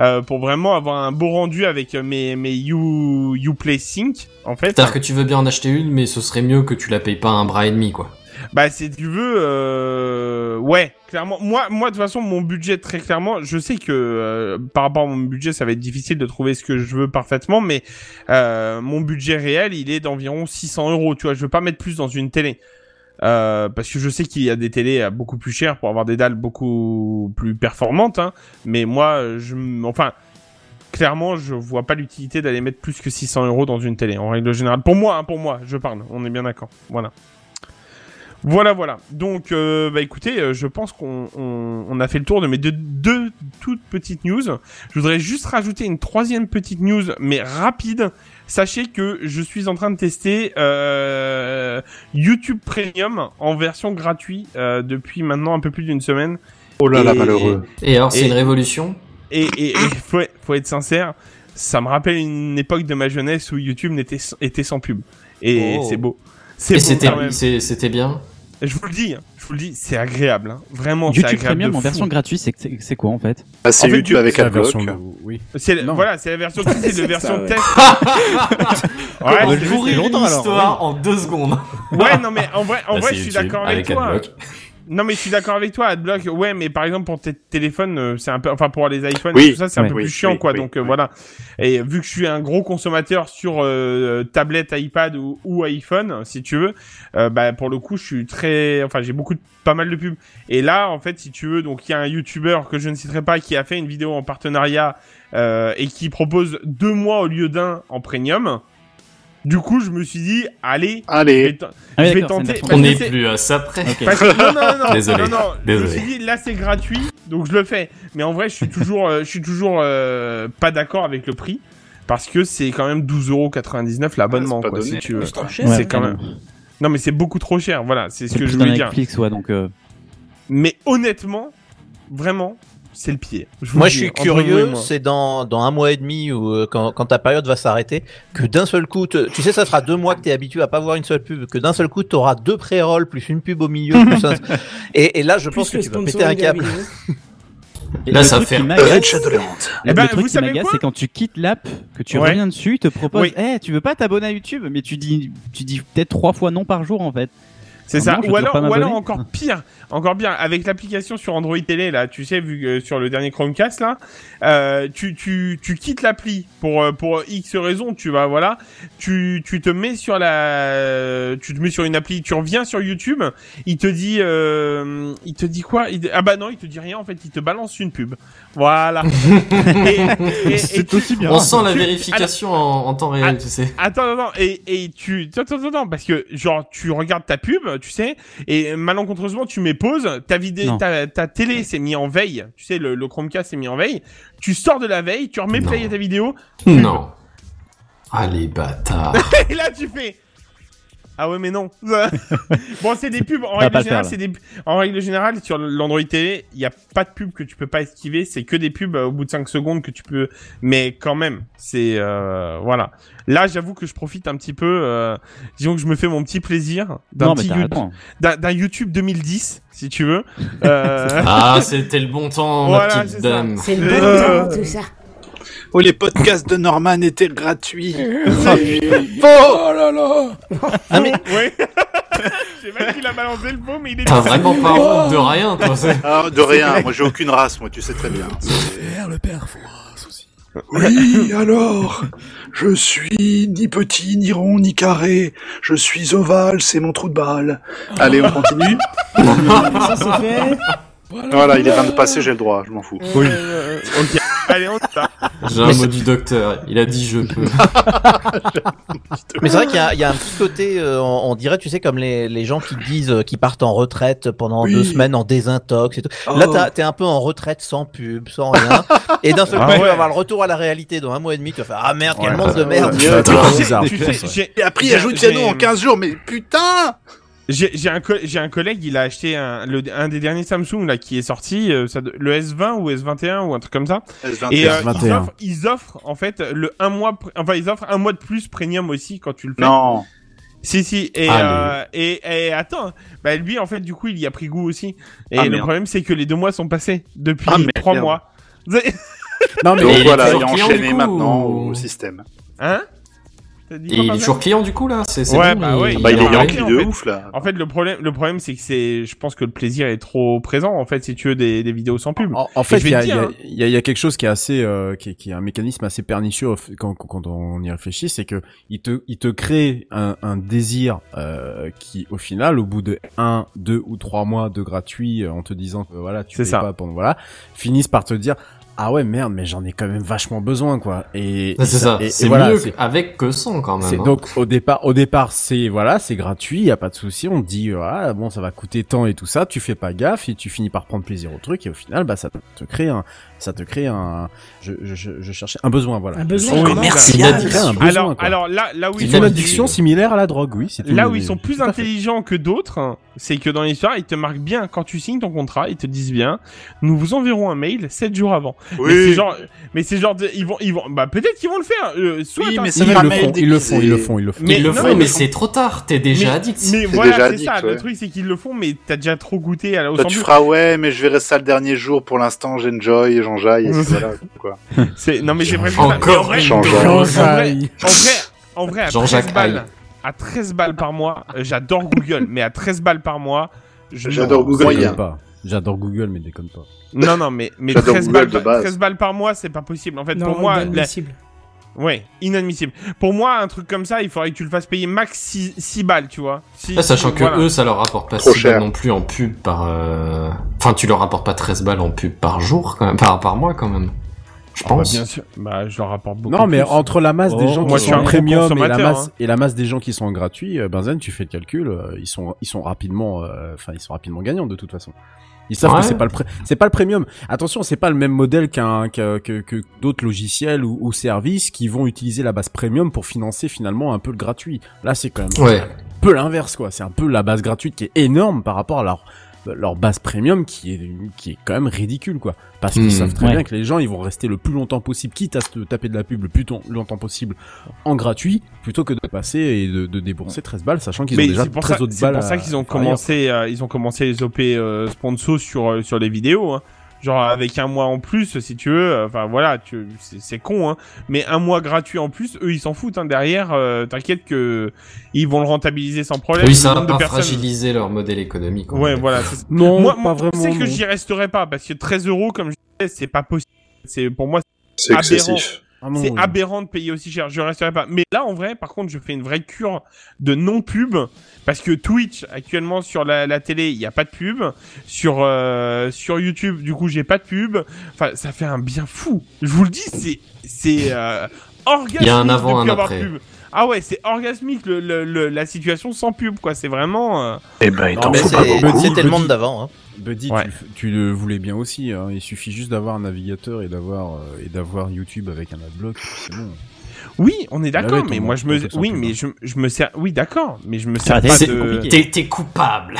euh, pour vraiment avoir un beau rendu avec euh, mes mes You Uplay Sync en fait. C'est-à-dire que tu veux bien en acheter une, mais ce serait mieux que tu la payes pas un bras et demi, quoi. Bah si tu veux, euh... ouais, clairement. Moi, moi de toute façon, mon budget très clairement, je sais que euh, par rapport à mon budget, ça va être difficile de trouver ce que je veux parfaitement, mais euh, mon budget réel, il est d'environ 600 euros. Tu vois, je veux pas mettre plus dans une télé. Euh, parce que je sais qu'il y a des télés beaucoup plus chères pour avoir des dalles beaucoup plus performantes, hein, mais moi, je, enfin, clairement, je vois pas l'utilité d'aller mettre plus que 600 euros dans une télé, en règle générale. Pour moi, hein, pour moi, je parle, on est bien d'accord. Voilà. Voilà, voilà. Donc, euh, bah écoutez, euh, je pense qu'on on, on a fait le tour de mes deux, deux toutes petites news. Je voudrais juste rajouter une troisième petite news, mais rapide. Sachez que je suis en train de tester euh, YouTube Premium en version gratuite euh, depuis maintenant un peu plus d'une semaine. Oh là là, malheureux. Et alors, c'est une révolution? Et faut, faut être sincère, ça me rappelle une époque de ma jeunesse où YouTube n'était était sans pub. Et Oh. c'est beau. Et c'était bien? Je vous le dis, hein, je vous le dis, c'est agréable. hein. Vraiment, c'est YouTube agréable. Premium en version gratuite, c'est- quoi en fait Ah, c'est fait, YouTube tu- avec la Adblock. version. Oui. C'est la- Non. voilà, c'est la version c'est C'est la version ça, ouais. test. On ouais, va je- pourrir longtemps, une alors, histoire en deux secondes. ouais, non mais en vrai, en Bah, vrai, je suis d'accord avec, toi. Non mais je suis d'accord avec toi, Adblock. Ouais, mais par exemple pour tes téléphones, euh, c'est un peu, enfin pour les iPhones, Oui, et tout ça, c'est un peu Oui, plus chiant, quoi. donc euh, voilà. Et vu que je suis un gros consommateur sur euh, tablette, iPad ou, ou iPhone, si tu veux, euh, bah pour le coup, je suis très, enfin j'ai beaucoup, de, pas mal de pubs. Et là, en fait, si tu veux, donc il y a un YouTuber que je ne citerai pas qui a fait une vidéo en partenariat euh, et qui propose deux mois au lieu d'un en premium. Du coup, je me suis dit, allez, je vais, Allez, Ah je vais tenter. parce On n'est plus à ça près. Ok. parce que, non, non, non, Désolé, non, non. désolé. Je me suis dit, là, c'est gratuit, donc je le fais. Mais en vrai, je suis toujours, euh, je suis toujours euh, pas d'accord avec le prix. Parce que c'est quand même 12,99€ l'abonnement, Ah, quoi, si donné. tu veux. C'est. Ouais, quand même. Non, mais c'est beaucoup trop cher, voilà, c'est ce que je voulais dire. Netflix, ouais, donc. euh, Mais honnêtement, vraiment, c'est le pied. vous Moi, le je suis vous curieux, c'est dans, dans un mois et demi ou euh, quand, quand ta période va s'arrêter, que d'un seul coup, te- tu sais, ça fera deux mois que t'es habitué à pas voir une seule pub, que d'un seul coup, t'auras deux pré-rolls plus une pub au milieu, plus un- et, et là, je pense que tu le vas péter un câble. et Là, le ça fait qui Red Shadowland. Eh ben, le vous truc qui m'agace, quoi c'est quand tu quittes l'app, que tu Ouais. reviens dessus, il te propose, Oui. eh, tu veux pas t'abonner à YouTube, mais tu dis, tu dis peut-être trois fois non par jour en fait. C'est Non, ça. Ou alors, ou alors m'abonner. encore pire, encore bien, avec l'application sur Android Télé là, tu sais, vu que sur le dernier Chromecast là, euh, tu tu tu quittes l'appli pour euh, pour X raison, tu vas voilà, tu tu te mets sur la, tu te mets sur une appli, tu reviens sur YouTube, il te dit euh, il te dit quoi? Il- Ah bah non, il te dit rien en fait, il te balance une pub. Voilà. et, et- et C'est tu- aussi bien. On sent la Tu- vérification en, en temps réel, Ah, tu sais. Attends, attends, et, et tu, attends, attends, attends, parce que, genre, tu regardes ta pub, tu sais, et malencontreusement, tu mets pause, ta vidéo, ta, ta télé s'est mis en veille, tu sais, le, le Chromecast s'est mis en veille, tu sors de la veille, tu remets Non. play à ta vidéo, Non. Allez, bâtard. et là, tu fais, ah ouais, mais non. bon, c'est des pubs, en règle générale, faire, c'est des, en règle générale, sur l'Android TV, il y a pas de pub que tu peux pas esquiver, c'est que des pubs euh, au bout de 5 secondes que tu peux, mais quand même, c'est, euh, voilà. Là, j'avoue que je profite un petit peu, euh, disons que je me fais mon petit plaisir d'un petit YouTube- raison. d'un d'un YouTube 2010, si tu veux. Euh, Ah, c'était le bon temps, ma Voilà, petite c'est ça. dame. C'est le bon temps, tout ça. Oh, les podcasts de Norman étaient gratuits. Oh là là Ah, mais ouais. Je sais pas qui l'a balancé le faux, mais il est T'as vraiment pas honte de rien, toi. c'est- Ah, de rien, moi j'ai aucune race, moi tu sais très bien. Faire le père Fouras aussi. Oui, alors Je suis ni petit, ni rond, ni carré. Je suis ovale, c'est mon trou de balle. Allez, on continue. Ça c'est fait. Voilà, il est 20 de passer, j'ai le droit, je m'en fous. Euh, ok. Allez, on. J'ai un mot du docteur. Il a dit je peux. Mais c'est vrai qu'il y a, il y a un petit côté, euh, on, on dirait, tu sais, comme les, les gens qui disent euh, qu'ils partent en retraite pendant Oui. deux semaines en désintox et tout. Oh. Là, t'as- t'es un peu en retraite sans pub, sans rien. et d'un seul Ah coup, tu ouais. vas avoir le retour à la réalité dans un mois et demi. Tu vas faire ah merde, quel Ouais. monde de merde. Tu tu j'ai- Et après, il j'ai- ajoute piano en 15 jours, mais putain J'ai j'ai un, co- j'ai un collègue, il a acheté un, le, un des derniers Samsung là qui est sorti, euh, ça, de- le S20 ou S21 ou un truc comme ça. S21. Et euh, ils, 21. offrent, ils offrent en fait le un mois, enfin ils offrent un mois de plus premium aussi quand tu le fais. Non. Si si et Allez. euh, et, et attends, bah lui en fait du coup il y a pris goût aussi. Et Ah, le merde. problème c'est que les deux mois sont passés depuis Ah, merde. trois mois. Non, mais Donc il est voilà, il est enchaîné maintenant au système. Hein? Et il est toujours client du coup là C'est c'est Ouais, bon, bah ouais, Bah, il est a yankee en de fait. ouf, là. En fait, le problème, le problème, c'est que c'est, je pense que le plaisir est trop présent, en fait, si tu veux des, des vidéos sans pub. En, fait, il y a, il y, dire, a, hein. il y a- il y a quelque chose qui est assez, euh, qui, est, qui est un mécanisme assez pernicieux f- quand, quand on y réfléchit, c'est que il te, il te crée un, un désir euh, qui, au final, au bout de un, deux ou trois mois de gratuit, euh, en te disant que voilà, tu C'est ça. pas pendant voilà, finissent par te dire ah ouais merde, mais j'en ai quand même vachement besoin quoi. Et C'est ça. C'est voilà, mieux avec que sans quand même. c'est hein. donc au départ, au départ, c'est voilà, c'est gratuit, y a pas de souci. On te dit voilà, bon, ça va coûter tant et tout ça. Tu fais pas gaffe et tu finis par prendre plaisir au truc et au final, bah ça te crée un, ça te crée un, je, je, je, je cherchais un besoin, voilà. Un besoin Oui, commercial. un besoin, alors, quoi. alors là, là où c'est ils une sont, addiction similaire à la drogue, oui. c'est là où ils sont plus intelligents que d'autres, hein, c'est que dans l'histoire, ils te marquent bien quand tu signes ton contrat, ils te disent bien, nous vous enverrons un mail 7 jours avant. Mais c'est genre, mais c'est genre, de- ils vont, ils vont, bah peut-être qu'ils vont le faire. Euh, soit Oui, t'as- mais Ils le font, ils le font, ils le font, ils le font. Mais Ils le non, font, mais mais ils c'est trop tard. T'es déjà mais, addict. Mais C'est voilà, c'est ça. Le truc, c'est qu'ils le font, mais t'as déjà trop goûté à la, Toi, tu feras ouais, mais je verrai ça le dernier jour. Pour l'instant, j'enjoy, j'enjaille, et puis voilà, quoi. C'est, non mais j'ai préféré ça. Mais en Encore en vrai, en vrai, en vrai, à Jean-Jacques 13 balles, à 13 balles par mois, euh, j'adore Google, mais à 13 balles par mois, je J'adore Google, pas. J'adore Google, mais déconne pas. Non, non, mais, mais J'adore 13 Google balles, de par- base. 13 balles par mois, c'est pas possible. En fait, Non, pour moi, la-. Ouais, inadmissible. Pour moi, un truc comme ça, il faudrait que tu le fasses payer max 6, 6 balles, tu vois. Ah, sachant que voilà. eux, ça leur rapporte pas Trop 6 cher. balles non plus en pub par. euh, Enfin, tu leur rapportes pas 13 balles en pub par jour, quand même, par, par mois quand même. Je Ah, bah, pense. bien sûr. Bah, je leur rapporte beaucoup. Non, mais plus. entre la masse des Oh, gens moi, qui sont en premium et la consommateur, masse hein. et la masse des gens qui sont en gratuit, euh, Benzen, tu fais le calcul, euh, ils sont ils sont rapidement, euh, enfin ils sont rapidement gagnants de toute façon. Ils savent Ouais. que c'est pas le c'est pas le premium. Attention, c'est pas le même modèle qu'un que, que d'autres logiciels ou, ou services qui vont utiliser la base premium pour financer finalement un peu le gratuit. Là, c'est quand même Ouais. un peu l'inverse quoi. C'est un peu la base gratuite qui est énorme par rapport à leur leur base premium qui est qui est quand même ridicule quoi parce qu'ils Hmm, savent très ouais. bien que les gens ils vont rester le plus longtemps possible quitte à se taper de la pub le plus longtemps possible en gratuit plutôt que de passer et de, de débourser 13 balles sachant qu'ils ont déjà c'est pour 13 ça, autres c'est balles pour ça à- qu'ils ont à faire ailleurs. commencé, euh, ils ont commencé les OP euh, sponsors sur euh, sur les vidéos. Hein. Genre avec un mois en plus, si tu veux. euh, Enfin voilà, tu, c'est, c'est con, hein. Mais un mois gratuit en plus, eux ils s'en foutent. Hein. Derrière, euh, t'inquiète que ils vont le rentabiliser sans problème. Oui, ça va pas personnes- fragiliser leur modèle économique. on Ouais, voilà. c'est- non moi, pas moi, vraiment je sais que non. j'y resterai pas parce que 13 euros, comme je disais, c'est pas possible. C'est pour moi, C'est aberrant. excessif. Ah c'est oui. aberrant de payer aussi cher. Je resterai pas. Mais là, en vrai, par contre, je fais une vraie cure de non pub parce que Twitch actuellement sur la, la télé, il y a pas de pub. Sur euh, sur YouTube, du coup, j'ai pas de pub. Enfin, ça fait un bien fou. Je vous le dis, c'est c'est euh, orgasmique Il y a un avant, un avoir après. pub. Ah ouais, c'est orgasmique le, le- le- la situation sans pub quoi. C'est vraiment. euh, Eh ben, il t'en faut pas beaucoup. C'était le monde d'avant. Hein. Buddy, Ouais. tu, tu le voulais bien aussi. Hein. Il suffit juste d'avoir un navigateur et d'avoir euh, et d'avoir YouTube avec un adblock. C'est bon. Oui, on est d'accord, mais moi je me, oui, simple, mais hein. je, je me sers, oui, d'accord, mais je me sers pas de. T'es coupable.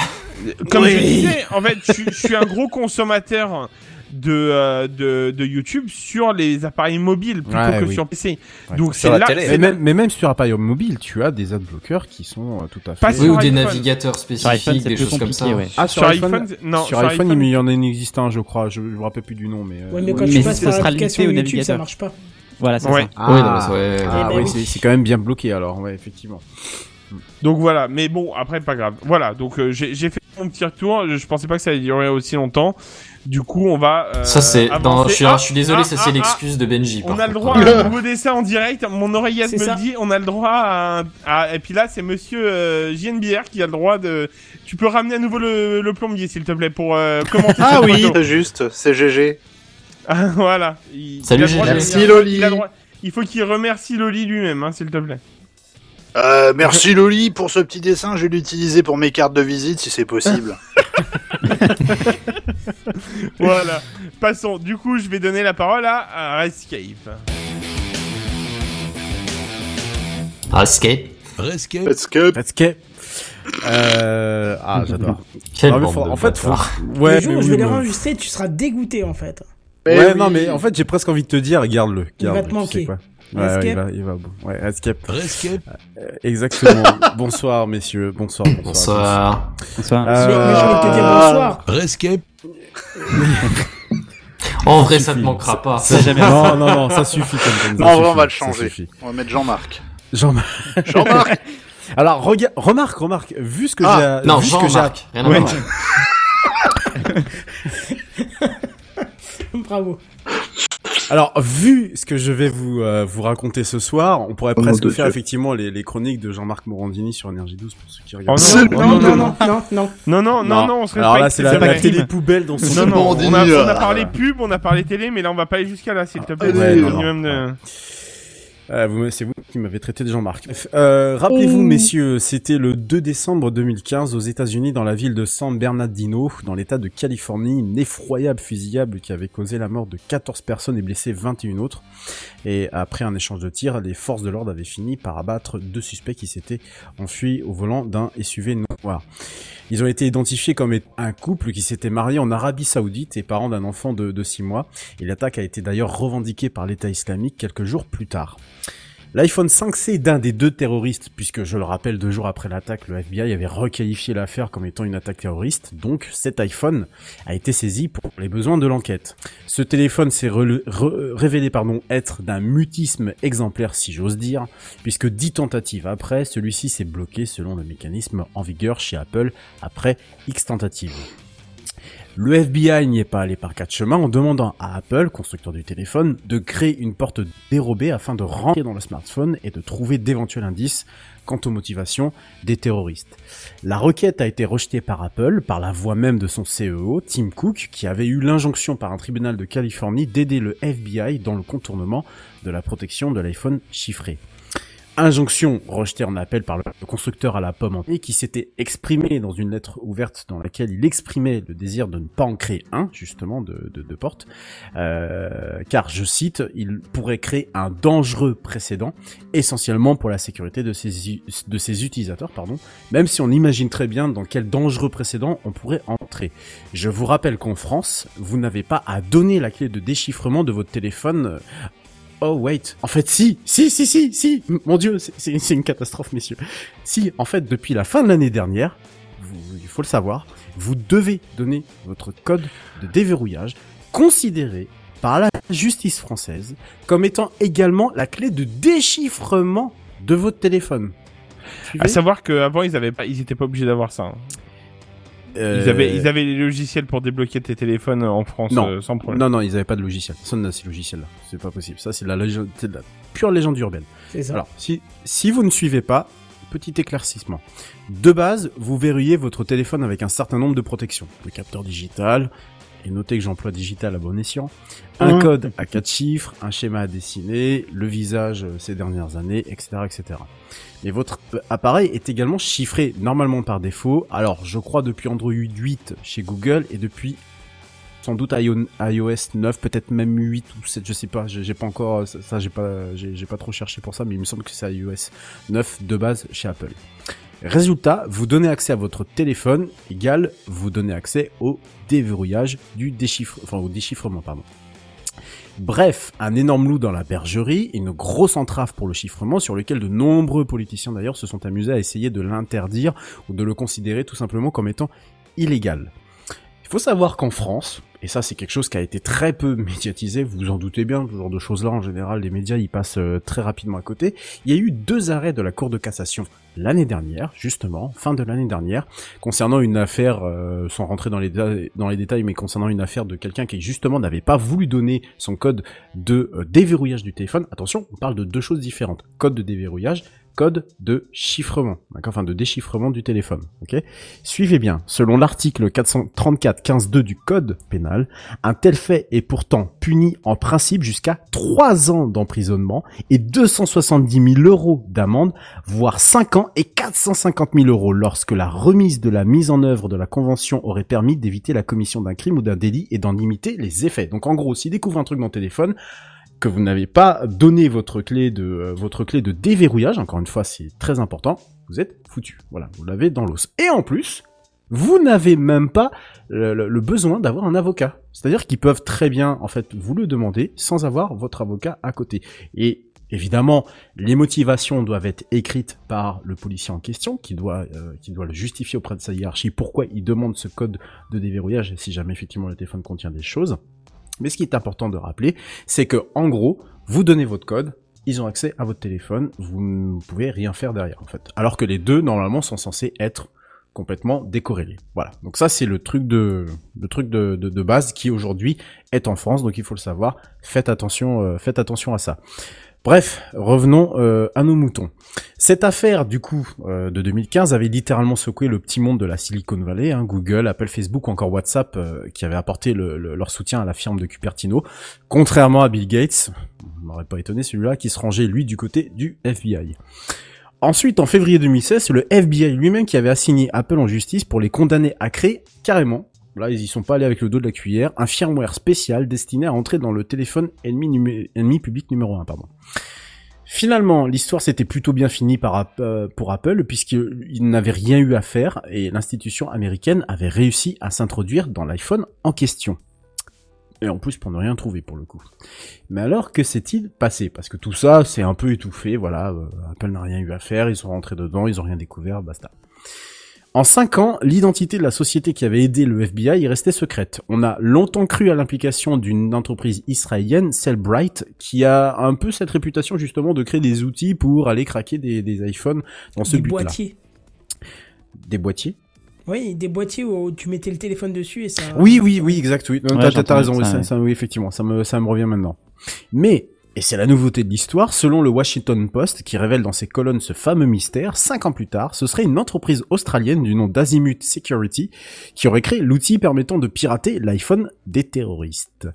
comme je Oui. disais, en fait, je, je suis un gros consommateur de, euh, de, de YouTube sur les appareils mobiles plutôt Ouais, que oui. sur PC. Ouais. Donc c'est là, Mais même, mais même sur appareil mobile, tu as des adblockers qui sont euh, tout à fait. Oui, ou des navigateurs iPhone, spécifiques, des choses comme ça. ouais. Ah, sur iPhone, non, sur, sur iPhone, iPhone- il y en existe un, je crois. Je, je me rappelle plus du nom, mais. euh, Ouais, mais quand tu passes ce par sera l'application limité au YouTube, ça marche pas. Voilà, c'est Ouais. ça. Ah, Oui, ah Eh ben oui, oui. c'est c'est quand même bien bloqué alors, ouais, effectivement. Donc voilà, mais bon, après pas grave. Voilà, donc euh, j'ai j'ai fait mon petit retour. Je, je pensais pas que ça allait durer aussi longtemps. Du coup, on va. euh, Ça, c'est. dans- Je suis, Ah, je suis désolé, ah, ça, ah, c'est ah, l'excuse de Benji. On a le droit à un nouveau dessin en direct. Mon oreillette C'est me ça. le dit. On a le droit à, un- à- Et puis là, c'est Monsieur euh, JNBR qui a le droit de. Tu peux ramener à nouveau le, le plombier, s'il te plaît, pour euh, commenter. Ah oui, c'est juste, c'est GG. Ah, voilà. Il, Salut, il a de Merci. Loli. Il, a le droit- il faut qu'il remercie Loli lui-même, hein, s'il te plaît. Euh, merci Loli pour ce petit dessin, je vais l'utiliser pour mes cartes de visite si c'est possible. voilà. Passons. Du coup, je vais donner la parole à, Rescape. Skate. Rescape. Escape. Escape. Euh... Ah, j'adore. En fait, faut... Ouais, le jour où je oui, vais les mais- enregistrer, tu seras dégoûté en fait. Mais ouais, oui. non, mais en fait, j'ai presque envie de te dire, garde-le. Il va te tu sais manquer. quoi. Ouais, ouais, Escape. il va, il va, bon. ouais, escape. Rescape. Euh, exactement. bonsoir, messieurs. Bonsoir, bonsoir. Bonsoir. Bonsoir. Euh, dire bonsoir. Rescape. En vrai, ça te manquera pas. Ça jamais Non, non, non, ça suffit comme Non, en vrai, on va le changer. On va mettre Jean-Marc. Jean-Marc. Jean-Marc Alors, regarde, remarque, remarque, vu ce que Ah, j'ai, Non, vu ce que j'ai, Jean-Marc. Rien à voir. Bravo. Alors, vu ce que je vais vous, euh, vous raconter ce soir, on pourrait Oh, presque faire Dieu. effectivement les, les chroniques de Jean-Marc Morandini sur Énergie 12 pour ceux qui Oh regardent. C'est non, le Non, non, non, non, non, non, non. non, non, non, non, on se Alors là, c'est la, la télé poubelle dans son Non, non, on a, on a euh, parlé pub, on a parlé télé, mais là on va pas aller jusqu'à là, s'il te plaît. Euh, vous- c'est vous qui m'avez traité de Jean-Marc. Euh, Rappelez-vous, messieurs, c'était le 2 décembre 2015 aux États-Unis, dans la ville de San Bernardino, dans l'État de Californie, une effroyable fusillade qui avait causé la mort de 14 personnes et blessé 21 autres. Et après un échange de tirs, les forces de l'ordre avaient fini par abattre deux suspects qui s'étaient enfuis au volant d'un SUV noir. Ils ont été identifiés comme un couple qui s'était marié en Arabie Saoudite et parents d'un enfant de 6 mois. Et l'attaque a été d'ailleurs revendiquée par l'État islamique quelques jours plus tard. L'iPhone 5C d'un des deux terroristes, puisque je le rappelle, deux jours après l'attaque, le FBI avait requalifié l'affaire comme étant une attaque terroriste, donc cet iPhone a été saisi pour les besoins de l'enquête. Ce téléphone s'est révélé pardon, être d'un mutisme exemplaire, si j'ose dire, puisque dix tentatives après, celui-ci s'est bloqué selon le mécanisme en vigueur chez Apple après X tentatives. Le FBI n'y est pas allé par quatre chemins en demandant à Apple, constructeur du téléphone, de créer une porte dérobée afin de rentrer dans le smartphone et de trouver d'éventuels indices quant aux motivations des terroristes. La requête a été rejetée par Apple par la voix même de son CEO, Tim Cook, qui avait eu l'injonction par un tribunal de Californie d'aider le FBI dans le contournement de la protection de l'iPhone chiffré. Injonction rejetée en appel par le constructeur à la pomme en qui s'était exprimé dans une lettre ouverte dans laquelle il exprimait le désir de ne pas en créer un, justement, de, de, de porte, euh, car, je cite, il pourrait créer un dangereux précédent, essentiellement pour la sécurité de ses, de ses utilisateurs, pardon, même si on imagine très bien dans quel dangereux précédent on pourrait entrer. Je vous rappelle qu'en France, vous n'avez pas à donner la clé de déchiffrement de votre téléphone euh, Oh wait, en fait si, si, si, si, si, mon dieu, c'est- une catastrophe messieurs. Si, en fait depuis la fin de l'année dernière, vous- il faut le savoir, vous devez donner votre code de déverrouillage considéré par la justice française comme étant également la clé de déchiffrement de votre téléphone. À savoir qu'avant, ils avaient pas, ils étaient pas obligés d'avoir ça. hein. Euh, Ils avaient, ils avaient les logiciels pour débloquer tes téléphones en France Non. euh, sans problème. Non, non, ils avaient pas de logiciel. Personne n'a ces logiciels-là. C'est pas possible. Ça, c'est de la, de pure légende urbaine. C'est ça. Alors, si, si vous ne suivez pas, petit éclaircissement. De base, vous verrouillez votre téléphone avec un certain nombre de protections. Le capteur digital, et notez que j'emploie digital à bon escient, un Mmh. code à quatre chiffres, un schéma à dessiner, le visage euh, ces dernières années, etc., etc. Mais votre euh, appareil est également chiffré normalement par défaut. Alors, je crois depuis Android 8 chez Google et depuis sans doute iO- iOS 9, peut-être même 8 ou 7, je sais pas, j'ai pas encore ça, ça, j'ai pas j'ai pas trop cherché pour ça mais il me semble que c'est iOS 9 de base chez Apple. Résultat, vous donnez accès à votre téléphone égale vous donnez accès au déverrouillage du déchiffre enfin au déchiffrement pardon. Bref, un énorme loup dans la bergerie, une grosse entrave pour le chiffrement sur lequel de nombreux politiciens d'ailleurs se sont amusés à essayer de l'interdire ou de le considérer tout simplement comme étant illégal. Il faut savoir qu'en France, et ça c'est quelque chose qui a été très peu médiatisé, vous vous en doutez bien, ce genre de choses-là en général les médias y passent euh, très rapidement à côté, il y a eu deux arrêts de la Cour de cassation l'année dernière, justement, fin de l'année dernière, concernant une affaire, euh, sans rentrer dans les, détails, mais concernant une affaire de quelqu'un qui justement n'avait pas voulu donner son code de euh, déverrouillage du téléphone. Attention, on parle de deux choses différentes. Code de déverrouillage, code de chiffrement, enfin de déchiffrement du téléphone. Suivez bien. Selon l'article 434-15-2 du code pénal, un tel fait est pourtant puni en principe jusqu'à 3 ans d'emprisonnement et 270 000 euros d'amende, voire 5 ans et 450 000 euros lorsque la remise de la mise en œuvre de la convention aurait permis d'éviter la commission d'un crime ou d'un délit et d'en limiter les effets. Donc en gros, s'il découvre un truc dans le téléphone, que vous n'avez pas donné votre clé de euh, votre clé de déverrouillage, encore une fois, c'est très important, vous êtes foutu. Voilà, vous l'avez dans l'os. Et en plus, vous n'avez même pas le, besoin d'avoir un avocat. C'est-à-dire qu'ils peuvent très bien, en fait, vous le demander sans avoir votre avocat à côté. Et évidemment, les motivations doivent être écrites par le policier en question, qui doit, euh, qui doit le justifier auprès de sa hiérarchie pourquoi il demande ce code de déverrouillage si jamais effectivement le téléphone contient des choses. Mais ce qui est important de rappeler, c'est que en gros, vous donnez votre code, ils ont accès à votre téléphone, vous ne pouvez rien faire derrière en fait. Alors que les deux normalement sont censés être complètement décorrélés. Voilà. Donc ça c'est le truc de le truc de, de, de base qui aujourd'hui est en France, donc il faut le savoir. Faites attention, euh, faites attention à ça. Bref, revenons euh, à nos moutons. Cette affaire, du coup, euh, de 2015 avait littéralement secoué le petit monde de la Silicon Valley, hein, Google, Apple, Facebook ou encore WhatsApp, euh, qui avaient apporté le- le- leur soutien à la firme de Cupertino, contrairement à Bill Gates, on m'aurait pas étonné celui-là, qui se rangeait lui du côté du FBI. Ensuite, en février 2016, c'est le FBI lui-même qui avait assigné Apple en justice pour les condamner à créer carrément, là ils y sont pas allés avec le dos de la cuillère, un firmware spécial destiné à entrer dans le téléphone ennemi, ennemi public numéro 1, pardon. Finalement, l'histoire s'était plutôt bien finie par, euh, pour Apple puisqu'il n'avait rien eu à faire et l'institution américaine avait réussi à s'introduire dans l'iPhone en question. Et en plus pour ne rien trouver pour le coup. Mais alors que s'est-il passé? Parce que tout ça c'est un peu étouffé, voilà, euh, Apple n'a rien eu à faire, ils sont rentrés dedans, ils ont rien découvert, basta. En cinq ans, l'identité de la société qui avait aidé le FBI est restée secrète. On a longtemps cru à l'implication d'une entreprise israélienne, Cellbrite, qui a un peu cette réputation justement de créer des outils pour aller craquer des, des iPhones dans ce Des but-là. boîtiers. Des boîtiers Oui, des boîtiers où tu mettais le téléphone dessus et ça. Oui, oui, oui, exact, oui. Ouais, t'as- raison, oui, ça, ça, ouais. ça, oui, effectivement, ça me, ça me revient maintenant. Mais, et c'est la nouveauté de l'histoire, selon le Washington Post, qui révèle dans ses colonnes ce fameux mystère, cinq ans plus tard, ce serait une entreprise australienne du nom d'Azimut Security qui aurait créé l'outil permettant de pirater l'iPhone des terroristes.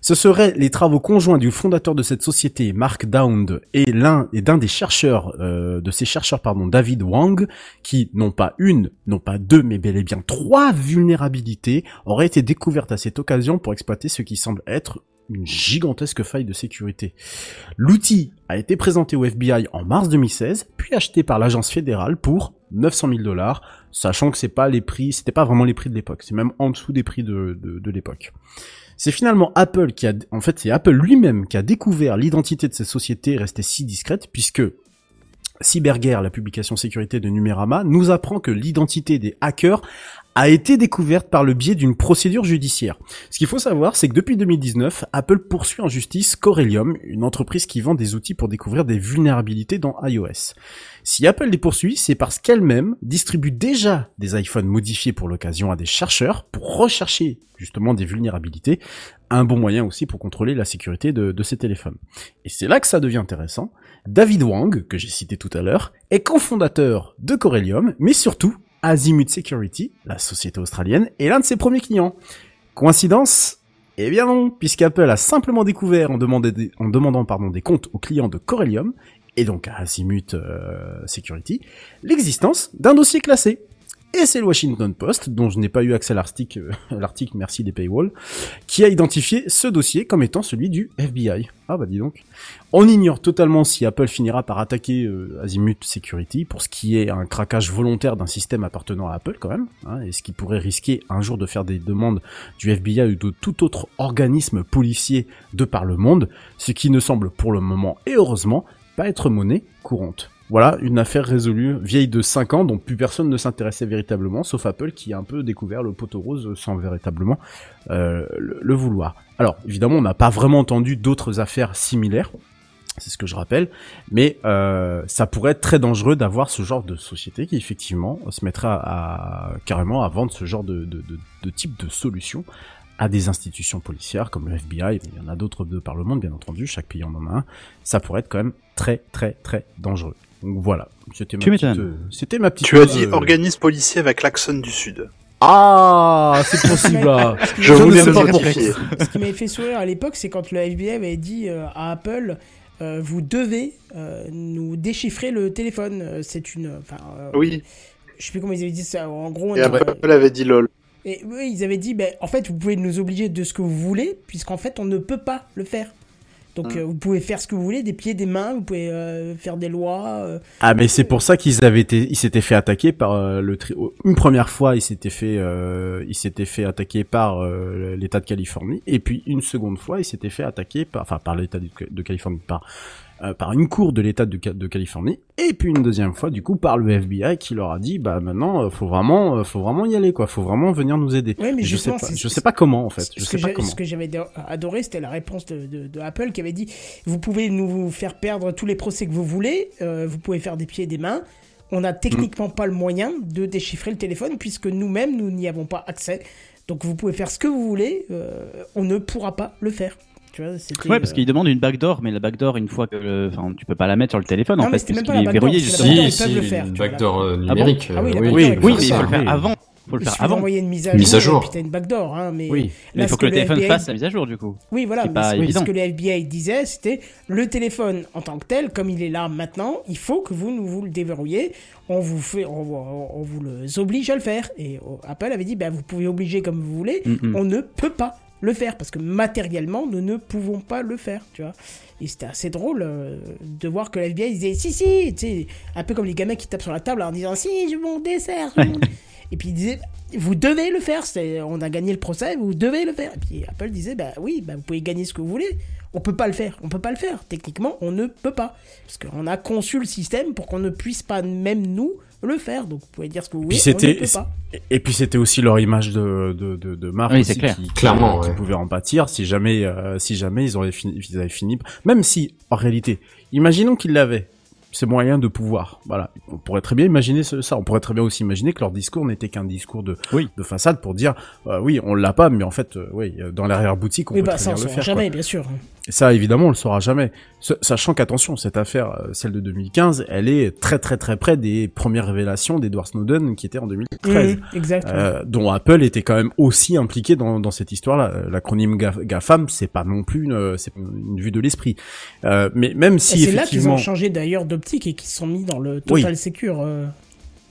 Ce seraient les travaux conjoints du fondateur de cette société, Mark Dound, et l'un et d'un des chercheurs, euh, de ces chercheurs, pardon, David Wang, qui, non pas une, non pas deux, mais bel et bien trois vulnérabilités auraient été découvertes à cette occasion pour exploiter ce qui semble être une gigantesque faille de sécurité. L'outil a été présenté au FBI en mars 2016, puis acheté par l'agence fédérale pour 900 000 dollars, sachant que c'est pas les prix, c'était pas vraiment les prix de l'époque, c'est même en dessous des prix de, de, l'époque. C'est finalement Apple qui a, en fait, c'est Apple lui-même qui a découvert l'identité de cette société restée si discrète, puisque Cyberguerre, la publication sécurité de Numérama, nous apprend que l'identité des hackers a été découverte par le biais d'une procédure judiciaire. Ce qu'il faut savoir, c'est que depuis 2019, Apple poursuit en justice Corellium, une entreprise qui vend des outils pour découvrir des vulnérabilités dans iOS. Si Apple les poursuit, c'est parce qu'elle-même distribue déjà des iPhones modifiés pour l'occasion à des chercheurs pour rechercher justement des vulnérabilités, un bon moyen aussi pour contrôler la sécurité de, de ces téléphones. Et c'est là que ça devient intéressant. David Wang, que j'ai cité tout à l'heure, est cofondateur de Corellium, mais surtout Azimut Security, la société australienne, est l'un de ses premiers clients. Coïncidence? Eh bien non, puisqu'Apple a simplement découvert en, demandant pardon, des comptes aux clients de Corellium, et donc à Azimut euh, Security, l'existence d'un dossier classé. Et c'est le Washington Post, dont je n'ai pas eu accès à l'article, euh, l'article merci des paywalls, qui a identifié ce dossier comme étant celui du FBI. Ah bah dis donc. On ignore totalement si Apple finira par attaquer euh, Azimut Security pour ce qui est un craquage volontaire d'un système appartenant à Apple quand même, hein, et ce qui pourrait risquer un jour de faire des demandes du FBI ou de tout autre organisme policier de par le monde, ce qui ne semble pour le moment et heureusement pas être monnaie courante. Voilà, une affaire résolue, vieille de 5 ans, dont plus personne ne s'intéressait véritablement, sauf Apple qui a un peu découvert le poteau rose sans véritablement euh, le, vouloir. Alors, évidemment, on n'a pas vraiment entendu d'autres affaires similaires, c'est ce que je rappelle, mais euh, ça pourrait être très dangereux d'avoir ce genre de société qui effectivement se mettrait à, carrément à vendre ce genre de, de, de, de type de solution à des institutions policières comme le FBI, il y en a d'autres de par le monde bien entendu, chaque pays en a un, ça pourrait être quand même très très très dangereux. Donc voilà, c'était ma Tu petite, euh, c'était ma petite. Tu as news, dit euh, organisme policier avec l'accent du Sud. Ah, c'est possible. là. Je ne voulais pourquoi. Ce qui m'avait fait sourire à l'époque, c'est quand le FBI avait dit euh, à Apple euh, vous devez euh, nous déchiffrer le téléphone. Euh, C'est une. Enfin, euh, Oui. Je sais plus comment ils avaient dit ça. En gros, Et Apple avait dit lol. Et oui, ils avaient dit, ben, en fait, vous pouvez nous obliger de ce que vous voulez, puisqu'en fait, on ne peut pas le faire. Donc, Mm. euh, vous pouvez faire ce que vous voulez, des pieds, des mains, vous pouvez euh, faire des lois. euh. Ah mais c'est pour ça qu'ils avaient été, ils s'étaient fait attaquer par euh, le tri... une première fois ils s'étaient fait, euh, ils s'étaient fait attaquer par euh, l'État de Californie et puis une seconde fois ils s'étaient fait attaquer par, enfin par l'État de, de Californie par euh, par une cour de l'État de, Ca- de Californie et puis une deuxième fois du coup par le FBI qui leur a dit bah maintenant euh, faut vraiment, euh, faut vraiment y aller quoi, faut vraiment venir nous aider. Ouais, mais je sais pas, je sais pas comment en fait, je ce sais que pas j'ai- comment. Ce que j'avais do- adoré, c'était la réponse de, de- de Apple qui avait dit Vous pouvez nous faire perdre tous les procès que vous voulez, euh, vous pouvez faire des pieds et des mains. On n'a techniquement pas le moyen de déchiffrer le téléphone puisque nous-mêmes, nous n'y avons pas accès. Donc vous pouvez faire ce que vous voulez, euh, on ne pourra pas le faire. Tu vois, c'était, Ouais, parce euh, qu'il demande une backdoor, mais la backdoor, une fois que, le- enfin, tu peux pas la mettre sur le téléphone Non, en mais fait, c'était même puisqu'il pas la est backdoor, verrouillé c'est la justement. backdoor, Si, ils peuvent si, le faire, une vois, backdoor euh, Ah bon numérique. Ah oui, la euh, backdoor, oui. ils peuvent Oui, mais il faut le faire Oui. avant. Faut le Il faire suffit avant. d'envoyer une mise à Mise jour, à jour. et puis t'as une backdoor, hein, mais Oui. Mais il faut ce que le téléphone FBI fasse la mise à jour du coup. Oui, voilà, C'est mais pas ce- évident. ce que le FBI disait, c'était le téléphone en tant que tel, comme il est là maintenant, il faut que vous nous vous le déverrouillez, on vous fait, on, on- on vous le oblige à le faire. Et euh, Apple avait dit, ben, vous pouvez obliger comme vous voulez, Mm, mm. on ne peut pas le faire parce que matériellement, nous ne pouvons pas le faire, tu vois. Et c'était assez drôle euh, de voir que le FBI disait, si, si, tu sais, un peu comme les gamins qui tapent sur la table en disant, si, je mon dessert. Et puis il disait, vous devez le faire, c'est, on a gagné le procès, vous devez le faire. Et puis Apple disait, bah oui, bah, vous pouvez gagner ce que vous voulez, on peut pas le faire, on peut pas le faire. Techniquement, on ne peut pas. Parce qu'on a conçu le système pour qu'on ne puisse pas, même nous, le faire. Donc vous pouvez dire ce que vous voulez, Puis on ne peut pas. et puis c'était aussi leur image de de de, de marque Oui, aussi c'est clair. qui, qui- Clairement, qui ouais. pouvait en pâtir si jamais euh, si jamais ils auraient fini ils avaient fini même si en réalité imaginons qu'ils l'avaient ces moyens de pouvoir voilà on pourrait très bien imaginer ce- ça on pourrait très bien aussi imaginer que leur discours n'était qu'un discours de Oui. de façade pour dire euh, oui on l'a pas mais en fait euh, oui euh, dans l'arrière boutique on Oui, peut bah très ça, on bien le saura faire quoi. jamais, bien sûr. Et ça, évidemment, on le saura jamais. Sachant qu'attention, cette affaire, euh, celle de 2015, elle est très très très près des premières révélations d'Edward Snowden qui était en 2013. Mhm, exact. Euh, dont Apple était quand même aussi impliqué dans, dans cette histoire-là. Euh, L'acronyme GAF- GAFAM, c'est pas non plus une, euh, c'est une vue de l'esprit. Euh, mais même si c'est là qu'ils ont changé d'ailleurs et se sont mis dans le Total Secure.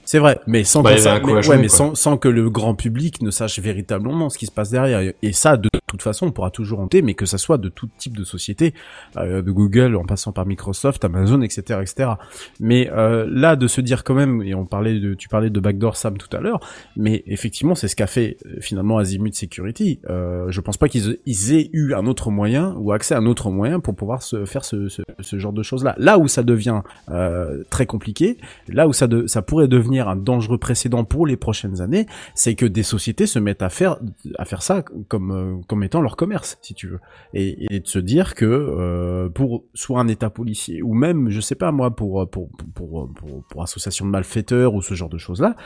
C'est vrai, mais sans Bah, que ça- mais, ouais, mais sans, sans que le grand public ne sache véritablement ce qui se passe derrière. Et- ça, de toute façon, on pourra toujours hanter, mais que ça soit de tout type de société, euh, de Google en passant par Microsoft, Amazon, etc., etc. Mais euh, là, de se dire quand même, et on parlait de, tu parlais de backdoor Sam tout à l'heure, mais effectivement, c'est ce qu'a fait euh, finalement Azimut Security. Euh, je pense pas qu'ils ils aient eu un autre moyen ou accès à un autre moyen pour pouvoir se faire ce, ce, ce genre de choses-là. Là où ça devient euh, très compliqué, là où ça, de, ça pourrait devenir un dangereux précédent pour les prochaines années, c'est que des sociétés se mettent à faire à faire ça comme euh, comme étant leur commerce, si tu veux, et, de se dire que euh, pour soit un État policier ou même, je sais pas moi, pour pour pour pour, association de malfaiteurs ou ce genre de choses là,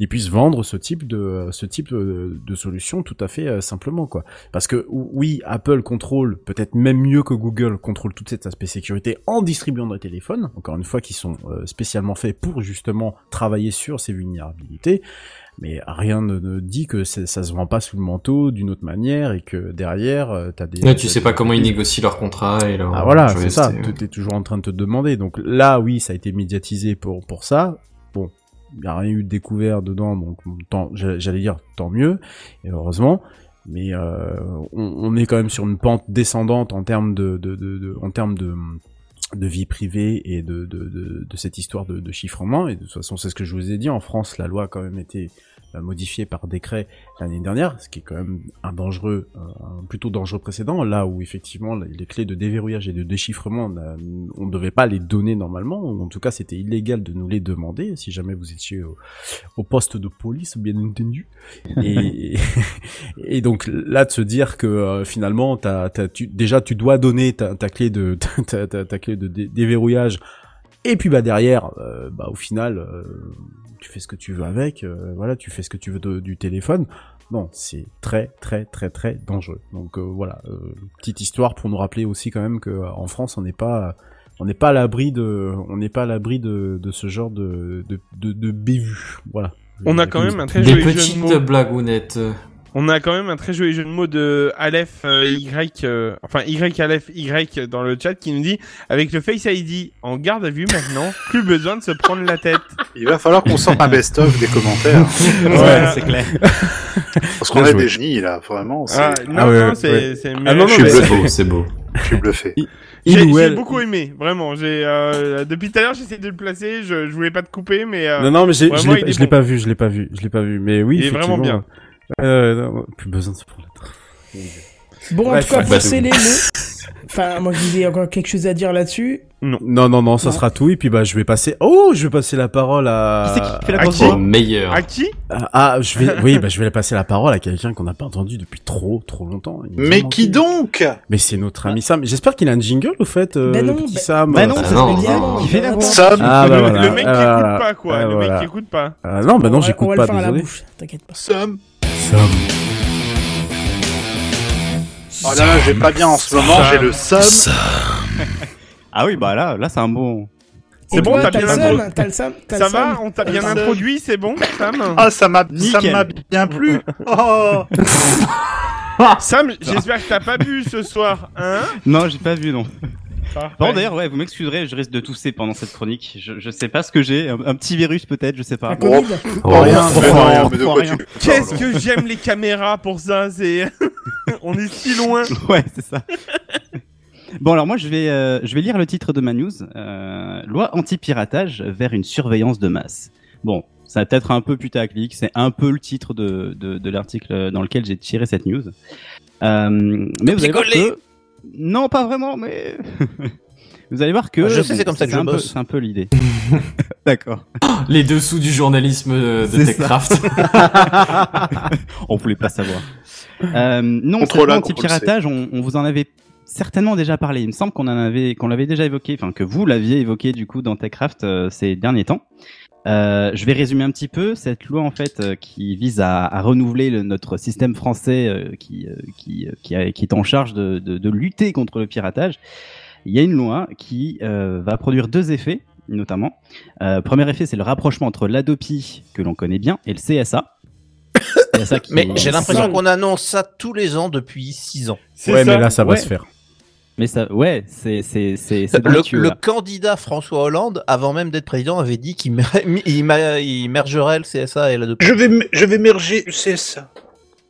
ils puissent vendre ce type de ce type de, de solution tout à fait euh, simplement quoi. Parce que oui, Apple contrôle peut-être même mieux que Google contrôle tout cet aspect sécurité en distribuant des téléphones, encore une fois qui sont euh, spécialement faits pour justement travailler sur ces vulnérabilités. Mais rien ne, ne dit que ça se vend pas sous le manteau d'une autre manière et que derrière euh, t'as des. Ouais, tu sais pas comment ils négocient leur contrat et leur. ah voilà, c'est ça. OST, ouais. Tu es toujours en train de te demander. Donc là, oui, ça a été médiatisé pour pour ça. Bon, il y a rien eu de découvert dedans, donc j'allais dire tant mieux, et heureusement. Mais euh, on, on est quand même sur une pente descendante en termes de, de, de, de- en termes de de vie privée et de, de, de, cette histoire de, de chiffrement. Et de toute façon, c'est ce que je vous ai dit. En France, la loi a quand même été euh, modifiée par décret l'année dernière, ce qui est quand même un dangereux, euh, un plutôt dangereux précédent, là où effectivement les clés de déverrouillage et de déchiffrement, on a- on ne devait pas les donner normalement, ou en tout cas c'était illégal de nous les demander, si jamais vous étiez au, au poste de police, bien entendu. Et, et donc là de se dire que euh, finalement, tu, déjà tu dois donner ta, ta clé de ta, ta, ta clé de dé- déverrouillage, et puis bah derrière, euh, bah au final, euh, tu fais ce que tu veux avec, euh, voilà, tu fais ce que tu veux de- du téléphone. Non, c'est très très très très dangereux. Donc euh, voilà, euh, petite histoire pour nous rappeler aussi quand même que euh, en France on n'est pas on n'est pas à l'abri de, on n'est pas à l'abri de, de ce genre de, de, de, de bévues. Voilà. On a quand même un très Des joli jeu de petites mots. blagounettes. On a quand même un très joli jeu de mots de Aleph euh, Y, euh, enfin Y Aleph Y dans le chat qui nous dit avec le Face ID en garde à vue maintenant, plus besoin de se prendre la tête. Il va falloir qu'on sorte un best-of des commentaires. Ouais, c'est clair. Parce qu'on Bien a joué. des génies là, vraiment. Ah, non, Ah ouais, non, c'est, ouais. c'est, Ah non, non, je suis bluffé. beau, c'est beau. Je suis bluffé. J'ai, ou j'ai elle. beaucoup aimé, vraiment. J'ai euh, depuis tout à l'heure j'essaie de le placer. Je, je voulais pas te couper, mais euh, Non, non, mais j'ai- je l'ai bon. pas vu, je l'ai pas vu, je l'ai pas vu. Mais oui, Il est vraiment effectivement. Euh, non, plus besoin de se prendre la. Bon, en Bref, tout cas, pour bah, sceller le. Enfin, moi, je disais encore quelque chose à dire là-dessus. Non, non, non, ça Non. sera tout. Et puis, bah, je vais passer. Oh, je vais passer la parole à. Qui c'est qui fait la À qui meilleur. à qui Ah, ah, je vais. Oui, bah, je vais passer la parole à quelqu'un qu'on n'a pas entendu depuis trop, trop longtemps. Il Mais qui donc Mais c'est notre ami Sam. J'espère qu'il a un jingle au fait, euh, le non, petit ben- Sam. Bah non, Ah ça non, serait bien. non. Qui fait la voix Sam Ah, bah le, voilà. le mec qui Ah, écoute pas, quoi. Ah, le voilà. mec qui écoute pas. Ah, non, bah non, j'écoute On va pas, le faire à la désolé. bouche, t'inquiète pas. Sam Oh là là, j'ai pas bien en ce moment, j'ai le Sam. Ah oui, bah là, là c'est un bon. C'est bon, t'as bien le introduit. seum, t'as le seum, t'as Ça va On t'a bien introduit, c'est bon, Sam Ah, ça m'a, ça Nickel. m'a bien plu. Oh. Sam, j'espère que t'as pas bu ce soir, hein? Non, j'ai pas vu, non. Parfait. Bon, d'ailleurs, ouais, vous m'excuserez, je risque de tousser pendant cette chronique. Je, je sais pas ce que j'ai, un, un petit virus peut-être, je sais pas. Oh, rien, oh, rien. Qu'est-ce que j'aime les caméras pour ça, c'est... On est si loin. Ouais, c'est ça. Bon, alors moi, je vais, euh, je vais lire le titre de ma news. Euh, loi anti-piratage vers une surveillance de masse. Bon, ça va peut-être un peu putaclic, c'est un peu le titre de, de, de l'article dans lequel j'ai tiré cette news. Euh, mais vous allez voir que... Non, pas vraiment, mais... vous allez voir que... Ah, je sais, c'est comme ça que je un peu- bosse. C'est un peu l'idée. D'accord. Les dessous du journalisme euh, de C'est. TechCraft. on voulait pas savoir. Euh, non, contrôle anti-piratage, on, on vous en avait certainement déjà parlé. Il me semble qu'on en avait, qu'on l'avait déjà évoqué, enfin que vous l'aviez évoqué du coup dans TechCraft euh, ces derniers temps. Euh, je vais résumer un petit peu cette loi en fait euh, qui vise à, à renouveler le- notre système français euh, qui, euh, qui, euh, qui, a- qui est en charge de, de, de lutter contre le piratage. Il y a une loi qui euh, va produire deux effets notamment. Euh, premier effet, c'est le rapprochement entre l'ADOPI que l'on connaît bien et le CSA. CSA qui Mais j'ai l'impression qu'on annonce ça tous les ans depuis 6 ans. Ouais, ça. mais là, ça va Ouais. se faire. Mais ça, ouais, c'est c'est c'est Le, candidat François Hollande, avant même d'être président, avait dit qu'il mer- il il mergerait le CSA et la Je vais, je vais merger le CSA.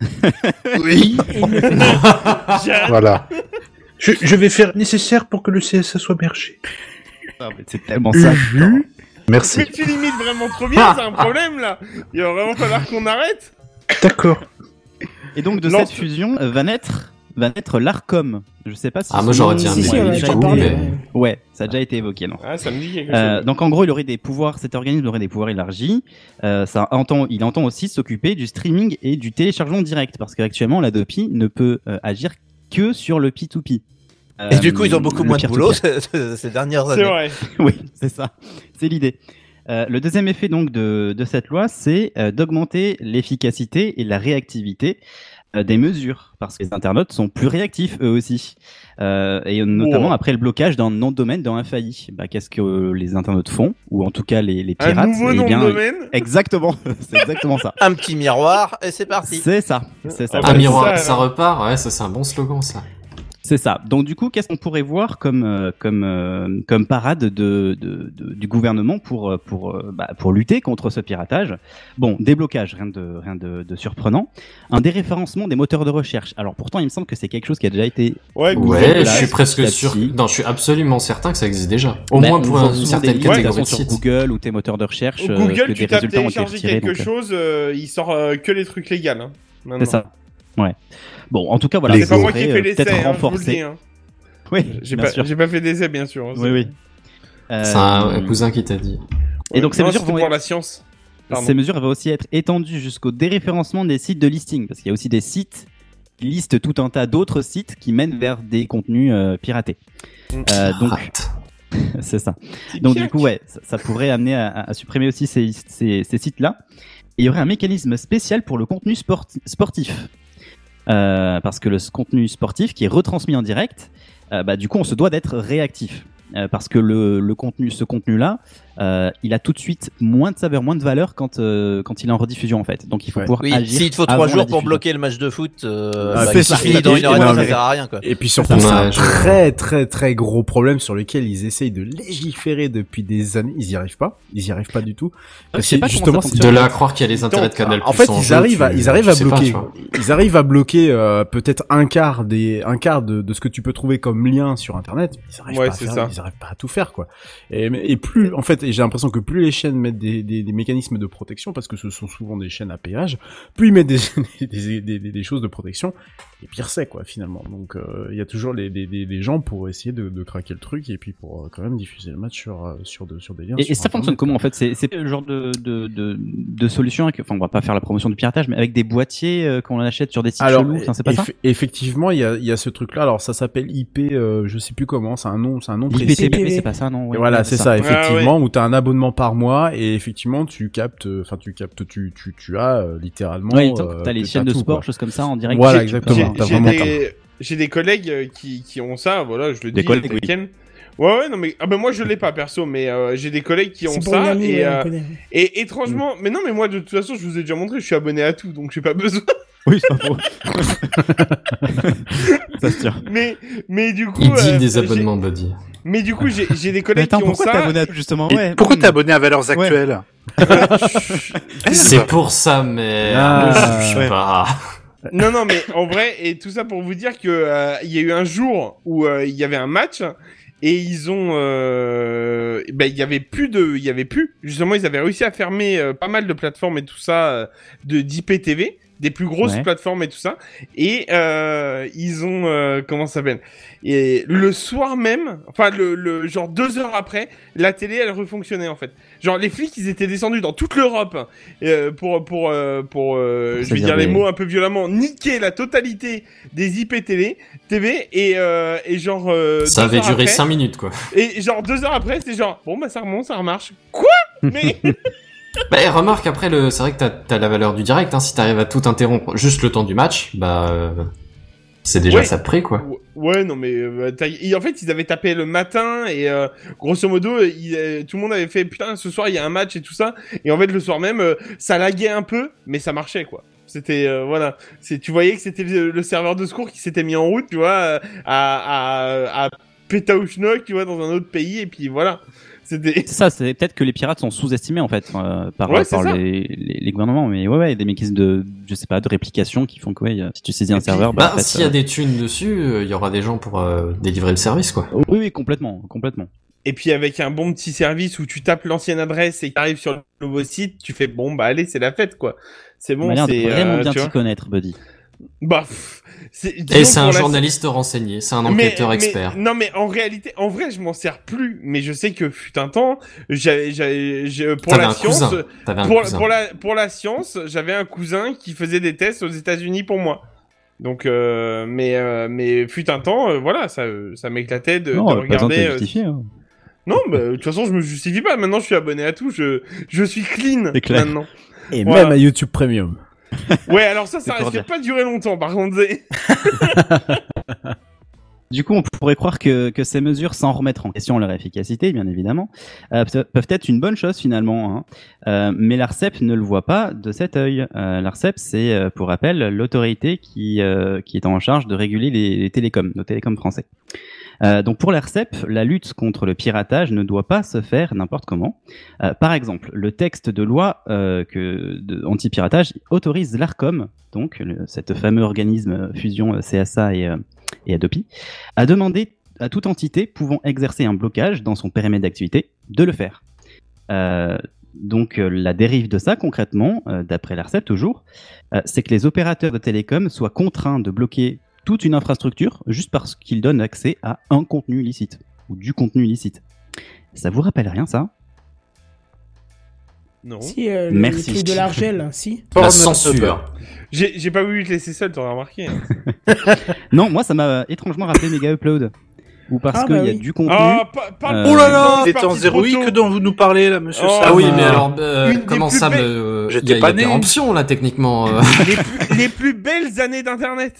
oui. Voilà. Je, je vais faire nécessaire pour que le CSA soit mergé. Ah, mais C'est tellement ça. Merci. Mais tu limites vraiment trop bien, c'est un problème là. Il va vraiment falloir qu'on arrête. D'accord. Et donc de cette fusion va naître va naître l'Arcom. Je sais pas si. Ah, moi, j'aurais dit un Si, si, déjà coup, parlé. mais- ouais. Ouais, ça a déjà été évoqué, non. Ah, ça me dit quelque Euh, chose. donc en gros, il aurait des pouvoirs. Cet organisme aurait des pouvoirs élargis. Euh, ça entend, il entend aussi s'occuper du streaming et du téléchargement direct, parce qu'actuellement l'Adopi ne peut euh, agir que sur le P2P. Et du coup, ils ont beaucoup moins de boulot ces, dernières C'est années. vrai. oui, c'est ça. C'est l'idée. Euh, le deuxième effet donc de, de cette loi, c'est euh, d'augmenter l'efficacité et la réactivité euh, des mesures, parce que les internautes sont plus réactifs eux aussi, Euh, et notamment Wow. après le blocage d'un nom de domaine dans un failli. Bah, Qu'est-ce que euh, les internautes font, ou en tout cas les, les Un pirates nouveau Eh nom bien, de domaine. Exactement, c'est exactement ça. Un petit miroir et c'est parti. C'est ça, c'est ça. Ah bah, Un ça, miroir, alors. ça repart. Ouais, ça c'est un bon slogan ça. C'est ça. Donc du coup, qu'est-ce qu'on pourrait voir comme euh, comme euh, comme parade de, de, de- du gouvernement pour euh, pour bah, pour lutter contre ce piratage? Bon, déblocage, rien de rien de, de surprenant. Un déréférencement des moteurs de recherche. Alors pourtant, il me semble que c'est quelque chose qui a déjà été Ouais, Ouais, je suis presque sûr. Non, je suis absolument certain que ça existe déjà. Au Mais moins pour une certaine catégorie de sur sites. Google ou tes moteurs de recherche Au Google, que tu des tapes résultats ont été télécharger retirés. quelque donc, chose, euh, il sort euh, que les trucs légaux. Hein. C'est ça. Ouais. Bon, en tout cas, voilà. C'est pas moi qui ai fait euh, l'essai, peut-être hein, dis. Hein. Oui, J'ai pas, pas fait d'essai, bien sûr. Oui, oui. C'est un Euh, cousin qui t'a dit. Et donc ces Non, mesures vont pour être- la science. Pardon. Ces mesures vont aussi être étendues jusqu'au déréférencement des sites de listing, parce qu'il y a aussi des sites qui listent tout un tas d'autres sites qui mènent vers des contenus euh, piratés. Euh, donc, c'est ça. Donc du coup, ouais, ça, ça pourrait amener à, à supprimer aussi ces, ces, ces sites-là. Et il y aurait un mécanisme spécial pour le contenu sporti- sportif. Euh, parce que le contenu sportif qui est retransmis en direct, euh, bah, du coup, on se doit d'être réactif. euh, parce que ce contenu-là, euh, il a tout de suite moins de saveur, moins de valeur quand euh, quand il est en rediffusion en fait. Donc il faut pouvoir Oui, agir. s'il te faut trois jours pour bloquer le match de foot, euh, Ah, bah, ça finit dans une heure et demie, ça sert à rien, quoi. Et puis surtout, c'est un très très très gros problème sur lequel ils essayent de légiférer depuis des années. Ils y arrivent pas. Ils y arrivent pas du tout. Sais que justement, De là à croire qu'il y a les intérêts de Canal+. en fait, ils arrivent à, ils arrivent à bloquer, ils arrivent à bloquer peut-être un quart des, un quart de, de ce que tu peux trouver comme lien sur Internet. Ils arrivent Ouais, pas à c'est faire, ça. ils arrivent pas à tout faire, quoi. Et, et plus, en fait, et j'ai l'impression que plus les chaînes mettent des, des, des mécanismes de protection, parce que ce sont souvent des chaînes à péage, plus ils mettent des, des, des, des, des choses de protection, et pire c'est, quoi, finalement. Donc, euh, il y a toujours les, des, des, des gens pour essayer de, de craquer le truc, et puis pour euh, quand même diffuser le match sur, euh, sur, de, sur des liens. Et, sur et ça fonctionne comment en fait? C'est c'est le genre de, de, de, de solution, avec, enfin on va pas faire la promotion du piratage, mais avec des boîtiers euh, qu'on achète sur des sites Alors, chelous, c'est pas ça? eff- effectivement, il y a, il y a ce truc-là. Alors, ça s'appelle IP, euh, je sais plus comment. C'est un nom, c'est un nom précis. IPTV, c'est pas ça, non? Ouais, voilà, ouais, c'est ça, Ah, effectivement, où t'as un abonnement par mois et effectivement, tu captes, euh, enfin, tu captes, tu, tu, tu as euh, littéralement. Ouais, euh, t'as les chaînes de tout, sport, quoi. choses comme ça en direct. Voilà, J'ai- exactement. Des, j'ai des collègues qui, qui ont ça, voilà, je le Des dis. collègues. Ouais, ouais, non, mais ah ben moi je l'ai pas perso, mais euh, j'ai des collègues qui ont ça. et, euh, et étrangement, mais non, mais moi de toute façon, je vous ai déjà montré, je suis abonné à tout, donc j'ai pas besoin. Oui, c'est pas faux. ça se tient. mais, mais du coup. Il dit euh, des abonnements, Buddy. Mais du coup, j'ai j'ai des collègues attends, qui ont pourquoi t'es ça. abonné à justement ouais. Pourquoi hmm. t'es abonné à Valeurs Ouais. Actuelles C'est pour ça, mais Ah, ne juge ouais. pas. Non, non, mais en vrai, et tout ça pour vous dire que euh, il y a eu un jour où euh, il y avait un match et ils ont, euh, ben il y avait plus de, il y avait plus. Justement, ils avaient réussi à fermer euh, pas mal de plateformes et tout ça euh, de d'IPTV, des plus grosses Ouais. plateformes et tout ça. Et euh, ils ont, euh, comment ça s'appelle? Et le soir même, enfin le, le genre deux heures après, la télé elle refonctionnait en fait. Genre les flics ils étaient descendus dans toute l'Europe euh, pour pour euh, pour, euh, je vais dire les mots un peu violemment, niquer la totalité des IP télé, TV et euh, et genre euh, Ça avait duré après- 5 minutes, quoi. et genre deux heures après c'était genre bon bah ça remonte ça remarche quoi? Mais Bah, et remarque, après, le... c'est vrai que t'as as la valeur du direct, hein. Si t'arrives à tout interrompre juste le temps du match, bah, euh, c'est déjà Ouais. ça de prix, quoi. Ouais, non, mais euh, et en fait, ils avaient tapé le matin et euh, grosso modo, il, tout le monde avait fait putain, ce soir il y a un match et tout ça. Et en fait, le soir même, ça laguait un peu, mais ça marchait quoi. C'était euh, voilà, c'est tu voyais que c'était le, le serveur de secours qui s'était mis en route, tu vois, à à à Pétaouchnok, tu vois, dans un autre pays et puis voilà. C'était ça, c'est peut-être que les pirates sont sous-estimés en fait euh, par, Ouais, c'est par les, les, les gouvernements, mais ouais, ouais, il y a des mécanismes de, je sais pas, de réplication qui font que ouais, si tu saisis un serveur, bah, Bah, en fait, s'il y a euh, des thunes dessus, euh, il y aura des gens pour euh, délivrer le service, quoi. oui, oui, complètement, complètement. Et puis avec un bon petit service où tu tapes l'ancienne adresse et t'arrives sur le nouveau site, tu fais bon bah allez c'est la fête quoi. C'est Bon, bon, il a l'air de c'est vraiment euh, bien t'y connaître, Buddy. Bah, Et c'est un la- journaliste renseigné, c'est un enquêteur mais- expert. Non, mais en réalité, en vrai, je m'en sers plus. Mais je sais que fut un temps, j'avais, j'avais, j'ai- pour T'avais la un science, pour, la, pour la science, j'avais un cousin qui faisait des tests aux États-Unis pour moi. Donc, euh, mais, euh, mais fut un temps, euh, voilà, ça, ça m'éclatait de, non, de regarder. euh, hein. non, bah, de toute façon, je me justifie pas. Maintenant, je suis abonné à tout. Je, je suis clean maintenant. Et Voilà. même à YouTube Premium. Ouais, alors ça, ça risque pas de durer longtemps. Par contre, Du coup, on pourrait croire que, que ces mesures, sans remettre en question leur efficacité, bien évidemment, euh, pe- peuvent être une bonne chose finalement. Hein. Euh, mais l'ARCEP ne le voit pas de cet œil. Euh, L'ARCEP, c'est, pour rappel, l'autorité qui, qui est en charge de réguler les, les télécoms, nos télécoms français. Euh, donc pour l'ARCEP, la lutte contre le piratage ne doit pas se faire n'importe comment. Euh, par exemple, le texte de loi euh, anti-piratage autorise l'ARCOM, donc le, cet fameux organisme fusion CSA et, et Adopi, à demander à toute entité pouvant exercer un blocage dans son périmètre d'activité de le faire. Donc la dérive de ça concrètement, d'après l'ARCEP toujours, c'est que les opérateurs de télécom soient contraints de bloquer toute une infrastructure juste parce qu'ils donnent accès à un contenu illicite ou du contenu illicite. Ça vous rappelle rien ça? Non. Si, euh, Merci. truc de l'Argel, si. La censure. J'ai, j'ai pas voulu te laisser seul, t'aurais remarqué. hein. Non, moi ça m'a étrangement rappelé Mega Upload. Ou parce Ah, qu'il bah y a oui. du contenu. Ah, pa- Euh, Oh là là, c'est en parti zéro trop tôt. que dont vous nous parlez là, monsieur Oh, Ah oui, Ah, mais alors, euh, comment ça me... J'étais Il y a, il y pas a né. là, techniquement. euh. les, plus, les plus belles années d'Internet.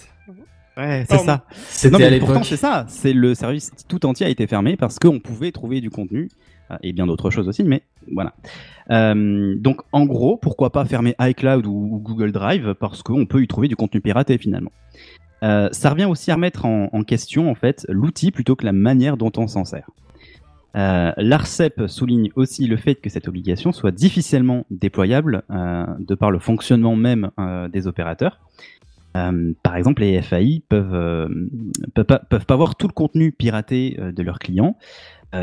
Ouais, c'est ça. C'était à pourtant, c'est ça. C'est le service tout entier a été fermé parce qu'on pouvait trouver du contenu euh, et bien d'autres choses aussi, mais voilà. Euh, donc, en gros, pourquoi pas fermer iCloud ou, ou Google Drive? Parce qu'on peut y trouver du contenu piraté finalement. Euh, ça revient aussi à remettre en, en question en fait l'outil plutôt que la manière dont on s'en sert. Euh, L'ARCEP souligne aussi le fait que cette obligation soit difficilement déployable euh, de par le fonctionnement même euh, des opérateurs. Euh, par exemple, les FAI peuvent, euh, peuvent, pas, voir tout le contenu piraté euh, de leurs clients.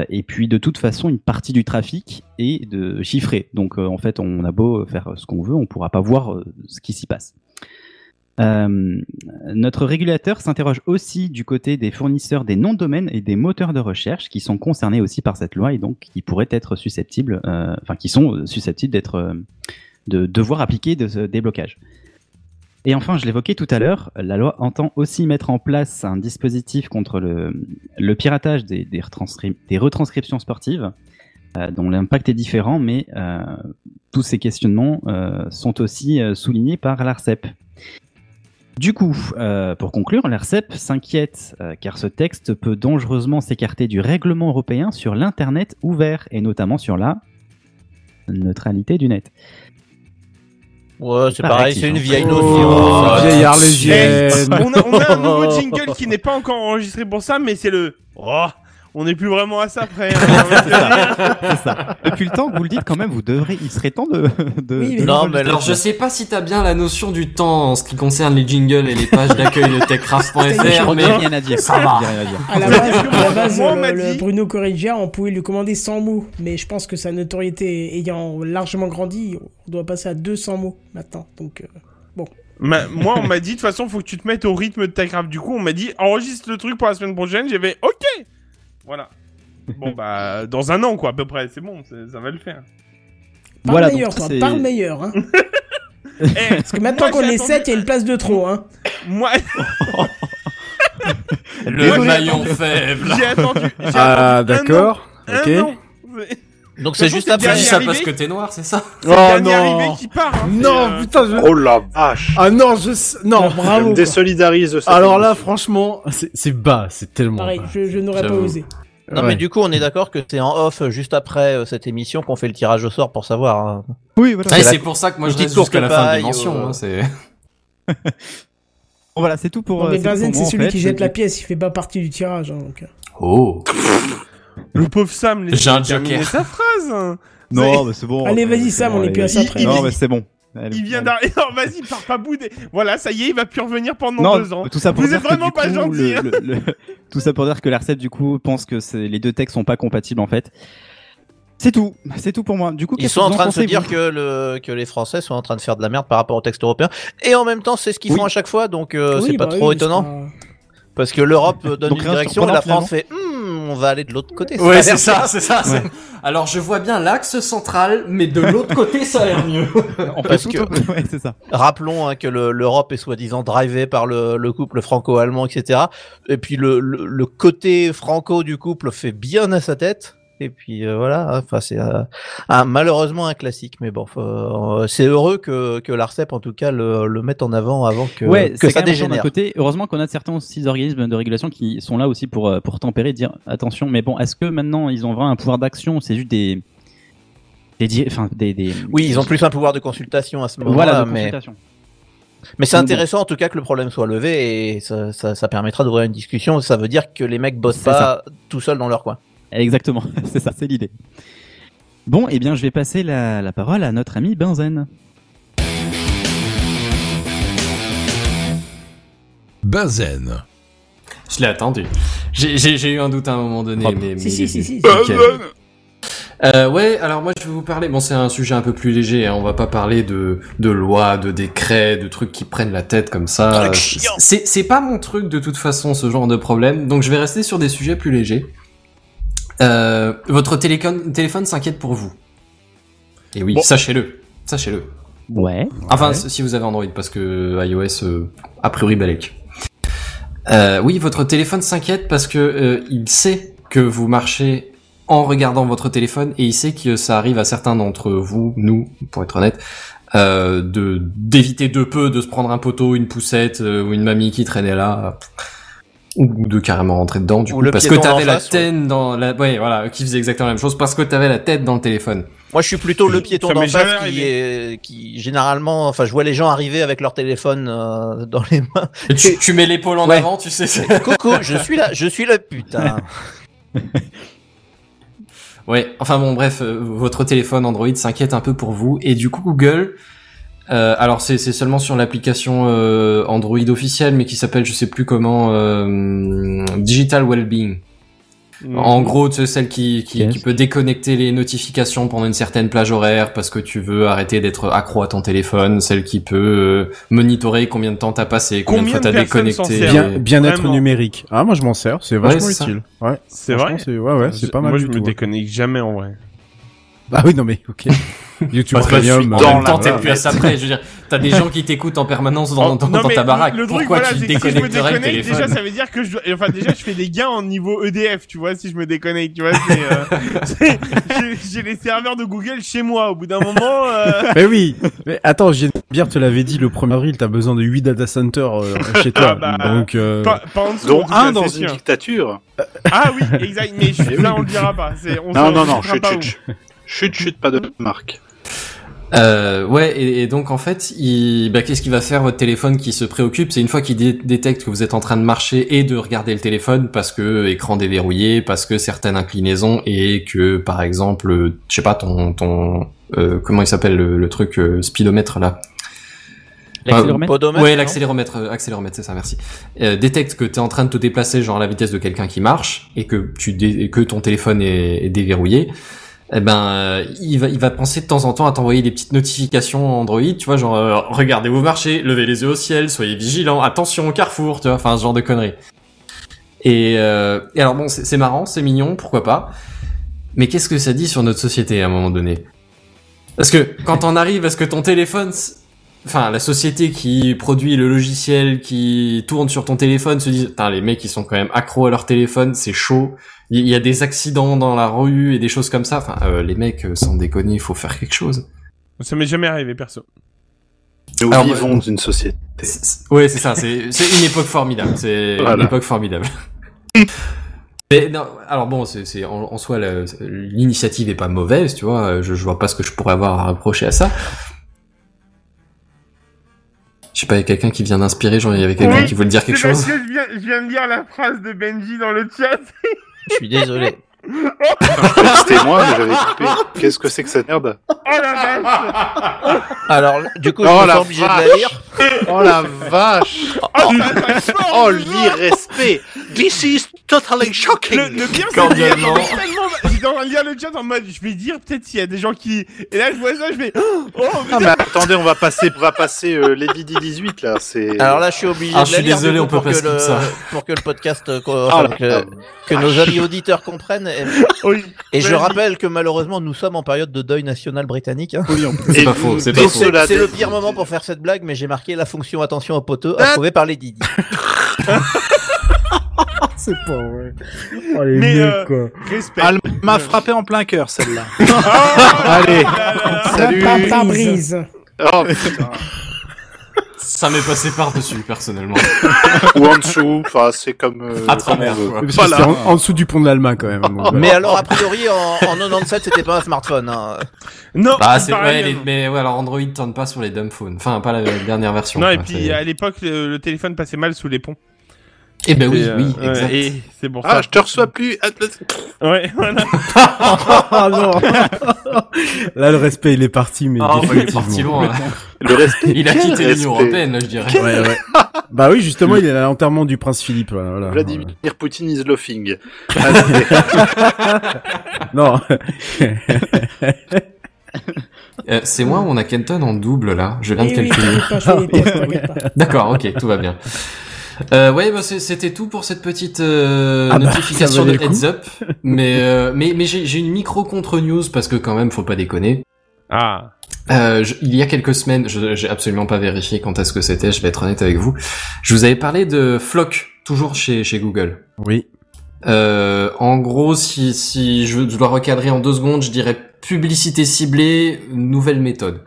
Et puis, de toute façon, une partie du trafic est de chiffré. Donc, en fait, on a beau faire ce qu'on veut, on pourra pas voir ce qui s'y passe. Notre régulateur s'interroge aussi du côté des fournisseurs des noms de domaine et des moteurs de recherche qui sont concernés aussi par cette loi et donc qui pourraient être susceptibles, enfin qui sont susceptibles d'être, de devoir appliquer de ce déblocage. Et enfin, je l'évoquais tout à l'heure, la loi entend aussi mettre en place un dispositif contre le, piratage des, des, retranscri- des retranscriptions sportives, euh, dont l'impact est différent, mais euh, tous ces questionnements euh, sont aussi soulignés par l'ARCEP. Du coup, pour conclure, l'ARCEP s'inquiète car ce texte peut dangereusement s'écarter du règlement européen sur l'Internet ouvert, et notamment sur la neutralité du net. Ouais, c'est pareil, c'est une vieille Oh, notion. vieille Eh, arlésienne. on, a, on a un nouveau jingle qui n'est pas encore enregistré pour ça, mais c'est le. Oh, on n'est plus vraiment à ça près. hein. C'est ça. Depuis le temps que vous le dites, quand même, vous devrez, il serait temps de. de- Oui, de- mais- Non, mais Alors je sais pas si t'as bien la notion du temps en ce qui concerne les jingles et les pages d'accueil de Je techcraft.fr, mais rien à dire. ça va. À la base, à la base, Moi, on le- m'a le dit- Bruno Corrigia, on pouvait lui commander 100 mots. Mais je pense que sa notoriété ayant largement grandi, on doit passer à 200 mots maintenant. Donc, euh, Ma- moi, on m'a dit, de toute façon, faut que tu te mettes au rythme de ta grave. Du coup, on m'a dit, enregistre le truc pour la semaine prochaine. J'avais, ok Voilà. Bon, bah, dans un an, quoi, à peu près. C'est bon, ça va le faire. parle Voilà, meilleur, toi, parle meilleur. Hein. Eh, Parce que maintenant qu'on est attendu- 7, il y a une place de trop. Hein. moi, le maillon faible. j'ai attendu. j'ai Ah, d'accord. Ok. an. Donc c'est juste Tu après. dis dernier ça parce que t'es noir, c'est ça C'est le Oh arrivé non. qui part. hein, Non, euh, putain, je... Oh la vache Ah non, je... sais- Non. Je bravo. me quoi. désolidarise de cette Alors là, franchement, c'est c'est bas, c'est tellement Pareil, bas. je, je n'aurais pas osé. Non Ouais. mais du coup on est d'accord que c'est en off euh, juste après euh, cette émission qu'on fait le tirage au sort pour savoir. hein. Oui, voilà. Ah, la- c'est pour ça que moi je petite reste jusqu'à la fin de l'émission. euh, hein, c'est... Bon, voilà, c'est tout pour. Non, mais c'est celui qui jette la pièce, il fait pas partie du tirage. hein, donc. Oh. Le pauvre Sam, un terminer joker. sa phrase. hein. Non, mais c'est bon. Allez, vas-y, Sam, bon, on est plus à ça Il- près. il- Non, mais c'est bon. Allez, Il vient d'arriver. Non, vas-y, pars pas bouder. Voilà, ça y est, il va plus revenir pendant Non, deux ans. tout ça pour Vous dire êtes que, vraiment pas gentil. le- hein. le- le- Tout ça pour dire que l'ARCEP du coup pense que les deux textes sont pas compatibles en fait. C'est tout, c'est tout pour moi. Du coup, Ils sont en train de se dire que le que les Français sont en train de faire de la merde par rapport au texte européen et en même temps c'est ce qu'ils Oui. font à chaque fois donc euh, Oui, c'est pas bah trop étonnant parce que l'Europe euh, donne Donc, une direction et la France fait Hmm, on va aller de l'autre côté. Ouais, c'est ça, c'est ça. c'est- Alors je vois bien l'axe central, mais de l'autre côté ça a l'air mieux. On Parce que- ouais, c'est ça. Rappelons hein, que le- l'Europe est soi-disant drivée par le, le couple franco-allemand, etc. Et puis le, le, le côté franco du couple fait bien à sa tête. Et puis euh, voilà, hein, enfin c'est euh, malheureusement un classique, mais bon, euh, c'est heureux que, que l'Arcep en tout cas le, le mette en avant avant que, ouais, que ça dégénère. côté. Heureusement qu'on a certains aussi organismes de régulation qui sont là aussi pour pour tempérer, dire attention. Mais bon, est-ce que maintenant ils ont vraiment un pouvoir d'action C'est juste des des di- enfin des, des Oui, ils ont plus un pouvoir de consultation à ce moment-là, voilà mais, mais c'est intéressant en tout cas que le problème soit levé et ça, ça, ça permettra d'ouvrir une discussion. Ça veut dire que les mecs bossent pas tout seuls dans leur coin. Exactement, c'est ça, c'est l'idée. Bon, eh bien, je vais passer la, la parole à notre ami Benzen. Benzen. Je l'ai attendu. J'ai- eu un doute à un moment donné, mais, mais Si, si, si, si. Nickel. Euh, ouais, alors moi je vais vous parler. Bon, c'est un sujet un peu plus léger. Hein, on va pas parler de de lois, de décrets, de trucs qui prennent la tête comme ça. C'est c'est pas mon truc de toute façon ce genre de problème. Donc je vais rester sur des sujets plus légers. Euh, votre téléphone téléphone s'inquiète pour vous. Et oui, Bon. sachez-le, sachez-le. Ouais. Enfin, si vous avez Android, parce que iOS, euh, a priori, balèque. Euh, oui, votre téléphone s'inquiète parce que euh, il sait que vous marchez en regardant votre téléphone et il sait que ça arrive à certains d'entre vous, nous, pour être honnête, euh, de d'éviter de peu de se prendre un poteau, une poussette euh, ou une mamie qui traînait là, ou de carrément rentrer dedans du Ou coup le parce que t'avais la face, tête dans la, ouais voilà, qui faisait exactement la même chose parce que t'avais la tête dans le téléphone. Moi, je suis plutôt le piéton d'en face qui est, qui généralement, enfin, je vois les gens arriver avec leur téléphone euh, dans les mains. Et tu, tu mets l'épaule en Ouais. avant, tu sais. c'est- Coucou, je suis là, je suis là, putain. Ouais, enfin bon, bref, euh, votre téléphone Android s'inquiète un peu pour vous. Et du coup, Google, euh, alors c'est seulement sur l'application euh, Android officielle, mais qui s'appelle, je sais plus comment, euh, Digital Wellbeing. Mhm. En gros, c'est celle qui, qui, peut déconnecter les notifications pendant une certaine plage horaire parce que tu veux arrêter d'être accro à ton téléphone, celle qui peut euh, monitorer combien de temps t'as passé, combien, Combien de fois t'as déconnecté. Bien, bien-être numérique. Ah, moi je m'en sers, c'est Ouais, vachement ça. utile. Ouais. C'est vrai c'est ouais ouais, c'est pas mal Moi, du je me déconnecte jamais en vrai. Ah oui, non mais OK. YouTube Parce que Premium. en euh, même temps, t'es la plus à ça près. Je veux dire, t'as des gens qui t'écoutent en permanence dans, Oh, dans, non, dans mais ta baraque. Le, le truc, Pourquoi voilà, tu que si je me déconnecterais le déconnecte, téléphone déjà, ça veut dire que je dois, enfin, déjà, je fais des gains en niveau EDF, tu vois, si je me déconnecte, tu vois, c'est, euh, j'ai- les serveurs de Google chez moi, au bout d'un moment, euh, Mais oui. Mais attends, Geneviève te l'avait dit le 1er avril, t'as besoin de 8 data centers euh, chez toi. Ah bah, Donc euh, pas, pas en dessous. en Dont un cas, dans une dictature. Ah oui, exact, mais je, Eh là, on le dira pas, on Non, non, on non, chut, chut. Chut, chut, pas de marque. Euh, ouais, et, et donc en fait, il, bah, qu'est-ce qu'il va faire votre téléphone qui se préoccupe? C'est une fois qu'il dé- détecte que vous êtes en train de marcher et de regarder le téléphone parce que écran déverrouillé, parce que certaines inclinaisons et que par exemple, euh, je sais pas, ton ton euh, comment il s'appelle le, le truc euh, speedomètre là? L'accéléromètre? Podomètre, Ouais, l'accéléromètre, euh, accéléromètre, c'est ça, merci. Euh, détecte que tu es en train de te déplacer genre à la vitesse de quelqu'un qui marche et que tu et que ton téléphone est, est déverrouillé. Eh ben, euh, il va il va penser de temps en temps à t'envoyer des petites notifications Android, tu vois, genre euh, regardez vous marchez, levez les yeux au ciel, soyez vigilants, attention au carrefour, tu vois, enfin ce genre de conneries. Et, euh, et alors bon, c'est marrant, c'est mignon, pourquoi pas. Mais qu'est-ce que ça dit sur notre société à un moment donné? Parce que quand on arrive à ce que ton téléphone enfin la société qui produit le logiciel qui tourne sur ton téléphone se dit putain les mecs ils sont quand même accros à leur téléphone c'est chaud il y a des accidents dans la rue et des choses comme ça enfin euh, les mecs euh, sans déconner il faut faire quelque chose Ça m'est jamais arrivé, perso. Nous Alors, vivons euh, dans une société. Ouais c'est ça c'est une époque formidable c'est Voilà. une époque formidable mais non, alors bon, c'est, c'est en, en soi l'initiative est pas mauvaise, tu vois. Je, je vois pas ce que je pourrais avoir à reprocher à ça. Je sais pas, il y a quelqu'un qui vient d'inspirer, genre il y avait quelqu'un Oui, qui voulait dire quelque chose. que je viens, je viens de lire la phrase de Benji dans le chat. Je suis désolé. C'était moi, mais j'avais coupé. Qu'est-ce que c'est que cette merde? Oh la vache Alors, du coup, je Oh sens obligé de la lire. Oh la vache Oh, Oh l'irrespect This is totally shocking Le, le pire, c'est que Cordialement. j'étais tellement- j'étais en train de lire le chat en mode, je vais dire peut-être s'il y a des gens qui... Et là, je vois ça, je fais... Oh, Ah mais attendez, on va passer, on va passer euh, Lady D 18 là. C'est. Alors là, je suis obligé Ah, de je la suis lire désolé, du coup, on peut pour pas que skip le ça. pour que le podcast euh, qu'on- Oh enfin, la que, que nos amis auditeurs comprennent. Et, oui. et je Vas-y. rappelle que malheureusement, nous sommes en période de deuil national britannique. hein. Oui, en plus. C'est Et pas faux, c'est pas Et faux. C'est cela c'est le dit- pire moment pour faire cette blague, mais j'ai marqué la fonction attention au poteau approuvée par les Didi. C'est pas vrai. Oh les Mais, mecs euh, quoi. Respect. Elle m'a frappé en plein cœur celle-là. Oh, Allez, là, là, là. salut. Papa brise. Oh putain. Ça m'est passé par-dessus, personnellement. Ou en dessous, enfin c'est comme. euh, À travers, quoi. Parce Voilà. en, en dessous du pont de l'Allemagne quand même. donc, Mais alors, a priori, en, en 97, c'était pas un smartphone. Hein. Non, Bah, c'est, ouais, les- mais ouais, alors Android tourne pas sur les dumb phones. Enfin, pas la dernière version. Non, et quoi, puis c'est- à l'époque, le, le téléphone passait mal sous les ponts. Eh ben oui, euh, oui, ouais, exact. Et c'est pour Ah, ça. je te reçois plus. Ouais, voilà. Ah non. Là le respect il est parti mais Ah, bah, il est définitivement. parti loin. Le respect. Il a quitté l'Union. Européenne, je dirais. Ouais, ouais. Bah oui, justement, il est à l'enterrement du prince Philippe. Voilà, voilà. Vladimir Poutine is laughing. Non. Euh, c'est moi ou on a Kenton en double, là? Je viens de Eh oui, calculer. D'accord, ok, tout va bien. Euh, ouais, bah, c'est- c'était tout pour cette petite euh, Ah bah, notification de heads up. Mais euh, mais mais j'ai j'ai une micro contre news parce que quand même faut pas déconner. Ah. Euh, je- il y a quelques semaines, je j'ai absolument pas vérifié quand est-ce que c'était. Je vais être honnête avec vous. Je vous avais parlé de Flock, toujours chez chez Google. Oui. Euh, en gros, si si je, je dois recadrer en deux secondes, je dirais publicité ciblée, nouvelle méthode.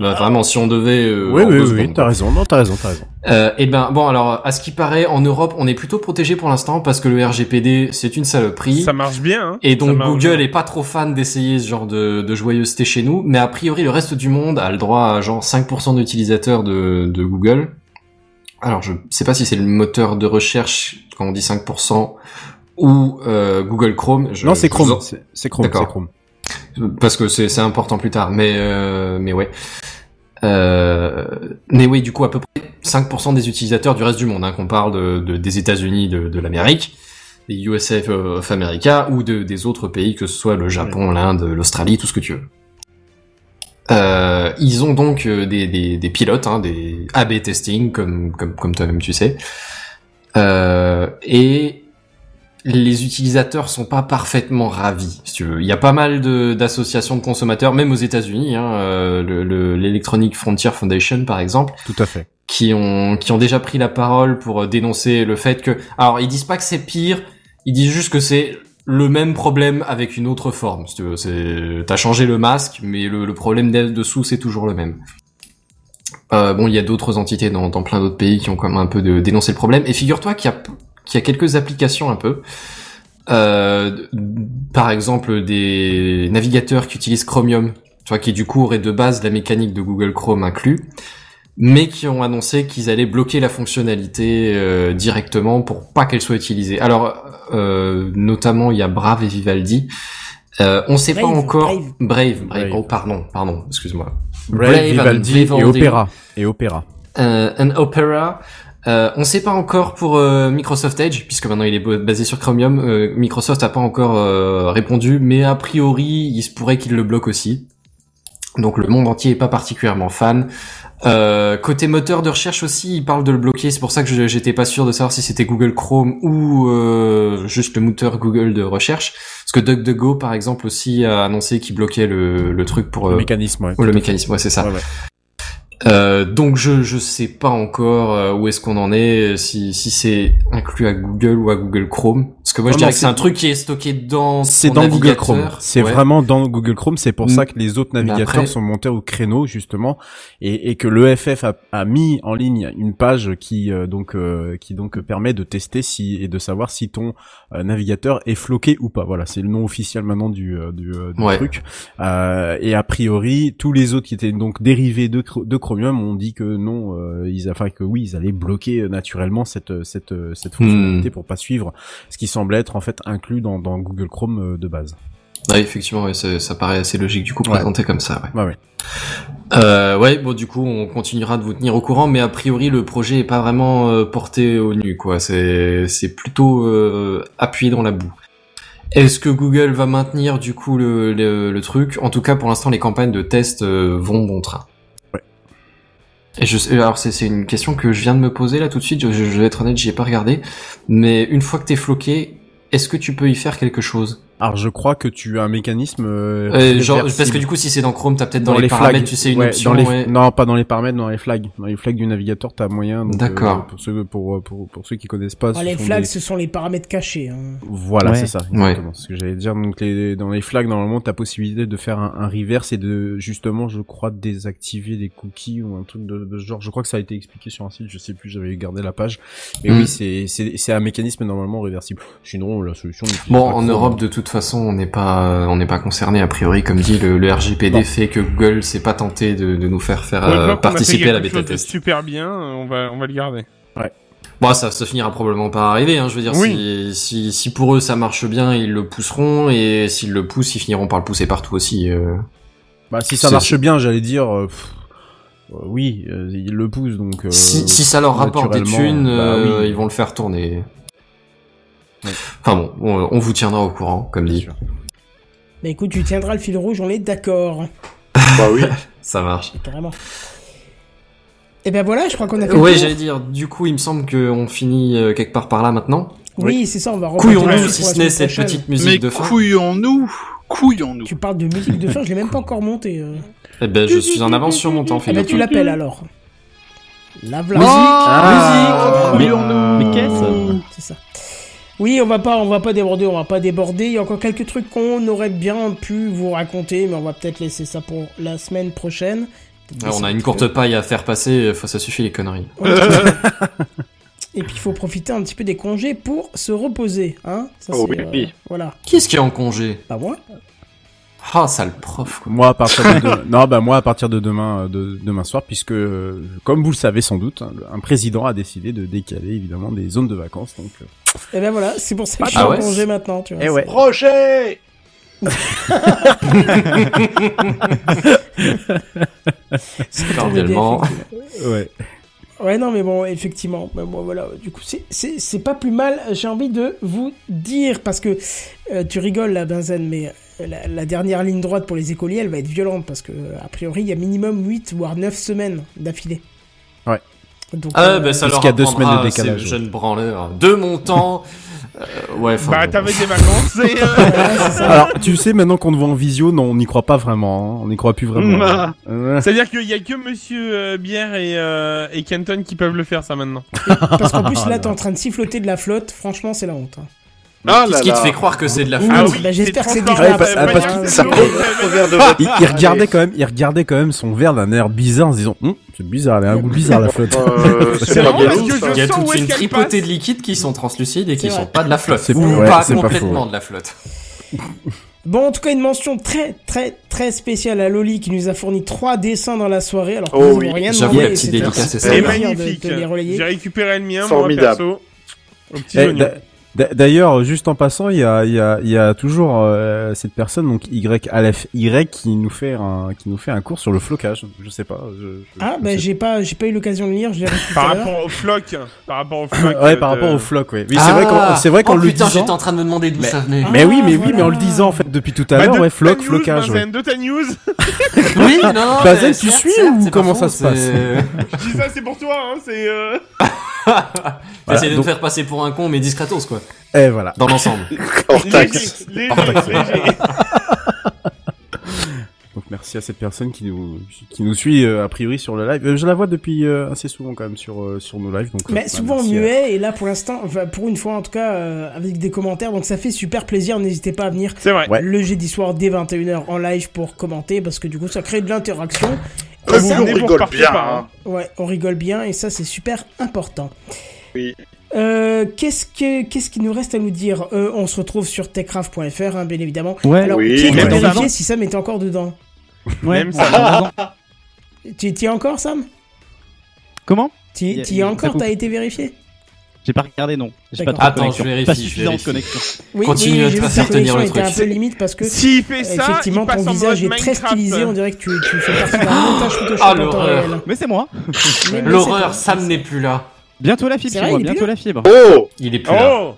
Là, vraiment, si on devait. euh, oui, oui, oui, t'as raison, non, t'as raison, t'as raison. Euh, et ben bon alors à ce qui paraît en Europe on est plutôt protégé pour l'instant parce que le RGPD c'est une saloperie. Ça marche bien. Hein. Et donc Google bien. est pas trop fan d'essayer ce genre de, de joyeuseté chez nous, mais a priori le reste du monde a le droit à genre 5% d'utilisateurs de, de Google. Alors je sais pas si c'est le moteur de recherche quand on dit 5% ou euh, Google Chrome. Je- non, c'est Chrome, en- c'est c'est Chrome, D'accord. c'est Chrome. Parce que c'est important plus tard mais euh, mais ouais. Euh, mais oui du coup à peu près 5% des utilisateurs du reste du monde hein, qu'on parle de, de- des États-Unis de, de l'Amérique des USF of America ou de, des autres pays que ce soit le Japon l'Inde l'Australie tout ce que tu veux. Euh, ils ont donc euh, des, des, des pilotes, hein, des A/B testing, comme comme comme toi-même tu sais, euh, et les utilisateurs sont pas parfaitement ravis. Si tu veux, il y a pas mal de d'associations de consommateurs, même aux États-Unis, hein, euh, le- le- l'Electronic Frontier Foundation par exemple, Tout à fait. qui ont qui ont déjà pris la parole pour euh, dénoncer le fait que alors ils disent pas que c'est pire, ils disent juste que c'est le même problème avec une autre forme. Si tu veux, c'est t'as changé le masque, mais le, le problème dessous c'est toujours le même. Euh, bon, il y a d'autres entités dans, dans plein d'autres pays qui ont quand même un peu de, dénoncé le problème. Et figure-toi qu'il y a qu'il y a quelques applications un peu. Euh, par exemple, des navigateurs qui utilisent Chromium, tu vois, qui du coup auraient de base la mécanique de Google Chrome inclus, mais qui ont annoncé qu'ils allaient bloquer la fonctionnalité euh, directement pour pas qu'elle soit utilisée. Alors, euh, notamment, il y a Brave et Vivaldi. Euh, on sait pas encore. Brave. Brave, Brave. Oh, pardon, pardon, excuse-moi. Brave, Vivaldi et. Opera. Et Opera. Euh, un Opera. Euh, on sait pas encore pour euh, Microsoft Edge, puisque maintenant il est basé sur Chromium. Euh, Microsoft a pas encore euh, répondu, mais a priori, il se pourrait qu'il le bloque aussi. Donc le monde entier est pas particulièrement fan. Euh, côté moteur de recherche aussi, il parle de le bloquer. C'est pour ça que j'étais pas sûr de savoir si c'était Google Chrome ou euh, juste le moteur Google de recherche. Parce que DuckDuckGo, par exemple, aussi a annoncé qu'il bloquait le, le truc pour Le mécanisme, ouais. ou le mécanisme, ouais, c'est ça. Ouais, ouais. Euh, donc je je sais pas encore euh, où est-ce qu'on en est, si si c'est inclus à Google ou à Google Chrome. Parce que moi je Non, dirais que c'est un truc qui est stocké dans C'est dans Google navigateur. Chrome. C'est Ouais. vraiment dans Google Chrome. C'est pour Mm. ça que les autres navigateurs après- sont montés au créneau justement, et, et que l'EFF a, a mis en ligne une page qui euh, donc euh, qui donc permet de tester si et de savoir si ton euh, navigateur est floqué ou pas. Voilà, c'est le nom officiel maintenant du euh, du, euh, du Ouais. truc. Euh, et a priori, tous les autres qui étaient donc dérivés de, de Chromium ont dit que non, euh, ils enfin que oui, ils allaient bloquer euh, naturellement cette cette euh, cette fonctionnalité Hmm. pour pas suivre ce qui semblait être en fait inclus dans, dans Google Chrome euh, de base. Ouais, effectivement, ouais, c'est- ça paraît assez logique du coup présenté comme ça. Ouais. Ouais, ouais. Euh, ouais, bon, du coup, on continuera de vous tenir au courant, mais a priori, le projet est pas vraiment euh, porté au nu, quoi. C'est, c'est plutôt euh, appuyé dans la boue. Est-ce que Google va maintenir du coup le, le, le truc? En tout cas, pour l'instant, les campagnes de test euh, vont bon train. Et je, sais- alors c'est, c'est une question que je viens de me poser là tout de suite. Je, je vais être honnête, j'y ai pas regardé. Mais une fois que t'es floqué, est-ce que tu peux y faire quelque chose? Alors je crois que tu as un mécanisme. Euh, Euh, genre, parce que du coup, si c'est dans Chrome, t'as peut-être dans, les, flags, paramètres, tu sais, une ouais, option. dans les- ouais. Non, pas dans les paramètres, dans les flags. Dans les flags du navigateur, t'as moyen. donc, D'accord. euh, pour ceux pour, pour pour ceux qui connaissent pas. Ah, les flags, des- ce sont les paramètres cachés. Hein. Voilà, Ouais. c'est ça. Exactement. Ce que j'allais dire. Donc les, dans les flags, normalement, t'as possibilité de faire un, un reverse et de justement, je crois, désactiver les cookies ou un truc de, de ce genre. Je crois que ça a été expliqué sur un site. Je sais plus. J'avais gardé la page. Mais Mm. oui, c'est c'est c'est un mécanisme normalement réversible. Sinon, la solution. Bon, en. Europe, de toute façon, on n'est pas, on n'est pas concerné a priori, comme dit le, le RGPD Non. fait que Google s'est pas tenté de, de nous faire faire Ouais, euh, participer à la bêta test. super bien, euh, on va, on va le garder. Bon, ça, ça finira probablement par arriver. Hein, je veux dire, Oui. si, si, si pour eux ça marche bien, ils le pousseront, et s'ils le poussent, ils finiront par le pousser partout aussi. euh. Bah, si ça marche bien, j'allais dire. pff, oui, euh, ils le poussent donc. euh, si, si ça leur rapporte des thunes, bah euh, oui. ils vont le faire tourner. Enfin bon, on, on vous tiendra au courant, comme dit. Bah écoute, tu tiendras le fil rouge, on est d'accord. Bah oui. Ça marche. Carrément. Et ben voilà, je crois qu'on a fait Ouais, j'allais dire, du coup, il me semble qu'on finit euh, quelque part par là maintenant. Oui, c'est ça, on va Couillons-nous, si ce n'est cette petite musique Mais de fin. couillons-nous Couillons-nous Tu parles de musique de fin, je l'ai même pas encore montée. euh. Eh ben, je suis en avance sur mon temps, Ah bah Philippe. tu l'appelles alors. La. Musique, Ah, musique. Mais qu'est-ce C'est ça. Oui, on va pas, on va pas déborder, on va pas déborder. Il y a encore quelques trucs qu'on aurait bien pu vous raconter, mais on va peut-être laisser ça pour la semaine prochaine. Ouais, on a une courte paille à faire passer, faut- ça suffit les conneries. Et puis il faut profiter un petit peu des congés pour se reposer, hein Ça, Oh c'est, oui. Voilà. Qui est-ce qui est en congé? Pas moi. Ah, sale prof. Quoi. Moi à partir de de- non bah moi à partir de demain euh, de demain soir puisque euh, comme vous le savez sans doute hein, un président a décidé de décaler évidemment des zones de vacances donc euh, Et ben voilà, c'est pour ça que je suis en congé maintenant, tu vois. Eh ouais. C'est Cordialement. ouais. Ouais, non, mais bon, effectivement, bah, moi, voilà, du coup, c'est- c'est c'est pas plus mal. J'ai envie de vous dire, parce que euh, tu rigoles là, Benzen, mais euh, la, la dernière ligne droite pour les écoliers, elle va être violente, parce que, a priori, il y a minimum 8 voire 9 semaines d'affilée. Ouais. Donc, Ah, euh, bah ça Parce leur qu'il y a deux semaines de à ces décalage. jeunes branleurs. De mon temps. euh, ouais, enfin, Bah, bon. t'avais des vacances et. euh. Alors tu sais maintenant qu'on te voit en visio non on n'y croit pas vraiment hein. on n'y croit plus vraiment. Ah. C'est-à-dire qu'il y a que Monsieur euh, Bière et, euh, et Kenton qui peuvent le faire, ça maintenant. Parce qu'en plus, là, t'es en train de siffloter de la flotte, franchement, c'est la honte. hein. Ah Qu'est-ce qui te fait croire que c'est de la Oui, flotte bah, j'espère que c'est Frappe. Ah, pas parce de il, il regardait quand même il regardait quand même son verre d'un air bizarre en se disant Hum, c'est bizarre elle a un goût bizarre la flotte. Euh, C'est je Il y a toute une tripotée de liquides qui sont translucides et qui sont pas de la flotte. C'est- Ou ouais, pas c'est pas faux, complètement ouais. de la flotte. Bon, en tout cas, une mention très, très, très spéciale à Loli qui nous a fourni trois dessins dans la soirée. Alors, que Oh nous oui. rien J'avoue, la petite dédicace, c'est ça. magnifique. J'ai récupéré le mien, moi, Formidable. perso. Au petit D'ailleurs, juste en passant, il y a, il y a, il y a toujours euh, cette personne, donc Y Aleph Y, qui nous fait un, qui nous fait un cours sur le flocage. Je sais pas. Je, je- Ah, je bah, j'ai pas, j'ai pas eu l'occasion de lire, je l'ai reçu tout Par rapport au floc. Par rapport au floc. Ouais, par rapport au floc, oui. Oui, c'est vrai qu'on, c'est vrai qu'en oh, le putain, disant. j'étais en train de me demander d'où ça venait. Mais oui, mais Ah, oui, mais en le disant en fait depuis tout à Bah, l'heure, ouais, floc, news, flocage. ouais. Benzen, de ta news. Oui, non, non. Bazen, tu suis ou c'est pas comment ça se passe Je dis ça, c'est pour toi, hein. C'est. T'essayes de me donc- faire passer pour un con, mais discretos, quoi. Et voilà. Dans l'ensemble. Hors taxe. Donc merci à cette personne qui nous, qui nous suit euh, a priori sur le live. Euh, je la vois depuis euh, assez souvent quand même sur, euh, sur nos lives. Donc, Mais bah, souvent merci à- muet, et là pour l'instant, enfin, pour une fois en tout cas, euh, avec des commentaires, donc ça fait super plaisir, n'hésitez pas à venir C'est vrai. Ouais. le jeudi soir dès 21h en live pour commenter, parce que du coup ça crée de l'interaction. Euh, ça, on rigole bien. pas, hein. Ouais, on rigole bien, et ça c'est super important. Oui. Euh, qu'est-ce que qu'est-ce qu'il nous reste à nous dire? Euh, On se retrouve sur techcraft.fr, hein, bien évidemment. Ouais. Alors, Oui, qui même Sam. si Sam était encore dedans? Ouais, Même raison. Tu y es encore, Sam? Comment? Tu y es encore. T'as été vérifié? J'ai pas regardé, non. J'ai pas trop de Attends, connexion. je vérifie, Pas je vérifie. connexion. Oui, Continue oui, à te faire tenir le était un truc. peu limite parce que S'il fait ça, effectivement il passe ton en visage mode est très Minecraft. stylisé, on dirait que tu, tu fais partie d'un montage Photoshop Ah, en temps l'horreur. réel. Mais c'est moi. Mais- mais c'est pas- L'horreur, Sam n'est plus là. Bientôt la fibre C'est chez vrai, moi, il est plus bientôt là la fibre. Oh Il est plus là. Oh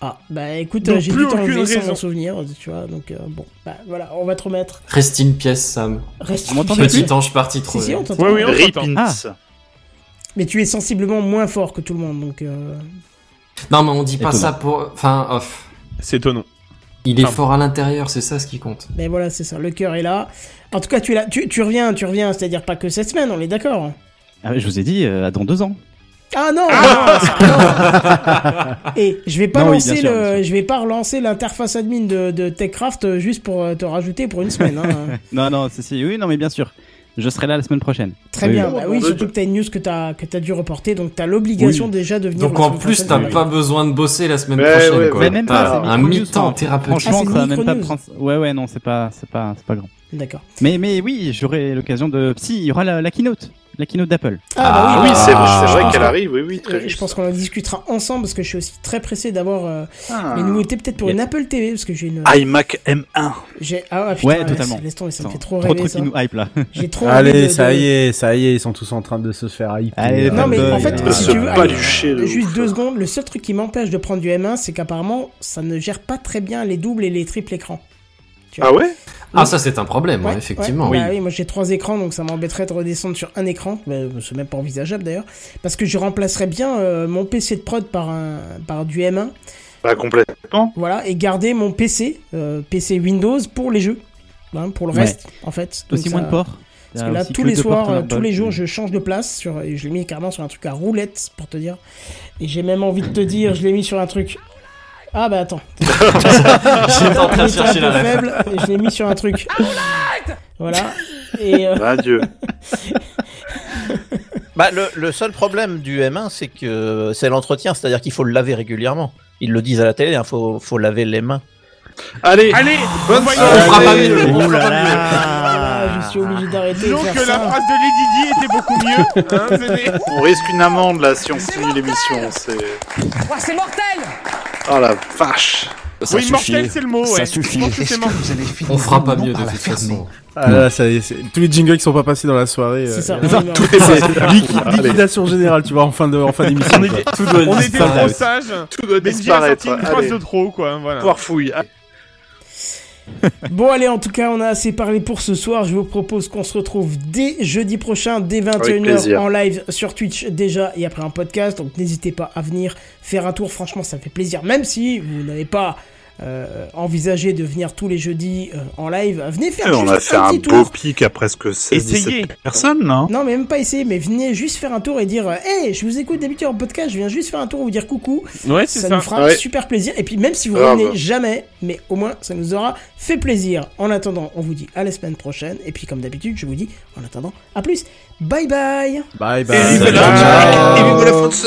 Ah, bah écoute, Donc, euh, j'ai plus dû t'enlever aucune sans raison. m'en souvenir, tu vois, donc euh, bon, bah voilà, on va te remettre. Reste une pièce, Sam. Reste Vous m'entendez Petit ange parti trop Si, si, on vite. t'entend. Oui, oui, on Rip t'entend. Ah. Mais tu es sensiblement moins fort que tout le monde, donc... Euh... Non, mais on dit pas Étonnant. ça pour... Enfin, off. C'est étonnant. Il est fort à l'intérieur, c'est ça ce qui compte. Mais voilà, c'est ça, le cœur est là. En tout cas, tu es là, tu, tu reviens, tu reviens, c'est-à-dire pas que cette semaine, on est d'accord Ah, je vous ai dit, euh, dans deux ans. Ah non, non. Et je vais pas Non, lancer sûr, le, je vais pas relancer l'interface admin de, de Techcraft euh, juste pour te rajouter pour une semaine. Hein. Non, non, c'est si, oui, non, mais bien sûr. Je serai là la semaine prochaine. Très Oui, bien. oui. Bah oui, surtout que t'as une news que t'as que t'as dû reporter, donc t'as l'obligation Oui. déjà de venir. Donc en plus, t'as pas besoin de bosser la semaine prochaine, ouais, quoi. Mais même pas, un mi-temps enfin, thérapeutique. Ah, Franchement, c'est ça va même pas prendre. Ouais, ouais, non, c'est pas, c'est pas, c'est pas grand. D'accord. Mais, mais oui, j'aurai l'occasion de. Si, il y aura la, la keynote, la keynote d'Apple. Ah, Ah, bah Oui, oui. c'est vrai pense qu'elle que- arrive, oui, oui, très euh, juste. Je pense qu'on en discutera ensemble parce que je suis aussi très pressé d'avoir euh, Ah. les nouveautés peut-être pour Yes. une Apple TV parce que j'ai une. iMac M1. J'ai ah ouais, putain, Ouais, totalement. Laisse tomber, ça me fait trop trop rêver trop nous hype là. J'ai trop Allez, de- ça de- y est, ça y est, ils sont tous en train de se faire hyper. Allez, Non mais en fait, si tu veux, de juste ouf. deux secondes, le seul truc qui m'empêche de prendre du M1, c'est qu'apparemment, ça ne gère pas très bien les doubles et les triples écrans. Tu vois. Ah ouais? Ah, ça c'est un problème, ouais, Ouais, effectivement. ouais. Bah oui, moi j'ai trois écrans, donc ça m'embêterait de redescendre sur un écran. Mais c'est même pas envisageable d'ailleurs, parce que je remplacerais bien euh, mon PC de prod par un par du M1, Bah complètement. voilà, et garder mon PC, euh, PC Windows pour les jeux, hein, pour le Ouais. reste en fait. Donc Aussi ça- moins de ports. Parce que là, tous les soirs, euh, tous les jours, je change de place. Sur, et je l'ai mis carrément sur un truc à roulette, pour te dire. Et j'ai même envie de te dire, je l'ai mis sur un truc. Ah bah attends. J'étais en train de Il était un chercher peu la ref. faible, et je l'ai mis sur un truc. Voilà. Et, euh, Adieu. Bah, le, le seul problème du M1, c'est que c'est l'entretien, c'est-à-dire qu'il faut le laver régulièrement. Ils le disent à la télé, il faut, faut laver les mains. Allez, Allez, bonne soirée. On fera pas mieux. Je suis obligé d'arrêter Disons que la phrase de Lady Di était beaucoup mieux. Hein, On risque une amende là si on continue l'émission. C'est. c'est mortel Oh la vache. Ça oui, suffit. mortel, c'est le mot. Ça ouais. suffit. Je pense que c'est mort. On fera pas mieux de toute façon. Ah là, ça y est, c'est- tous les jingles qui sont pas passés dans la soirée. C'est euh, ça. euh, non. tout est Liquidation générale, tu vois, en fin de, en fin d'émission. On était, Tout on était trop disparaître. sages. Tout doit Benji a disparaître. sorti une phrase Allez. de trop, quoi. Voilà. Poire fouille. Bon allez, en tout cas, on a assez parlé pour ce soir. Je vous propose qu'on se retrouve dès jeudi prochain, dès Avec 21h plaisir. en live sur Twitch déjà et après un podcast. Donc n'hésitez pas à venir faire un tour. Franchement, ça fait plaisir. Même si vous n'avez pas euh, envisagé de venir tous les jeudis euh, en live, venez faire On juste a fait un un petit beau tour. pic à presque 16 Essayez. 17 personnes là. hein. Non, mais même pas essayer, mais venez juste faire un tour et dire Hey, je vous écoute d'habitude en podcast, je viens juste faire un tour vous dire coucou. Ouais, c'est ça, ça. nous fera Ouais. super plaisir. Et puis, même si vous Grave. revenez jamais, mais au moins ça nous aura fait plaisir. En attendant, on vous dit à la semaine prochaine. Et puis, comme d'habitude, je vous dis en attendant, à plus. Bye bye. Bye Et bye. la Ciao. Et vive la France.